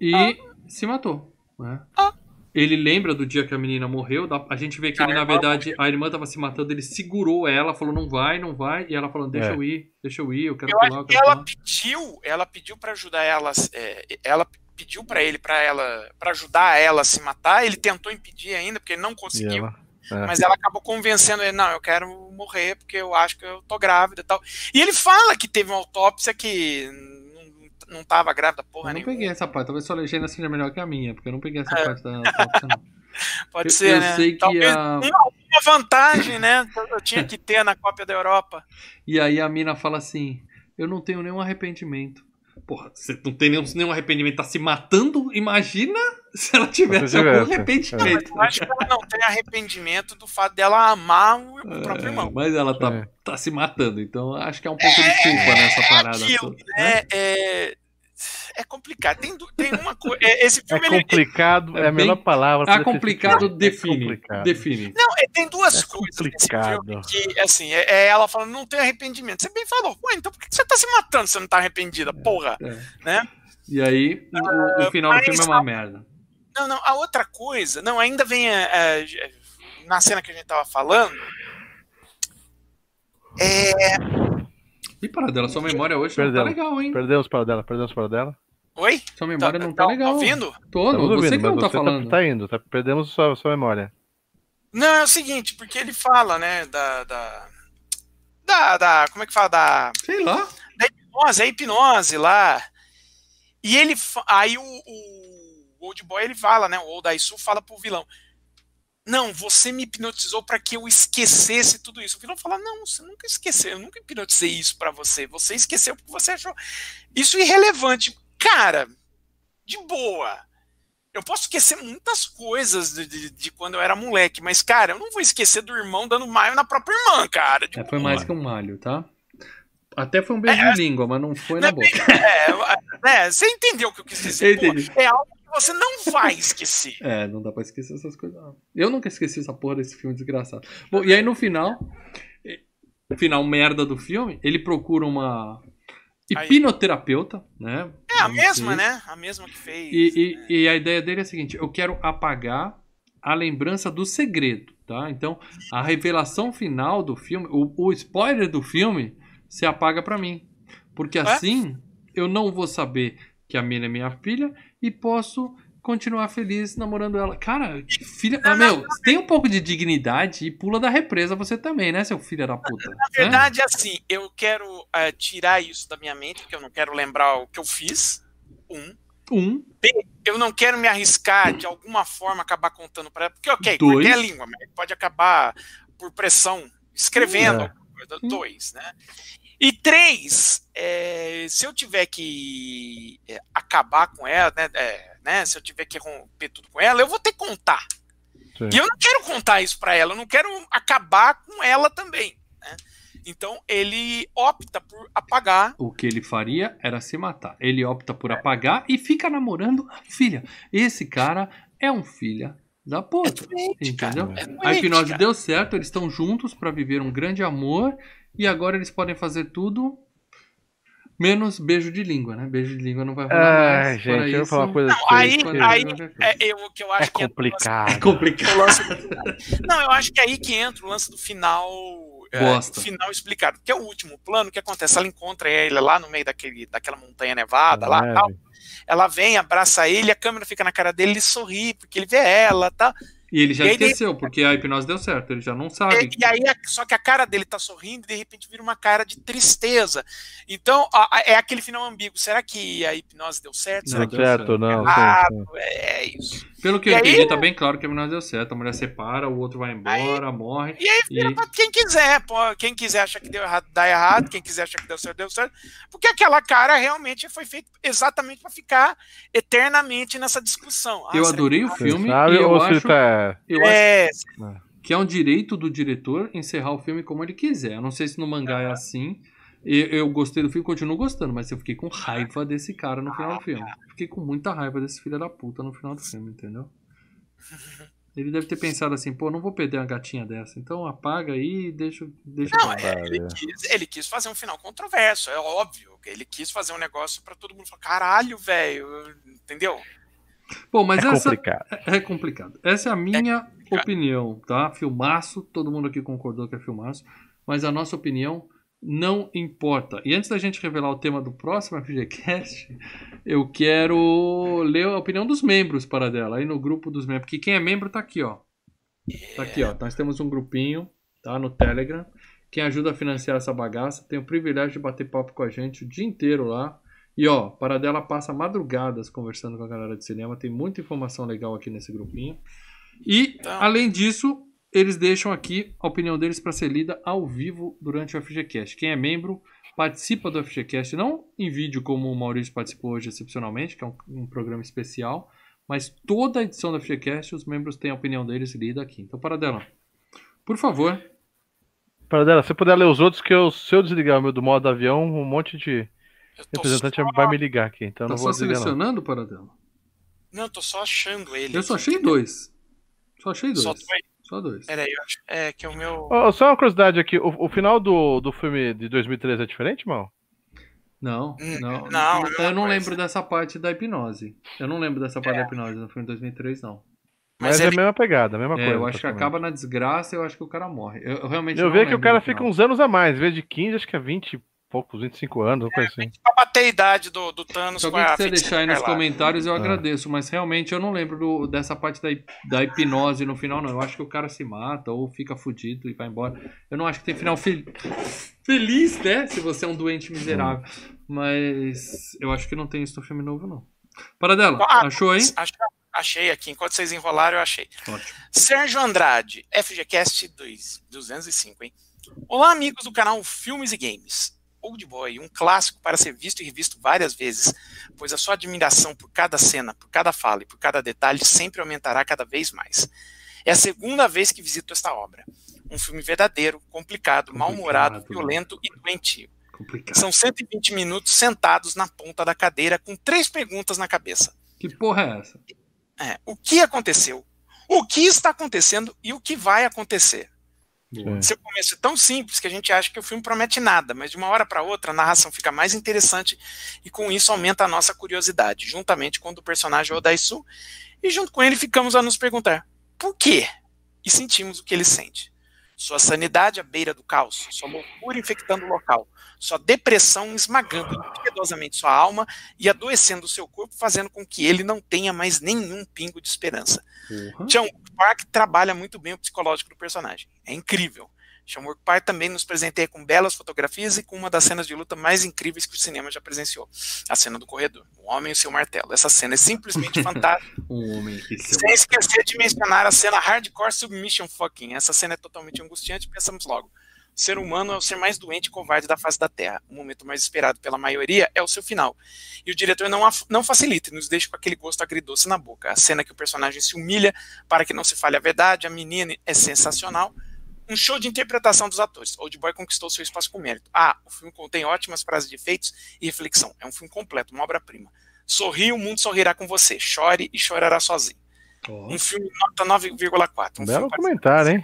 e se matou, né? Ah. Ele lembra do dia que a menina morreu. A gente vê que A ele, na irmã verdade, a irmã tava se matando, ele segurou ela, falou, não vai, não vai. E ela falando, deixa É. eu ir, deixa eu ir, eu quero Eu pular, acho eu que quero ela pular. pediu, ela pediu para ajudar ela, é, ela pediu para ele, para ela, para ajudar ela a se matar. Ele tentou impedir ainda porque ele não conseguiu. ela, é. Mas ela acabou convencendo ele, não, eu quero morrer porque eu acho que eu tô grávida e tal. E ele fala que teve uma autópsia que não tava grávida porra Eu não nenhuma. peguei essa parte, talvez sua legenda seja melhor que a minha, porque eu não peguei essa parte da autópsia, não. [LAUGHS] Pode Eu- ser, eu né? sei que Talvez a- uma, vantagem, né? Eu tinha que ter na Copa da Europa. [LAUGHS] E aí a mina fala assim: Eu não tenho nenhum arrependimento. Porra, você não tem nenhum, nenhum arrependimento, tá se matando? Imagina [LAUGHS] se ela tivesse Se algum arrependimento. Eu acho que ela não tem arrependimento do fato dela amar o o próprio É, irmão. mas ela tá, É. tá se matando, então acho que é um pouco de culpa nessa parada. aquilo, toda, né? É, é, é complicado. Tem, tem uma coisa. Esse É filme ele, complicado, é é a melhor palavra. Ah, esse complicado filme. É define. complicado. Define. Não, é, tem duas É coisas nesse complicado. filme que, assim, é, é ela falando, não tem arrependimento. Você bem falou, ué, então por que você tá se matando se você não tá arrependida? Porra, É. né? E aí, o, o final do mas- filme é uma merda. Não, não, a outra coisa, não, ainda vem é, é, na cena que a gente tava falando. É. E para dela, sua memória hoje não tá legal, hein? Perdemos para dela, perdemos para dela. Oi? Sua memória não tá tá legal. ouvindo? Tô, não, Estamos você ouvindo, que não tá você falando. Tá, indo, tá- perdemos sua, sua memória. Não, é o seguinte, porque ele fala, né, da. da, da, da- como é que fala? Da, Sei lá. da hipnose, a hipnose lá. E ele. Aí o, o Old Boy ele fala, né? O Old Aisu fala pro vilão. Não, você me hipnotizou para que eu esquecesse tudo isso. O vilão fala: Não, você nunca esqueceu, eu nunca hipnotizei isso para você. Você esqueceu porque você achou isso irrelevante. Cara, de boa. Eu posso esquecer muitas coisas de, de- de quando eu era moleque, mas, cara, eu não vou esquecer do irmão dando maio na própria irmã, cara. É, foi mais que um malho, tá? Até foi um beijo de língua, mas não foi Não na é boca. É, é, você entendeu o que eu quis dizer? Pô, é algo você não vai esquecer. [LAUGHS] É, não dá pra esquecer essas coisas. não. Eu nunca esqueci essa porra desse filme desgraçado. Bom, e aí no final, final merda do filme, ele procura uma hipnoterapeuta, né? É a mesma, sei. né? A mesma que fez. E, né? e, e a ideia dele é a seguinte: eu quero apagar a lembrança do segredo, tá? Então, a revelação final do filme, o, o spoiler do filme, se apaga pra mim. Porque assim, eu não vou saber que a mina é minha filha e posso continuar feliz namorando ela. Cara, que filha. Ah, meu, tem um pouco de dignidade e pula da represa você também, né, seu filho da puta? Na verdade, é assim, eu quero eh, tirar isso da minha mente, porque eu não quero lembrar o que eu fiz. Um. Um, Eu não quero me arriscar de alguma forma acabar contando para ela. Porque, ok, Dois. qualquer língua, mas pode acabar por pressão escrevendo. É. alguma coisa. Dois, né? E três, é, se eu tiver que é, acabar com ela, né, é, né, Se eu tiver que romper tudo com ela, eu vou ter que contar. Sim. E eu não quero contar isso para ela, eu não quero acabar com ela também. Né? Então ele opta por apagar. o que ele faria era se matar. Ele opta por apagar e fica namorando a filha. Esse cara é um filha da puta. Entendeu? É A doente, hipnose cara. deu certo, eles estão juntos pra viver um grande amor e agora eles podem fazer tudo menos beijo de língua, né? Beijo de língua não vai rolar Ai, mais. Fora gente, eu vou isso, falar uma coisa Não, aí, aí é, eu, o que eu acho é que complicado. É complicado. [LAUGHS] lance- Não, eu acho que é aí que entra o lance do final. é, Bosta. o final explicado. Que é o último plano, o que acontece? Ela encontra ele lá no meio daquele, daquela montanha nevada, lá tal. Ela vem, abraça ele, a câmera fica na cara dele, ele sorri, porque ele vê ela, tá? E ele já E esqueceu, porque a hipnose deu certo. Ele já não sabe. E, e aí, só que a cara dele tá sorrindo e de repente vira uma cara de tristeza. Então, a- é aquele final ambíguo. Será que a hipnose deu certo? Será Não, que deu certo, certo. não. Ah, sim, sim. é isso? Pelo que E eu aí- entendi, tá bem claro que a hipnose deu certo. A mulher separa, o outro vai embora, morre. E aí E- vira pra quem quiser, pô. Quem quiser achar que deu errado, dá errado. Quem quiser achar que deu certo, deu certo. Porque aquela cara realmente foi feita exatamente pra ficar eternamente nessa discussão. Ah, Eu adorei que- o filme sabe e eu acho, tá. eu acho É, que é um direito do diretor encerrar o filme como ele quiser. Eu não sei se no mangá é assim. Eu, eu gostei do filme, continuo gostando, mas eu fiquei com raiva desse cara no final do filme. Fiquei com muita raiva desse filho da puta no final do filme, entendeu? [LAUGHS] Ele deve ter pensado assim, pô, não vou perder uma gatinha dessa, então apaga aí e deixa, deixa Não, é, ele, quis, ele quis fazer um final controverso, é óbvio. Ele quis fazer um negócio pra todo mundo falar: caralho, velho, entendeu? Pô, mas É essa complicado. é complicado. Essa é a minha opinião, tá? Filmaço, todo mundo aqui concordou que é filmaço, mas a nossa opinião não importa. E antes da gente revelar o tema do próximo FGCast, eu quero ler a opinião dos membros para dela, aí no grupo dos membros, porque quem é membro tá aqui, ó. Tá aqui, ó. Nós temos um grupinho, tá? No Telegram. Quem ajuda a financiar essa bagaça tem o privilégio de bater papo com a gente o dia inteiro lá. E ó, Paradela passa madrugadas conversando com a galera de cinema. Tem muita informação legal aqui nesse grupinho. E, Então. além disso, eles deixam aqui a opinião deles para ser lida ao vivo durante o FGCast. Quem é membro participa do FGCast, não em vídeo como o Maurício participou hoje excepcionalmente, que é um, um programa especial, mas toda a edição do FGCast os membros têm a opinião deles lida aqui. Então, Paradela, por favor, Para dela, se você puder ler os outros, que eu, se eu desligar o meu do modo avião, um monte de representante só- vai me ligar aqui. Então tá não só vou desligar, não. selecionando, Paradela? Não, eu tô só achando ele. Eu só achei dois. Só achei dois. Só dois? Só dois. Peraí, eu acho. É que o meu. Ó, só uma curiosidade aqui, o, o final do, do filme de 2013 é diferente, mal? Não, Hum, não. não, é a eu não lembro dessa parte da hipnose. Eu não lembro dessa parte É. da hipnose no filme de 2003, não. Mas, Mas é a mesma pegada, a mesma É, coisa. eu acho que acaba na desgraça, eu acho que o cara morre. Eu, eu realmente Eu não vejo que o cara fica uns anos a mais, em vez de 15, acho que é 20 e poucos, 25 anos, uma coisa assim. Pra bater a idade do, do Thanos Se alguém quiser deixar aí nos escarlate. comentários, eu Ah. agradeço. Mas realmente eu não lembro do- dessa parte da, da hipnose no final, não. Eu acho que o cara se mata ou fica fudido e vai embora. Eu não acho que tem final fel- feliz, né? Se você é um doente miserável. Mas eu acho que não tem isso no filme novo, não. Paradela, Ah, achou aí? Ach- Achei aqui, enquanto vocês enrolaram, eu achei. Ótimo. Sérgio Andrade, FGCast 2, 205, hein? Olá, amigos do canal Filmes e Games. Old Boy, um clássico para ser visto e revisto várias vezes, pois a sua admiração por cada cena, por cada fala e por cada detalhe sempre aumentará cada vez mais. É a segunda vez que visito esta obra. Um filme verdadeiro, complicado, mal-humorado, violento e doentio. Complicado. São 120 minutos sentados na ponta da cadeira com três perguntas na cabeça. Que porra é essa? É, o que aconteceu? O que está acontecendo e o que vai acontecer? Seu começo é tão simples que a gente acha que o filme promete nada, mas de uma hora para outra a narração fica mais interessante e com isso aumenta a nossa curiosidade, juntamente com o do personagem Odaisu, e junto com ele ficamos a nos perguntar por quê? E sentimos o que ele sente. Sua sanidade à beira do caos, sua loucura infectando o local, sua depressão esmagando impiedosamente sua alma e adoecendo seu corpo, fazendo com que ele não tenha mais nenhum pingo de esperança. John Park trabalha muito bem o psicológico do personagem. É incrível. Sean Park também nos presenteia com belas fotografias e com uma das cenas de luta mais incríveis que o cinema já presenciou. A cena do corredor. O homem e o seu martelo. Essa cena é simplesmente [LAUGHS] fantástica. Um homem que se Sem esquecer de mencionar a cena Hardcore Submission Fucking. Essa cena é totalmente angustiante, pensamos logo. O ser humano é o ser mais doente e covarde da face da Terra. O momento mais esperado pela maioria é o seu final. E o diretor não, não facilita e nos deixa com aquele gosto agridoce na boca. A cena que o personagem se humilha para que não se fale a verdade, a menina é sensacional. Um show de interpretação dos atores. Old Boy conquistou seu espaço com mérito. Ah, o filme contém ótimas frases de efeitos e reflexão. É um filme completo, uma obra-prima. Sorri, o mundo sorrirá com você. Chore e chorará sozinho. Ó, Um filme nota 9,4. Um Belo comentário, hein?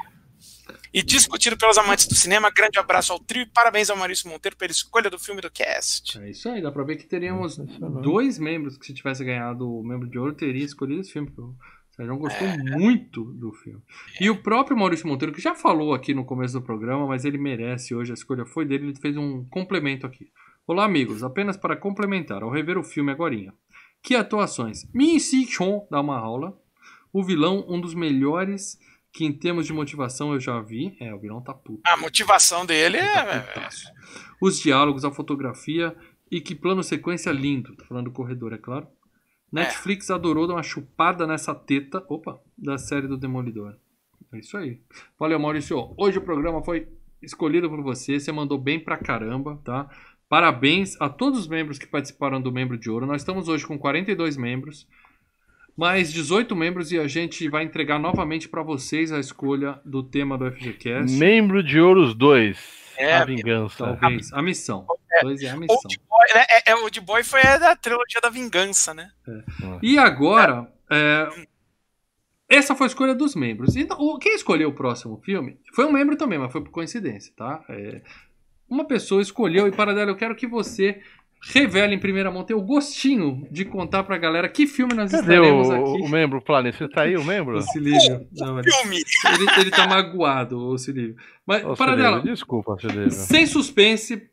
E discutido pelos amantes do cinema. Grande abraço ao trio e parabéns ao Maurício Monteiro pela escolha do filme do cast. É isso aí, dá pra ver que teríamos Sensacional. dois membros que se tivesse ganhado o membro de ouro teria escolhido esse filme. porque O Sérgio gostou É. muito do filme. E o próprio Maurício Monteiro, que já falou aqui no começo do programa, mas ele merece hoje, a escolha foi dele, ele fez um complemento aqui. Olá, amigos, apenas para complementar, ao rever o filme agorinha. Que atuações! Min Si Chon dá uma aula. O vilão, um dos melhores que em termos de motivação eu já vi. É, o vilão tá puto. A motivação dele é. Putaço. Os diálogos, a fotografia e que plano sequência lindo. Tô falando do corredor, é claro. Netflix adorou dar uma chupada nessa teta, opa, da série do Demolidor. É isso aí. Valeu, Maurício. Hoje o programa foi escolhido por você, você mandou bem pra caramba, tá? Parabéns a todos os membros que participaram do Membro de Ouro. Nós estamos hoje com 42 membros, mais 18 membros e a gente vai entregar novamente pra vocês a escolha do tema do FGCast. Membro de Ouros 2. É, a vingança. Talvez. A missão. Dois é a missão. Old Boy, né? é, é, Old Boy foi a da trilogia da vingança, né? E agora, é, essa foi a escolha dos membros. Então, o- quem escolheu o próximo filme foi um membro também, mas foi por coincidência, tá? É, uma pessoa escolheu e para dela eu quero que você revele em primeira mão, tenha o gostinho de contar pra galera que filme nós Cadê estaremos o, aqui. o membro Planeta? Você tá aí, o membro? O Silívio. Não, ele, Filme! ele, ele tá magoado, o Silívio. Mas, Ô, para Silívio, dela, Desculpa, Silívio. sem suspense,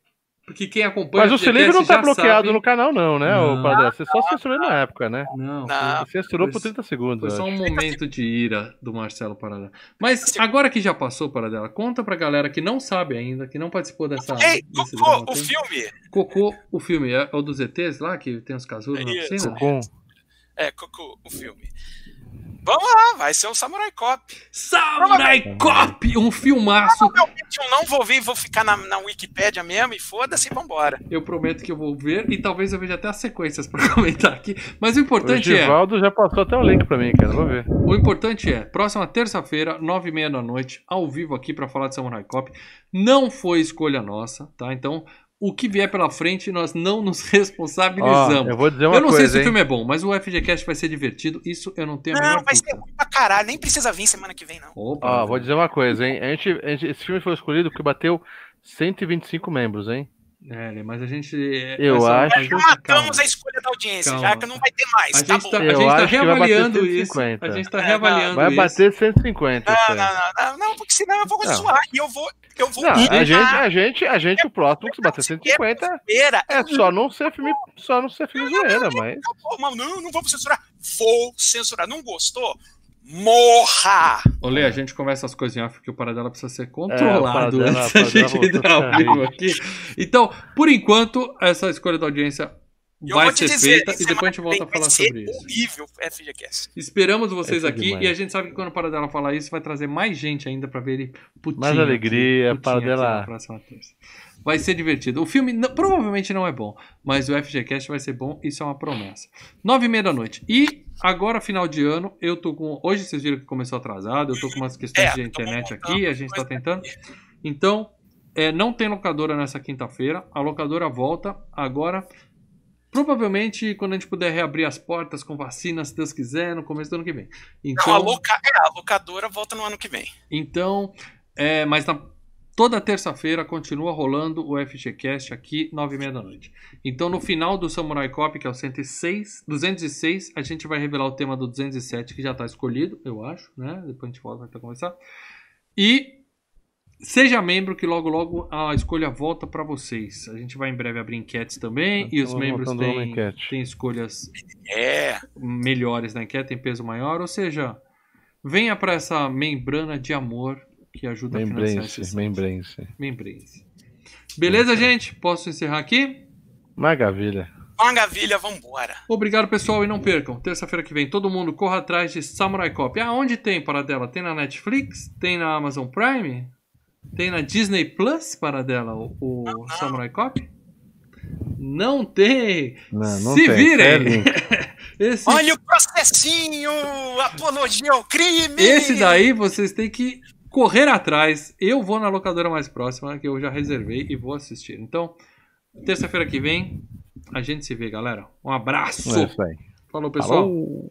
porque quem acompanha Mas o Silívio não tá bloqueado sabe- no canal, não, né, Não. Padre? Você só censurou na época, né? Não, Não. Você censurou por 30 segundos. Foi só um momento de ira do Marcelo Paradela. Mas agora que já passou, Paradela, conta pra galera que não sabe ainda, que não participou dessa. Ei, desse Cocô, drama o filme! Cocô, o filme, é o dos ETs lá, que tem os casulos na Isso. piscina? Com- É, Cocô, o filme. Vamos lá, vai ser o Samurai Cop. Samurai Cop! Um filmaço. Provavelmente eu não vou ver, vou ficar na, na Wikipédia mesmo e foda-se, vambora. Eu prometo que eu vou ver e talvez eu veja até as sequências pra [LAUGHS] comentar aqui. Mas o O importante é. Givaldo já passou até o link pra mim, cara. Vou ver. O importante é, próxima terça-feira, nove e meia da noite, ao vivo aqui pra falar de Samurai Cop. Não foi escolha nossa, tá? Então, o que vier pela frente, nós não nos [LAUGHS] responsabilizamos. eu vou dizer uma eu não coisa, sei se o hein? filme é bom, mas o FGCast vai ser divertido. Isso eu não tenho a Não, menor vai ser dúvida. ruim pra caralho, nem precisa vir semana que vem, não. Opa, Ó, vou dizer uma coisa, hein? A gente, a gente- esse filme foi escolhido porque bateu 125 membros, hein? É, mas a gente. Eu essa- acho- Já calma. matamos a escolha da audiência, Calma. já que não vai ter mais, A tá gente bom. tá, a Eu gente tá que reavaliando isso. 150. A gente tá É, reavaliando Vai isso. bater 150. Não, não, não, não, porque senão eu vou Não. zoar e eu vou. Eu vou Não, a gente, a gente, a gente, o próximo que se bater 150 feira. é só não ser filme, só não ser filme zoeira, mas. Eu vou- Não, não, não vamos censurar. Vou censurar. Não gostou? Morra! Olê, a gente conversa as coisas em off porque o Paradela precisa ser controlado Paradela- antes da Paradela gente entrar ao a vivo aqui. Então, por enquanto, essa escolha da audiência eu vai ser dizer, feita e depois a gente volta a falar sobre isso. horrível FGCast. Esperamos vocês aqui demais. e a gente sabe que quando o Paradela falar isso, vai trazer mais gente ainda pra ver ele putinho. Mais alegria, aqui, putinho aqui Paradela. Vai ser divertido. O filme não- provavelmente não é bom, mas o FGCast vai ser bom, isso é uma promessa. Nove e meia da noite. E agora, final de ano, eu tô com. Hoje vocês viram que começou atrasado, eu tô com umas questões É, de internet aqui, a gente tá tentando. Então, é, não tem locadora nessa quinta-feira. A locadora volta agora. Provavelmente quando a gente puder reabrir as portas com vacina, se Deus quiser, no começo do ano que vem. Não, Então, a, loca... é, a locadora volta no ano que vem. então É, mas na, toda terça-feira continua rolando o FGCast aqui, 9 e meia da noite. Então, no final do Samurai Cop, que é o 106, 206, a gente vai revelar o tema do 207, que já está escolhido, eu acho, né? Depois a gente volta para conversar. E seja membro, que logo, logo a escolha volta para vocês. A gente vai em breve abrir enquetes também, e os Estamos membros têm, têm escolhas É. melhores na enquete, tem peso maior, ou seja, venha para essa membrana de amor que ajuda a financiar esse Membrense, site. membrense. Membrense. Beleza, gente? Posso encerrar aqui? Maravilha. Maravilha, vambora. Obrigado, pessoal, e não percam. Terça-feira que vem, todo mundo corra atrás de Samurai Cop. Ah, onde tem para dela? Tem na Netflix? Tem na Amazon Prime? Tem na Disney Plus para dela o, o Samurai Cop? Não tem! Não, não Se tem. virem! É. [LAUGHS] Esse, Olha o processinho! Apologia ao crime! esse daí vocês têm que correr atrás. Eu vou na locadora mais próxima, que eu já reservei, e vou assistir. Então, terça-feira que vem, a gente se vê, galera. Um abraço! É isso aí. Falou, pessoal! Falou.